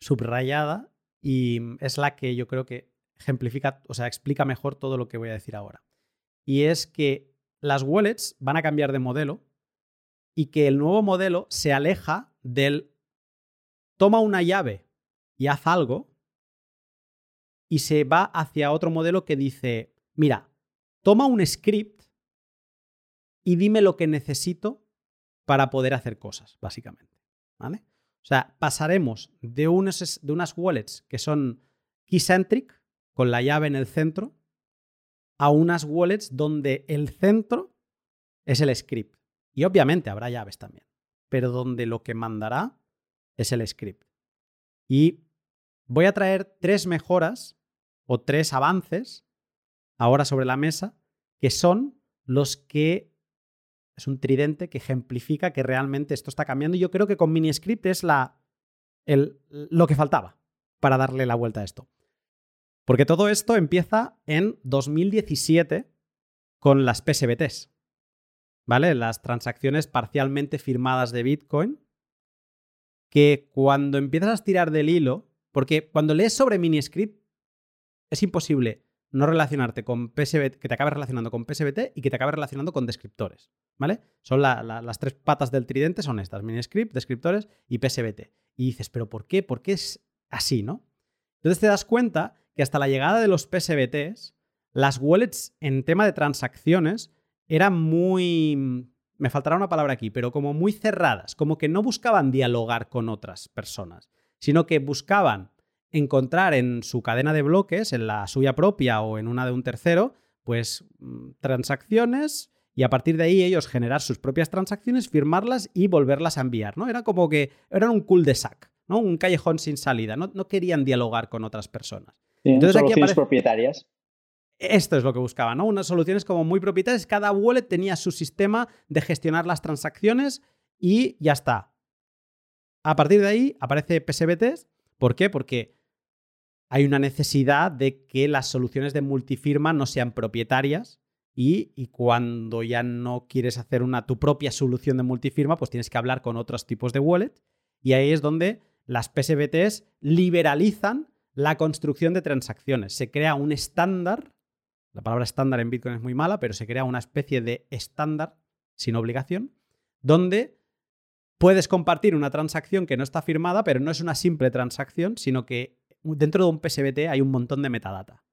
subrayada, y es la que yo creo que ejemplifica, o sea, explica mejor todo lo que voy a decir ahora. Y es que las wallets van a cambiar de modelo y que el nuevo modelo se aleja del toma una llave y haz algo y se va hacia otro modelo que dice, mira, toma un script y dime lo que necesito para poder hacer cosas, básicamente. ¿Vale? O sea, pasaremos de, unas, de unas wallets que son key-centric, con la llave en el centro, a unas wallets donde el centro es el script. Y obviamente habrá llaves también, pero donde lo que mandará es el script. Y voy a traer tres mejoras o tres avances ahora sobre la mesa que son los que es un tridente que ejemplifica que realmente esto está cambiando. Y yo creo que con MiniScript es la, el, lo que faltaba para darle la vuelta a esto. Porque todo esto empieza en 2017 con las PSBTs. ¿Vale? Las transacciones parcialmente firmadas de Bitcoin. Que cuando empiezas a estirar del hilo, porque cuando lees sobre Miniscript, es imposible no relacionarte con PSBT, que te acabes relacionando con PSBT y que te acabes relacionando con descriptores. ¿Vale? Son las tres patas del tridente, son estas: Miniscript, descriptores y PSBT. Y dices, ¿pero por qué? ¿Por qué es así, no? Entonces te das cuenta que hasta la llegada de los PSBTs, las wallets en tema de transacciones eran muy me faltará una palabra aquí, pero como muy cerradas, como que no buscaban dialogar con otras personas, sino que buscaban encontrar en su cadena de bloques, en la suya propia o en una de un tercero, pues mm, transacciones y a partir de ahí ellos generar sus propias transacciones, firmarlas y volverlas a enviar, ¿no? Era como que eran un cul-de-sac, ¿no? Un callejón sin salida, no, no querían dialogar con otras personas. Entonces, soluciones propietarias. Esto es lo que buscaba, ¿no? Unas soluciones como muy propietarias. Cada wallet tenía su sistema de gestionar las transacciones y ya está. A partir de ahí aparece PSBTs. ¿Por qué? Porque hay una necesidad de que las soluciones de multifirma no sean propietarias y, cuando ya no quieres hacer una, tu propia solución de multifirma, pues tienes que hablar con otros tipos de wallet y ahí es donde las PSBTs liberalizan la construcción de transacciones. Se crea un estándar la palabra estándar en Bitcoin es muy mala, pero se crea una especie de estándar sin obligación, donde puedes compartir una transacción que no está firmada, pero no es una simple transacción, sino que dentro de un PSBT hay un montón de metadata.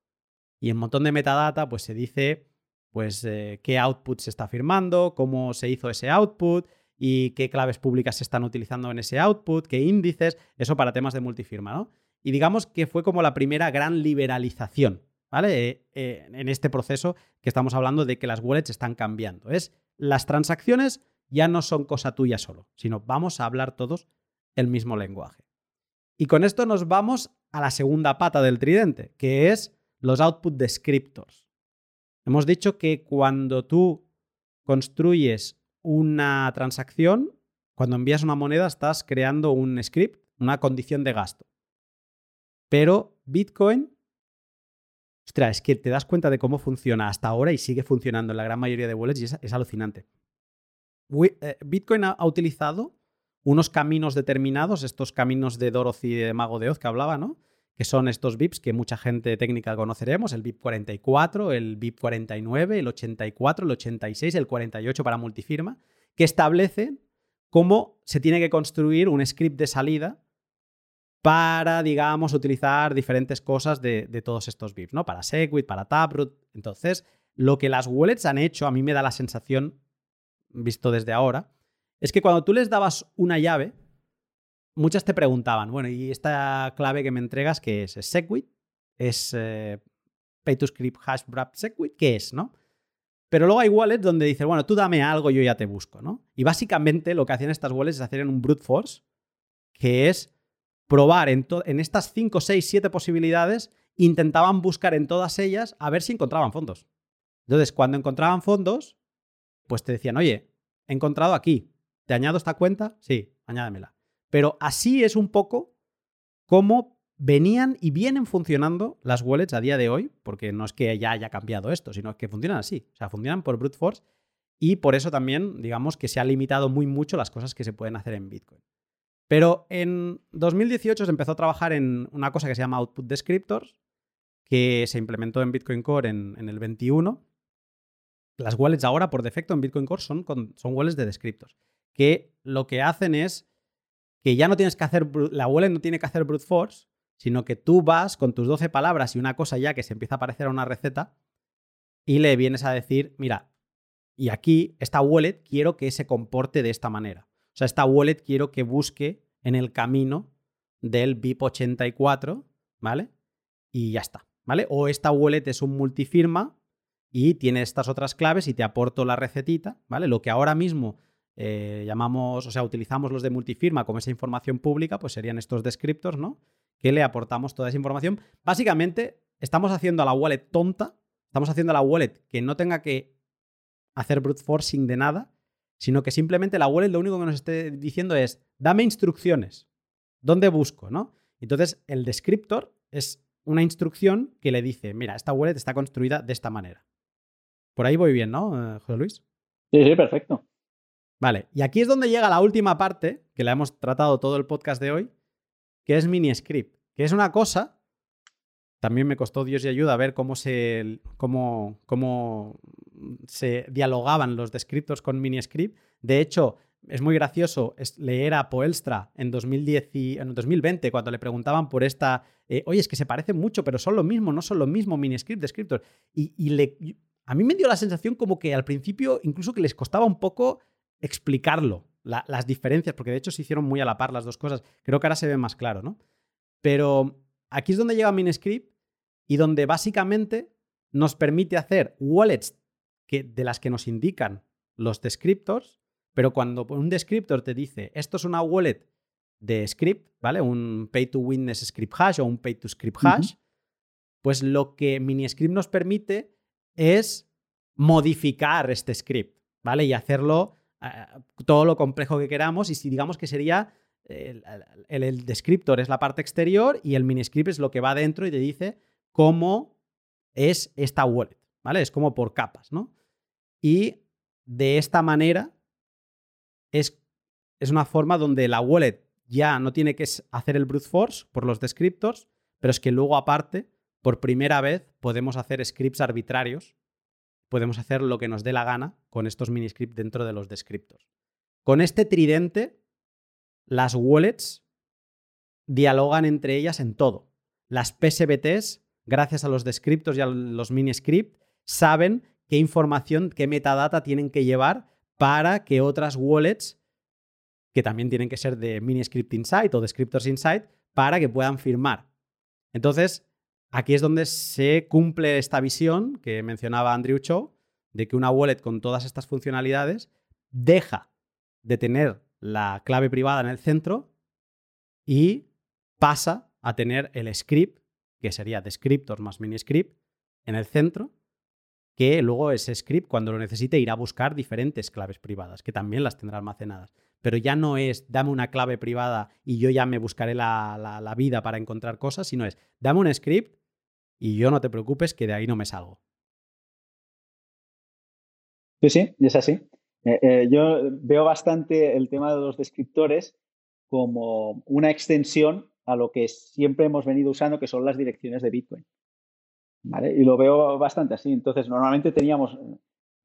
Y en montón de metadata, pues se dice pues, eh, qué output se está firmando, cómo se hizo ese output y qué claves públicas se están utilizando en ese output, qué índices, eso para temas de multifirma, ¿no? Y digamos que fue como la primera gran liberalización ¿vale? Eh, eh, en este proceso que estamos hablando de que las wallets están cambiando. Es las transacciones ya no son cosa tuya solo, sino vamos a hablar todos el mismo lenguaje. Y con esto nos vamos a la segunda pata del tridente, que es los output descriptors. Hemos dicho que cuando tú construyes una transacción, cuando envías una moneda estás creando un script, una condición de gasto. Pero Bitcoin, ostras, es que te das cuenta de cómo funciona hasta ahora y sigue funcionando en la gran mayoría de wallets y es, alucinante. Eh, Bitcoin ha, utilizado unos caminos determinados, estos caminos de Dorothy y de Mago de Oz que hablaba, ¿no? Que son estos VIPs que mucha gente técnica conoceremos, el VIP 44, el VIP 49, el 84, el 86, el 48 para multifirma, que establecen cómo se tiene que construir un script de salida para, digamos, utilizar diferentes cosas de, todos estos VIPs, ¿no? Para Segwit, para Taproot. Entonces, lo que las wallets han hecho, a mí me da la sensación, visto desde ahora, es que cuando tú les dabas una llave, muchas te preguntaban, bueno, ¿y esta clave que me entregas qué es? ¿Es Segwit? ¿Es eh, Pay to Script Hash Segwit? ¿Qué es, no? Pero luego hay wallets donde dices, bueno, tú dame algo, yo ya te busco, ¿no? Y básicamente lo que hacían estas wallets es hacer un brute force, que es probar en, en estas 5, 6, 7 posibilidades, intentaban buscar en todas ellas a ver si encontraban fondos. Entonces, cuando encontraban fondos, pues te decían, oye, he encontrado aquí, ¿te añado esta cuenta? Sí, añádemela. Pero así es un poco como venían y vienen funcionando las wallets a día de hoy, porque no es que ya haya cambiado esto, sino que funcionan así. O sea, funcionan por brute force y por eso también, digamos, que se ha limitado muy mucho las cosas que se pueden hacer en Bitcoin. Pero en 2018 se empezó a trabajar en una cosa que se llama Output Descriptors, que se implementó en Bitcoin Core en, el 21. Las wallets ahora, por defecto, en Bitcoin Core son, son wallets de descriptors, que lo que hacen es que ya no tienes que hacer, la wallet no tiene que hacer brute force, sino que tú vas con tus 12 palabras y una cosa ya que se empieza a parecer a una receta y le vienes a decir, mira, y aquí esta wallet quiero que se comporte de esta manera. O sea, esta wallet quiero que busque en el camino del BIP 84, ¿vale? Y ya está, ¿vale? O esta wallet es un multifirma y tiene estas otras claves y te aporto la recetita, ¿vale? Lo que ahora mismo eh, llamamos, o sea, utilizamos los de multifirma como esa información pública, pues serían estos descriptors, ¿no? Que le aportamos toda esa información. Básicamente, estamos haciendo a la wallet tonta, estamos haciendo a la wallet que no tenga que hacer brute forcing de nada, sino que simplemente la wallet lo único que nos esté diciendo es, dame instrucciones. ¿Dónde busco? ¿no? Entonces, el descriptor es una instrucción que le dice, mira, esta wallet está construida de esta manera. Por ahí voy bien, ¿no, eh, José Luis? Sí, sí, perfecto. Vale, y aquí es donde llega la última parte, que la hemos tratado todo el podcast de hoy, que es mini script, que es una cosa también me costó Dios y ayuda a ver cómo se, cómo, cómo se dialogaban los descriptos con MiniScript. De hecho, es muy gracioso leer a Poelstra en, 2010 en 2020 cuando le preguntaban por esta, eh, oye, es que se parecen mucho, pero son lo mismo, no son lo mismo MiniScript, descriptors. Y, y le, a mí me dio la sensación como que al principio incluso que les costaba un poco explicarlo, las diferencias, porque de hecho se hicieron muy a la par las dos cosas. Creo que ahora se ve más claro, ¿no? Pero aquí es donde llega MiniScript y donde básicamente nos permite hacer wallets que, de las que nos indican los descriptors, pero cuando un descriptor te dice esto es una wallet de script, ¿vale? Un pay to witness script hash o un pay to script hash, pues lo que MiniScript nos permite es modificar este script, ¿vale? Y hacerlo eh, todo lo complejo que queramos y si digamos que sería el, el, descriptor es la parte exterior y el miniscript es lo que va dentro y te dice cómo es esta wallet, ¿vale? Es como por capas, ¿no? Y de esta manera es, es una forma donde la wallet ya no tiene que hacer el brute force por los descriptors, pero es que luego aparte, por primera vez, podemos hacer scripts arbitrarios, podemos hacer lo que nos dé la gana con estos miniscripts dentro de los descriptors. Con este tridente, las wallets dialogan entre ellas en todo. Las PSBTs gracias a los descriptos y a los mini script, saben qué información, qué metadata tienen que llevar para que otras wallets, que también tienen que ser de mini script insight o de scriptors insight, para que puedan firmar. Entonces, aquí es donde se cumple esta visión que mencionaba Andrew Cho, de que una wallet con todas estas funcionalidades deja de tener la clave privada en el centro y pasa a tener el script, que sería descriptor más miniscript, en el centro, que luego ese script, cuando lo necesite, irá a buscar diferentes claves privadas, que también las tendrá almacenadas. Pero ya no es dame una clave privada y yo ya me buscaré la, la vida para encontrar cosas, sino es dame un script y yo no te preocupes que de ahí no me salgo. Sí, sí, es así. Eh, eh, yo veo bastante el tema de los descriptores como una extensión a lo que siempre hemos venido usando, que son las direcciones de Bitcoin. Y lo veo bastante así. Entonces, normalmente teníamos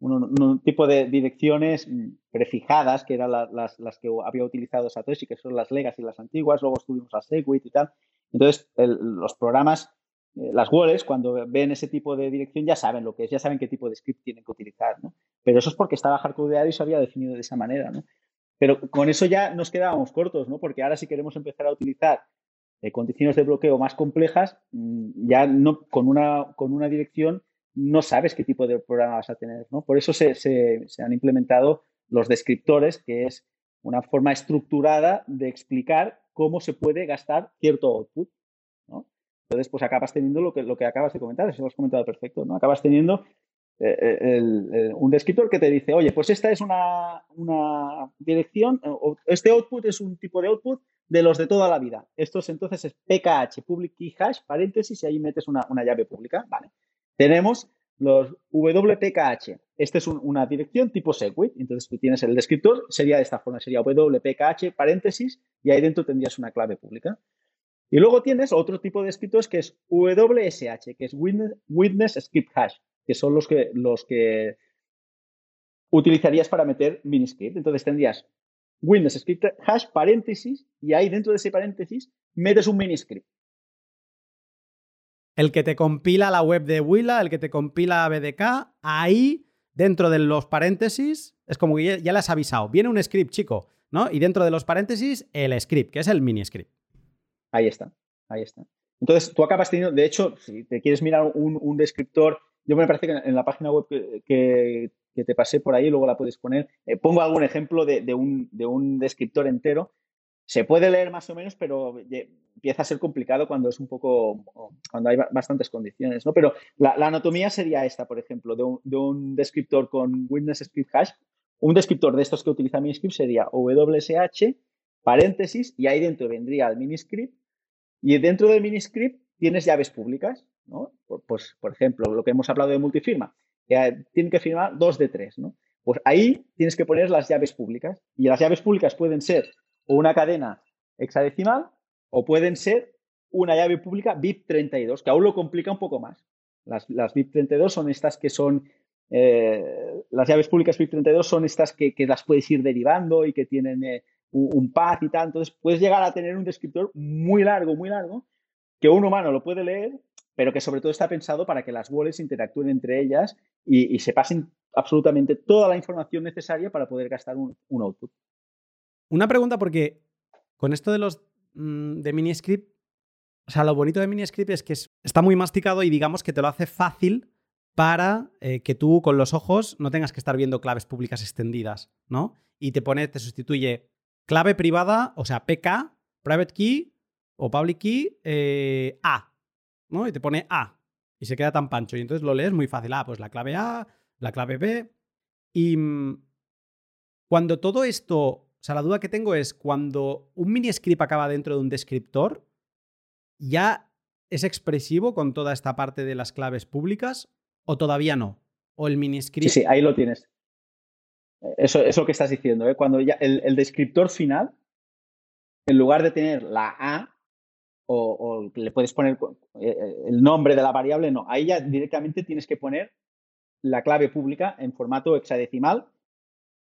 un, tipo de direcciones prefijadas, que eran las, que había utilizado Satoshi, que son las legacy, las antiguas, luego estuvimos a Segwit y tal. Entonces, los programas eh, las wallets, cuando ven ese tipo de dirección, ya saben lo que es, ya saben qué tipo de script tienen que utilizar, ¿no? Pero eso es porque estaba hardcodeado y se había definido de esa manera, ¿no? Pero con eso ya nos quedábamos cortos, ¿no? Porque ahora si queremos empezar a utilizar eh, condiciones de bloqueo más complejas, mm, ya no con una, con una dirección no sabes qué tipo de programa vas a tener, ¿no? Por eso se, se han implementado los descriptores, que es una forma estructurada de explicar cómo se puede gastar cierto output. Entonces, pues acabas teniendo lo que, lo que acabas de comentar, eso lo has comentado perfecto, ¿no? Acabas teniendo eh, eh, un descriptor que te dice, oye, pues esta es una, una dirección, este output es un tipo de output de los de toda la vida. Esto es, entonces es PKH, public key hash, paréntesis, y ahí metes una, llave pública. Vale. Tenemos los WPKH. Esta es una dirección tipo Segwit. Entonces tú tienes el descriptor, sería de esta forma, sería WPKH, paréntesis, y ahí dentro tendrías una clave pública. Y luego tienes otro tipo de escritos que es WSH, que es Witness, Script Hash, que son los que, los que utilizarías para meter miniscript. Entonces tendrías Witness Script Hash, paréntesis, y ahí dentro de ese paréntesis metes un miniscript. El que te compila la web de Willa, el que te compila BDK, ahí dentro de los paréntesis, es como que ya, le has avisado. Viene un script, chico, ¿no? Y dentro de los paréntesis, el script, que es el miniscript. Ahí está, ahí está. Entonces, tú acabas teniendo, de hecho, si te quieres mirar un, descriptor, yo me parece que en la página web que, te pasé por ahí, luego la puedes poner, eh, pongo algún ejemplo de, un, descriptor entero. Se puede leer más o menos, pero empieza a ser complicado cuando es un poco, cuando hay bastantes condiciones, ¿no? Pero la, anatomía sería esta, por ejemplo, de un, de un, descriptor con Witness Script Hash. Un descriptor de estos que utiliza MiniScript sería WSH, paréntesis, y ahí dentro vendría el miniscript y dentro del miniscript tienes llaves públicas, ¿no? Pues, por ejemplo, lo que hemos hablado de multifirma, que tienen que firmar dos de tres, ¿no? Pues ahí tienes que poner las llaves públicas. Y las llaves públicas pueden ser una cadena hexadecimal o pueden ser una llave pública BIP32, que aún lo complica un poco más. Las, las BIP32 son estas que son, eh, las llaves públicas BIP32 son estas que, las puedes ir derivando y que tienen eh, un path y tal. Entonces puedes llegar a tener un descriptor muy largo, muy largo, que un humano lo puede leer, pero que sobre todo está pensado para que las wallets interactúen entre ellas y, se pasen absolutamente toda la información necesaria para poder gastar un, output. Una pregunta porque con esto de los mm, de miniscript, o sea, lo bonito de miniscript es que está muy masticado y digamos que te lo hace fácil para eh, que tú con los ojos no tengas que estar viendo claves públicas extendidas, ¿no? Y te pone, te sustituye clave privada, o sea, PK, private key o public key eh, A, ¿no? Y te pone A y se queda tan pancho. Y entonces lo lees muy fácil. Ah, pues la clave A, la clave B. Y mm, cuando todo esto, o sea, la duda que tengo es cuando un mini script acaba dentro de un descriptor, ¿ya es expresivo con toda esta parte de las claves públicas o todavía no? ¿O el mini script? Sí, sí, ahí lo tienes. Eso es lo que estás diciendo, ¿eh? Cuando ya el, descriptor final, en lugar de tener la A, o, le puedes poner eh, eh, el nombre de la variable, no. Ahí ya directamente tienes que poner la clave pública en formato hexadecimal.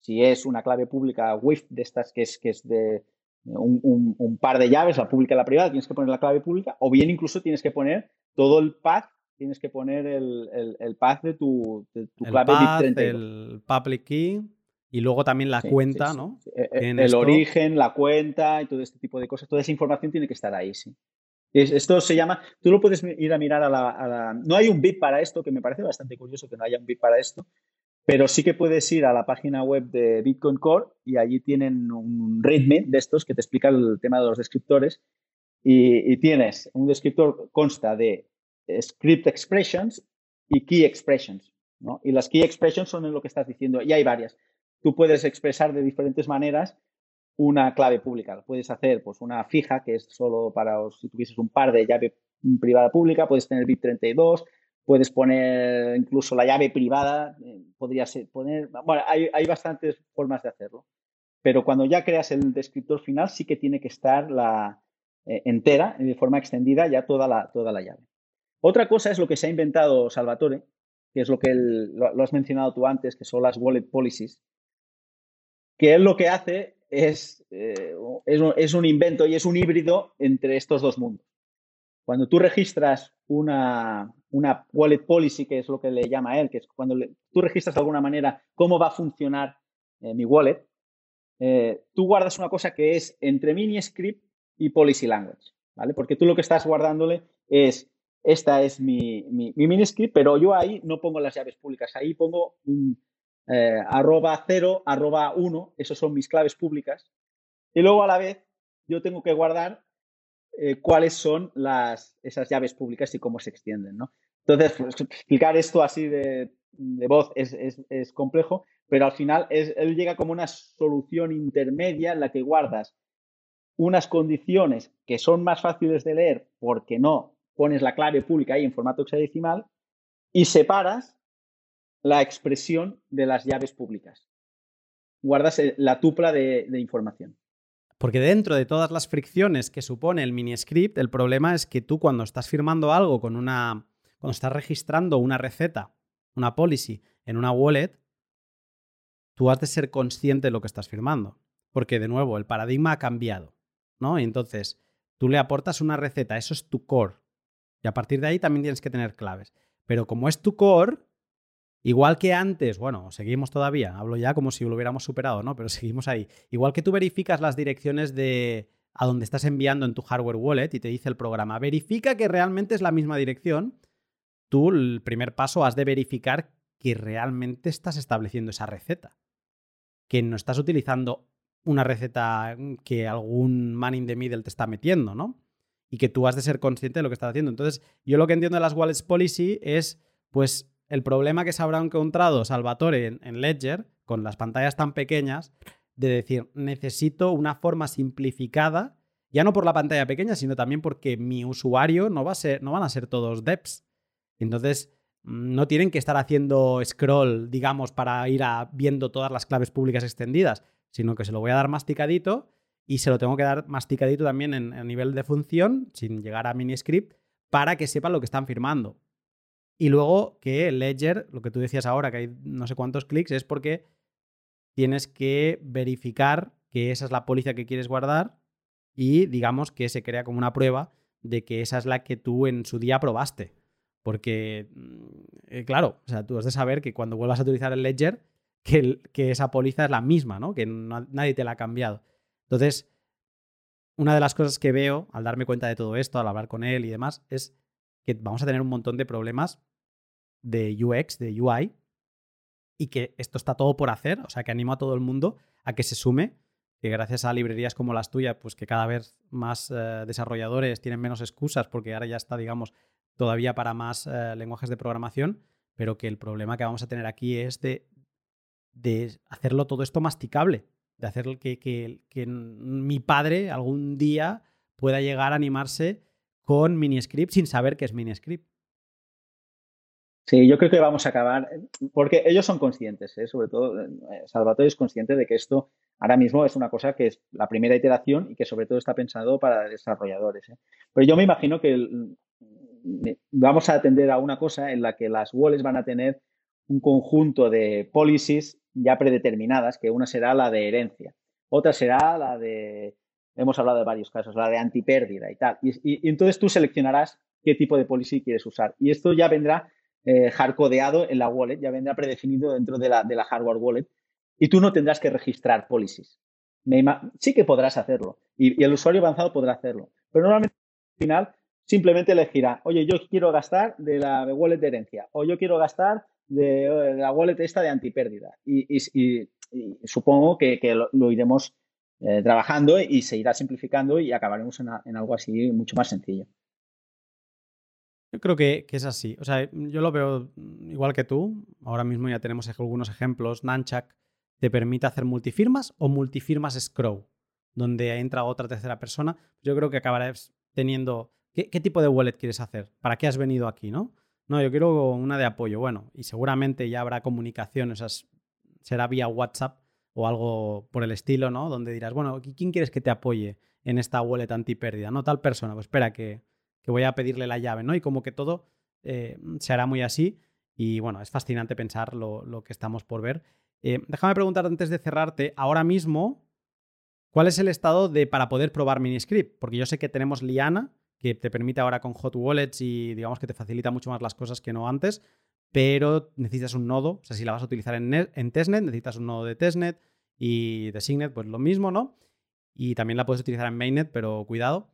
Si es una clave pública WIF de estas que es, que es de un, par de llaves, la pública y la privada, tienes que poner la clave pública, o bien incluso tienes que poner todo el path, tienes que poner el, el, path de tu, clave path, El public key. Y luego también la cuenta, ¿no? E, e, el, origen, la cuenta y todo este tipo de cosas. Toda esa información tiene que estar ahí, sí. esto se llama, tú lo puedes ir a mirar a la, No hay un bit para esto, que me parece bastante curioso que no haya un bit para esto, pero sí que puedes ir a la página web de Bitcoin Core y allí tienen un readme de estos que te explica el tema de los descriptores y, tienes un descriptor consta de script expressions y key expressions. ¿no? Y las key expressions son en lo que estás diciendo y hay varias. Tú puedes expresar de diferentes maneras una clave pública. Puedes hacer pues, una fija, que es solo para si tuvieses un par de llave privada pública, puedes tener bit 32, puedes poner incluso la llave privada, eh, podría ser poner, bueno, hay, hay, bastantes formas de hacerlo. Pero cuando ya creas el descriptor final, sí que tiene que estar la eh, entera, de forma extendida, ya toda la, toda la llave. Otra cosa es lo que se ha inventado Salvatore, que es lo que lo, has mencionado tú antes, que son las wallet policies, que él lo que hace es, eh, es, un invento y es un híbrido entre estos dos mundos. Cuando tú registras una, una wallet policy, que es lo que le llama él, que es cuando tú registras de alguna manera cómo va a funcionar eh, mi wallet, eh, tú guardas una cosa que es entre mini script y policy language, ¿vale? Porque tú lo que estás guardándole es, esta es mi, mi, mini script, pero yo ahí no pongo las llaves públicas, ahí pongo un eh, arroba 0, arroba 1, esos son mis claves públicas, y luego a la vez yo tengo que guardar eh, cuáles son las, esas llaves públicas y cómo se extienden. ¿no? Entonces, pues, explicar esto así de, voz es, complejo, pero al final es, él llega como una solución intermedia en la que guardas unas condiciones que son más fáciles de leer porque no pones la clave pública ahí en formato hexadecimal y separas la expresión de las llaves públicas. Guardas la tupla de información. Porque dentro de todas las fricciones que supone el mini script, el problema es que tú cuando estás firmando algo con una. cuando estás registrando una receta, una policy en una wallet, tú has de ser consciente de lo que estás firmando. Porque de nuevo, el paradigma ha cambiado. ¿no? Y entonces, tú le aportas una receta, eso es tu core. Y a partir de ahí también tienes que tener claves. Pero como es tu core, Igual que antes, bueno, seguimos todavía, hablo ya como si lo hubiéramos superado, ¿no? Pero <laughs> seguimos ahí. Igual que tú verificas las direcciones de a donde estás enviando en tu hardware wallet y te dice el programa, verifica que realmente es la misma dirección, tú el primer paso has de verificar que realmente estás estableciendo esa receta. Que no estás utilizando una receta que algún man in the middle te está metiendo, ¿no? Y que tú has de ser consciente de lo que estás haciendo. Entonces, yo lo que entiendo de las wallets policy es, pues, el problema que se habrá encontrado Salvatore en, Ledger, con las pantallas tan pequeñas, de decir, necesito una forma simplificada, ya no por la pantalla pequeña, sino también porque mi usuario no, va a ser, no van a ser todos devs. Entonces, mm, no tienen que estar haciendo scroll, digamos, para ir viendo todas las claves públicas extendidas, sino que se lo voy a dar masticadito y se lo tengo que dar masticadito también en, en nivel de función, sin llegar a mini script, para que sepan lo que están firmando. Y luego que Ledger, lo que tú decías ahora, que hay no sé cuántos clics, es porque tienes que verificar que esa es la póliza que quieres guardar y digamos que se crea como una prueba de que esa es la que tú en su día probaste. Porque, mm, eh, claro, o sea, tú has de saber que cuando vuelvas a utilizar el Ledger, que, que esa póliza es la misma, ¿no? Que nadie te la ha cambiado. Entonces, una de las cosas que veo al darme cuenta de todo esto, al hablar con él y demás, es que vamos a tener un montón de problemas de UX, de UI, y que esto está todo por hacer, o sea, que animo a todo el mundo a que se sume, que gracias a librerías como las tuyas, pues que cada vez más eh, desarrolladores tienen menos excusas, porque ahora ya está, digamos, todavía para más eh, lenguajes de programación, pero que el problema que vamos a tener aquí es de, hacerlo todo esto masticable, de hacer que, mi padre algún día pueda llegar a animarse con miniscript sin saber qué es miniscript. Sí, yo creo que vamos a acabar, porque ellos son conscientes, ¿eh? sobre todo eh, Salvatore es consciente de que esto ahora mismo es una cosa que es la primera iteración y que sobre todo está pensado para desarrolladores. ¿eh? Pero yo me imagino que vamos a atender a una cosa en la que las wallets van a tener un conjunto de policies ya predeterminadas, que una será la de herencia, otra será la de, hemos hablado de varios casos, la de antipérdida y tal. Y entonces tú seleccionarás qué tipo de policy quieres usar. Y esto ya vendrá eh, hardcodeado en la wallet, ya vendrá predefinido dentro de la, de la hardware wallet y tú no tendrás que registrar policies. sí que podrás hacerlo y, el usuario avanzado podrá hacerlo, pero normalmente al final simplemente elegirá, oye, yo quiero gastar de la wallet de herencia o yo quiero gastar de, la wallet esta de antipérdida. Y, supongo que, lo, iremos eh, trabajando y se irá simplificando y acabaremos en, algo así mucho más sencillo. Yo creo que, es así. O sea, yo lo veo igual que tú. Ahora mismo ya tenemos algunos ejemplos. Nanchak te permite hacer multifirmas o multifirmas Scrow, donde entra otra tercera persona. Yo creo que acabarás teniendo ¿Qué, tipo de wallet quieres hacer? ¿Para qué has venido aquí, no? No, yo quiero una de apoyo. Bueno, y seguramente ya habrá comunicación, o sea, será vía WhatsApp o algo por el estilo, ¿no? Donde dirás, bueno, ¿quién quieres que te apoye en esta wallet antipérdida? No, tal persona. Pues espera, que, voy a pedirle la llave, ¿no? Y como que todo eh, se hará muy así. Y bueno, es fascinante pensar lo, que estamos por ver. Eh, déjame preguntar antes de cerrarte, ahora mismo, ¿cuál es el estado de para poder probar Miniscript? Porque yo sé que tenemos Liana, que te permite ahora con hot wallets y digamos que te facilita mucho más las cosas que no antes, pero necesitas un nodo, o sea, si la vas a utilizar en, en testnet, necesitas un nodo de testnet y de Signet, pues lo mismo, ¿no? Y también la puedes utilizar en mainnet, pero cuidado.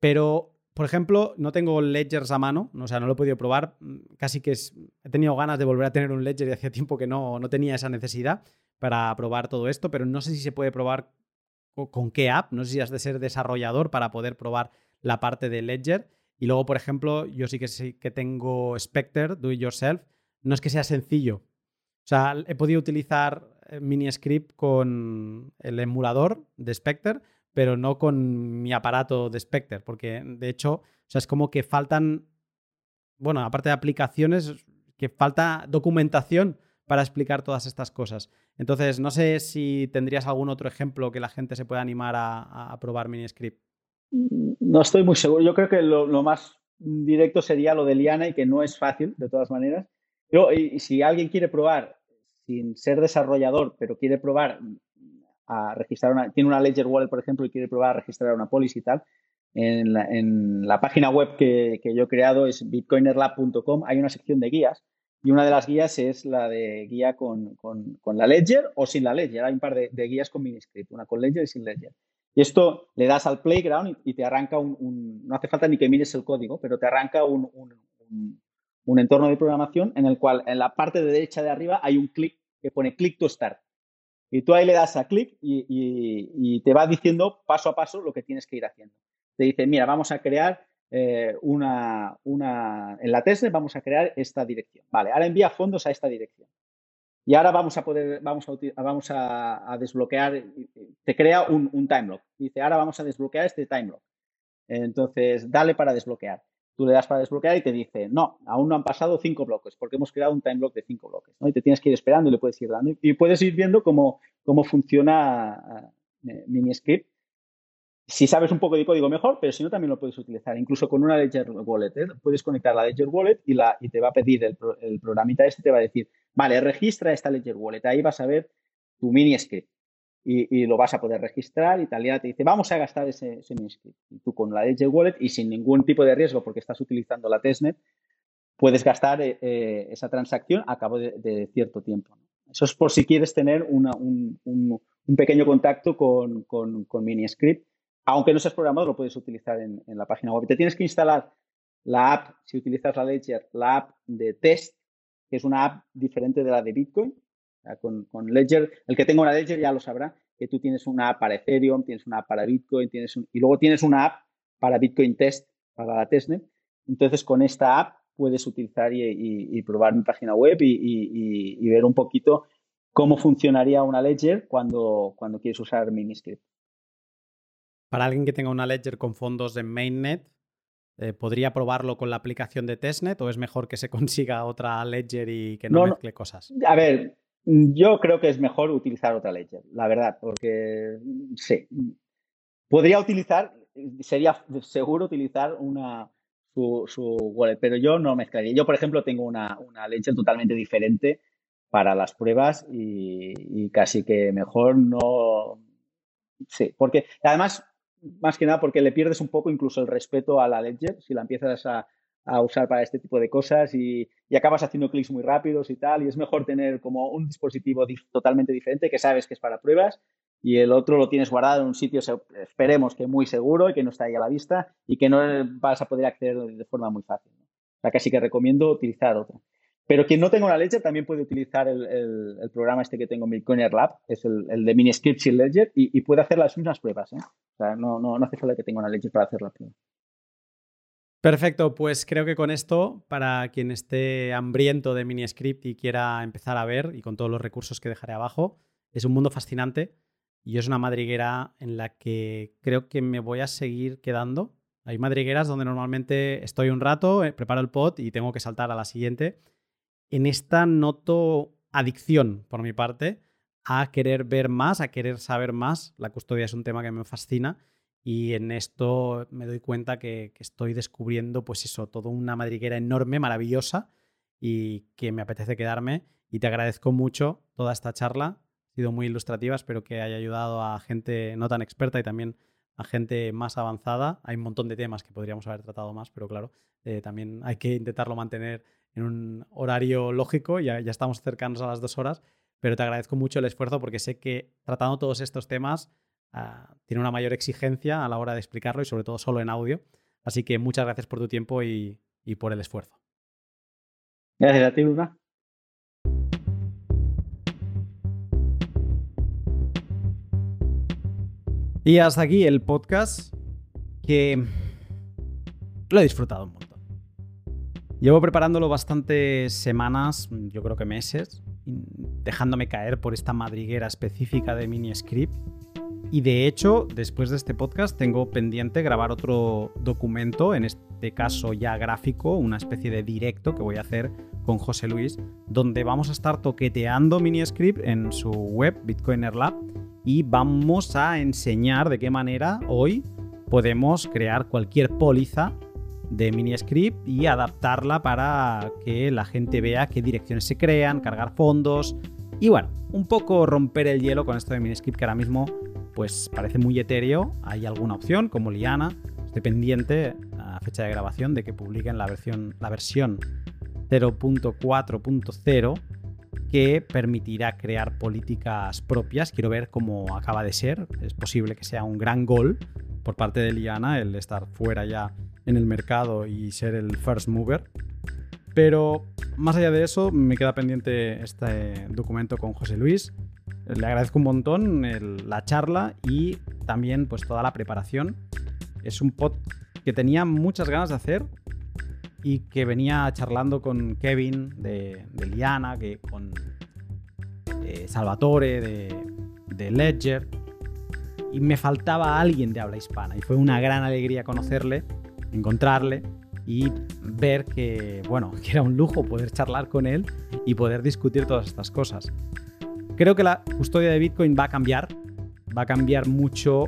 Pero, por ejemplo, no tengo ledgers a mano, o sea, no lo he podido probar, casi que he tenido ganas de volver a tener un ledger y hacía tiempo que no, no tenía esa necesidad para probar todo esto, pero no sé si se puede probar con qué app, no sé si has de ser desarrollador para poder probar la parte de Ledger. Y luego, por ejemplo, yo sí que sí que tengo Spectre, Do It Yourself. No es que sea sencillo. O sea, he podido utilizar eh, MiniScript con el emulador de Spectre, pero no con mi aparato de Spectre, porque de hecho, o sea, es como que faltan, bueno, aparte de aplicaciones, que falta documentación para explicar todas estas cosas. Entonces, no sé si tendrías algún otro ejemplo que la gente se pueda animar a, probar MiniScript. No estoy muy seguro. Yo creo que lo, más directo sería lo de Liana y que no es fácil, de todas maneras. Y, si alguien quiere probar, sin ser desarrollador, pero quiere probar a registrar una, tiene una Ledger Wallet, por ejemplo, y quiere probar a registrar una policy y tal, en la, página web que, yo he creado es bitcoinerlab.com, hay una sección de guías y una de las guías es la de guía con, la Ledger o sin la Ledger. Hay un par de, de guías con Miniscript, una con Ledger y sin Ledger. Y esto le das al playground y, te arranca un, no hace falta ni que mires el código, pero te arranca un, entorno de programación en el cual en la parte de derecha de arriba hay un clic que pone click to start. Y tú ahí le das a clic y, te va diciendo paso a paso lo que tienes que ir haciendo. Te dice, mira, vamos a crear eh, una, una, en la testnet vamos a crear esta dirección. Vale, ahora envía fondos a esta dirección. Y ahora vamos a poder, vamos a, vamos a, desbloquear, te crea un, un time lock. Dice, ahora vamos a desbloquear este time lock. Entonces, dale para desbloquear. Tú le das para desbloquear y te dice, no, aún no han pasado cinco bloques, porque hemos creado un time block de cinco bloques. Y te tienes que ir esperando y le puedes ir dando. Y puedes ir viendo cómo, cómo funciona eh, MiniScript si sabes un poco de código mejor, pero si no también lo puedes utilizar. Incluso con una Ledger Wallet. ¿eh? Puedes conectar la Ledger Wallet y, la, y te va a pedir el, el, programita este, te va a decir, vale, registra esta Ledger Wallet. Ahí vas a ver tu mini script. Y, lo vas a poder registrar y tal. Y te dice, vamos a gastar ese, mini script. Y tú con la Ledger Wallet y sin ningún tipo de riesgo porque estás utilizando la testnet, puedes gastar eh, eh, esa transacción a cabo de, cierto tiempo. Eso es por si quieres tener una, un, un, pequeño contacto con, con, con MiniScript aunque no seas programador, lo puedes utilizar en, la página web. Te tienes que instalar la app, si utilizas la Ledger, la app de test, que es una app diferente de la de Bitcoin. Con, Ledger, el que tenga una Ledger ya lo sabrá, que tú tienes una app para Ethereum, tienes una app para Bitcoin, tienes y luego tienes una app para Bitcoin Test, para la testnet. Entonces, con esta app puedes utilizar y, probar mi página web y, ver un poquito cómo funcionaría una Ledger cuando, cuando quieres usar Miniscript. Para alguien que tenga una ledger con fondos en mainnet, eh, ¿podría probarlo con la aplicación de testnet o es mejor que se <laughs> consiga otra ledger y que no, mezcle cosas? A ver, yo creo que es mejor utilizar otra ledger, la verdad, porque sí. Podría utilizar, sería seguro utilizar una, su, wallet, pero yo no mezclaría. Yo, por ejemplo, tengo una, una ledger totalmente diferente para las pruebas y casi que mejor no. Sí, porque además más que nada porque le pierdes un poco incluso el respeto a la Ledger si la empiezas a, usar para este tipo de cosas y, acabas haciendo clics muy rápidos y tal. Y es mejor tener como un dispositivo totalmente diferente que sabes que es para pruebas y el otro lo tienes guardado en un sitio, esperemos que muy seguro y que no está ahí a la vista y que no vas a poder acceder de forma muy fácil. O sea, casi que recomiendo utilizar otro. Pero quien no tenga una Ledger también puede utilizar el, programa este que tengo en Bitcoiner Lab, es el, de Mini Scripts Ledger, y, puede hacer las mismas pruebas. ¿eh? O sea, no, no, no hace falta que tenga una Ledger para hacer la prueba. Perfecto, pues creo que con esto, para quien esté hambriento de MiniScript y quiera empezar a ver, y con todos los recursos que dejaré abajo, es un mundo fascinante y es una madriguera en la que creo que me voy a seguir quedando. Hay madrigueras donde normalmente estoy un rato, eh, preparo el pot y tengo que saltar a la siguiente. En esta noto adicción por mi parte a querer ver más, a querer saber más. La custodia es un tema que me fascina y en esto me doy cuenta que, estoy descubriendo, pues eso, toda una madriguera enorme, maravillosa y que me apetece quedarme. Y te agradezco mucho toda esta charla. Ha sido muy ilustrativa, espero que haya ayudado a gente no tan experta y también a gente más avanzada. Hay un montón de temas que podríamos haber tratado más, pero claro, eh, también hay que intentarlo mantener en un horario lógico. Ya, ya estamos cercanos a las dos horas, pero te agradezco mucho el esfuerzo porque sé que tratando todos estos temas Ah, tiene una mayor exigencia a la hora de explicarlo y sobre todo solo en audio. Así que muchas gracias por tu tiempo y, por el esfuerzo. Gracias a ti, Luna. Y hasta aquí el podcast que lo he disfrutado un montón. Llevo preparándolo bastantes semanas, yo creo que meses, dejándome caer por esta madriguera específica de mini script y de hecho, después de este podcast tengo pendiente grabar otro documento, en este caso ya gráfico, una especie de directo que voy a hacer con José Luis, donde vamos a estar toqueteando MiniScript en su web Bitcoiner Lab y vamos a enseñar de qué manera hoy podemos crear cualquier póliza de MiniScript y adaptarla para que la gente vea qué direcciones se crean, cargar fondos y bueno, un poco romper el hielo con esto de MiniScript que ahora mismo pues parece muy etéreo. Hay alguna opción, como Liana, estoy pendiente a fecha de grabación de que publiquen la versión, la versión 0.4.0 que permitirá crear políticas propias. Quiero ver cómo acaba de ser. Es posible que sea un gran gol por parte de Liana el estar fuera ya en el mercado y ser el first mover. Pero más allá de eso, me queda pendiente este documento con José Luis. Le agradezco un montón la charla y también pues toda la preparación. Es un pod que tenía muchas ganas de hacer y que venía charlando con Kevin de, Liana, que con eh, Salvatore de, de Ledger y me faltaba alguien de habla hispana y fue una gran alegría conocerle, encontrarle y ver que, bueno, <laughs> que era un lujo poder charlar con él y poder discutir todas estas cosas. Creo que la custodia de Bitcoin va a cambiar, va a cambiar mucho.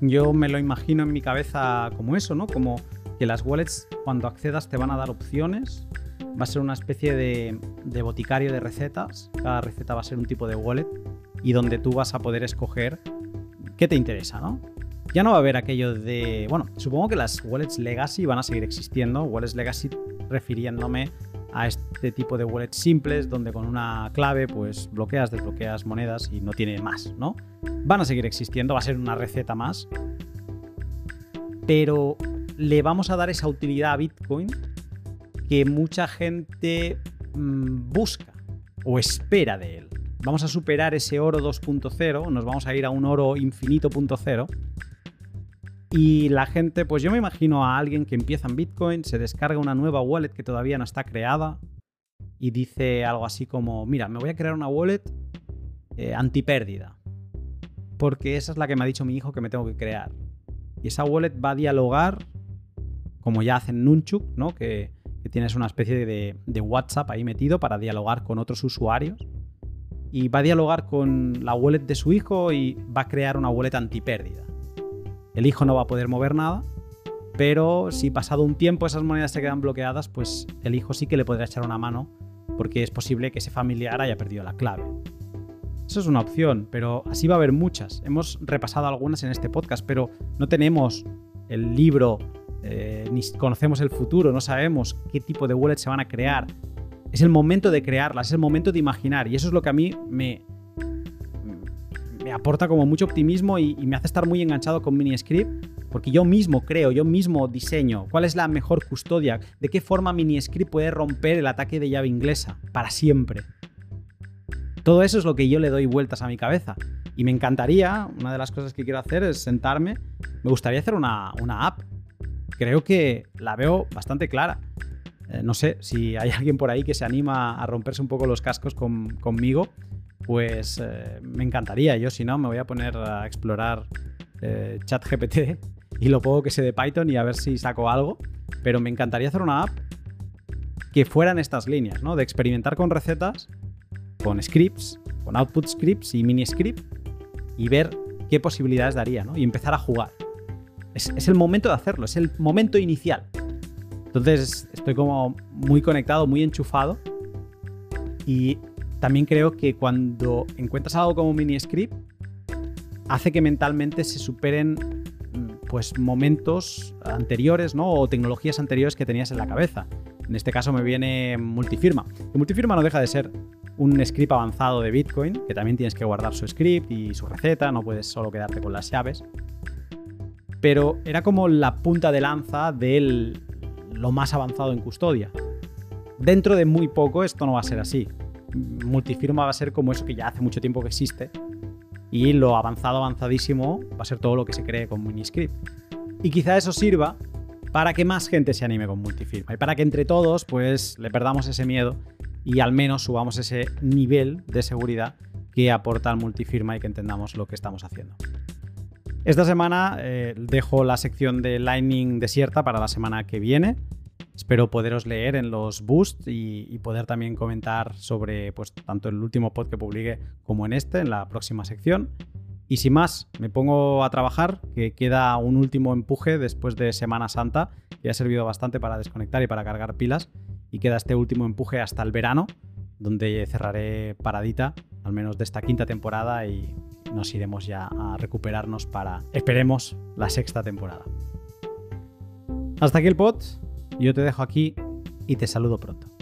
Yo me lo imagino en mi cabeza como eso, ¿no? Como que las wallets cuando accedas te van a dar opciones. Va a ser una especie de, de boticario de recetas. Cada receta va a ser un tipo de wallet y donde tú vas a poder escoger qué te interesa, ¿no? Ya no va a haber aquello de. Bueno, supongo que las wallets legacy van a seguir existiendo. Wallets legacy refiriéndome a este tipo de wallets simples donde con una clave pues bloqueas, desbloqueas monedas y no tiene más, ¿no? Van a seguir existiendo, va a ser una receta más, pero le vamos a dar esa utilidad a Bitcoin que mucha gente mm, busca o espera de él. Vamos a superar ese oro 2.0, nos vamos a ir a un oro infinito.0 y la gente, pues yo me imagino a alguien que empieza en Bitcoin, se descarga una nueva wallet que todavía no está creada y dice algo así como, mira, me voy a crear una wallet eh, antipérdida. Porque esa es la que me ha dicho mi hijo que me tengo que crear. Y esa wallet va a dialogar, como ya hacen Nunchuk, ¿no? Que, tienes una especie de, de WhatsApp ahí metido para dialogar con otros usuarios. Y va a dialogar con la wallet de su hijo y va a crear una wallet antipérdida. El hijo no va a poder mover nada, pero si pasado un tiempo esas monedas se quedan bloqueadas, pues el hijo sí que le podrá echar una mano porque es posible que ese familiar haya perdido la clave. Eso es una opción, pero así va a haber muchas. Hemos repasado algunas en este podcast, pero no tenemos el libro, eh, ni conocemos el futuro, no sabemos qué tipo de wallets se van a crear. Es el momento de crearlas, es el momento de imaginar, y eso es lo que a mí me, me aporta como mucho optimismo y, me hace estar muy enganchado con MiniScript, porque yo mismo creo, yo mismo diseño cuál es la mejor custodia, de qué forma MiniScript puede romper el ataque de llave inglesa para siempre. Todo eso es lo que yo le doy vueltas a mi cabeza. Y me encantaría, una de las cosas que quiero hacer es sentarme, me gustaría hacer una, app. Creo que la veo bastante clara. Eh, no sé si hay alguien por ahí que se anima a romperse un poco los cascos conmigo pues eh, me encantaría. Yo, si no, me voy a poner a explorar eh, ChatGPT y lo puedo que sé de Python y a ver si saco algo. Pero me encantaría hacer una app que fuera en estas líneas, ¿no? De experimentar con recetas, con scripts, con output scripts y mini script y ver qué posibilidades daría, ¿no? Y empezar a jugar. Es, es el momento de hacerlo, es el momento inicial. Entonces estoy como muy conectado, muy enchufado y también creo que cuando encuentras algo como mini script, hace que mentalmente se superen mm, pues momentos anteriores, ¿no? O tecnologías anteriores que tenías en la cabeza. En este caso me viene multifirma. Y multifirma no deja de ser un script avanzado de Bitcoin, que también tienes que guardar su script y su receta, no puedes solo quedarte con las llaves. Pero era como la punta de lanza de lo más avanzado en custodia. Dentro de muy poco esto no va a ser así multifirma va a ser como eso que ya hace mucho tiempo que existe. Y lo avanzado, avanzadísimo, va a ser todo lo que se cree con Miniscript. Y quizá eso sirva para que más gente se anime con multifirma y para que entre todos pues le perdamos ese miedo y al menos subamos ese nivel de seguridad que aporta el multifirma y que entendamos lo que estamos haciendo. Esta semana eh, dejo la sección de Lightning desierta para la semana que viene. Espero poderos leer en los boosts y, poder también comentar sobre pues, tanto el último pod que publiqué como en este, en la próxima sección. Y sin más, me pongo a trabajar, que queda un último empuje después de Semana Santa, que ha servido bastante para desconectar y para cargar pilas. Y queda este último empuje hasta el verano, donde cerraré paradita, al menos de esta quinta temporada, y nos iremos ya a recuperarnos para, esperemos, la sexta temporada. Hasta aquí el pod. Yo te dejo aquí y te saludo pronto.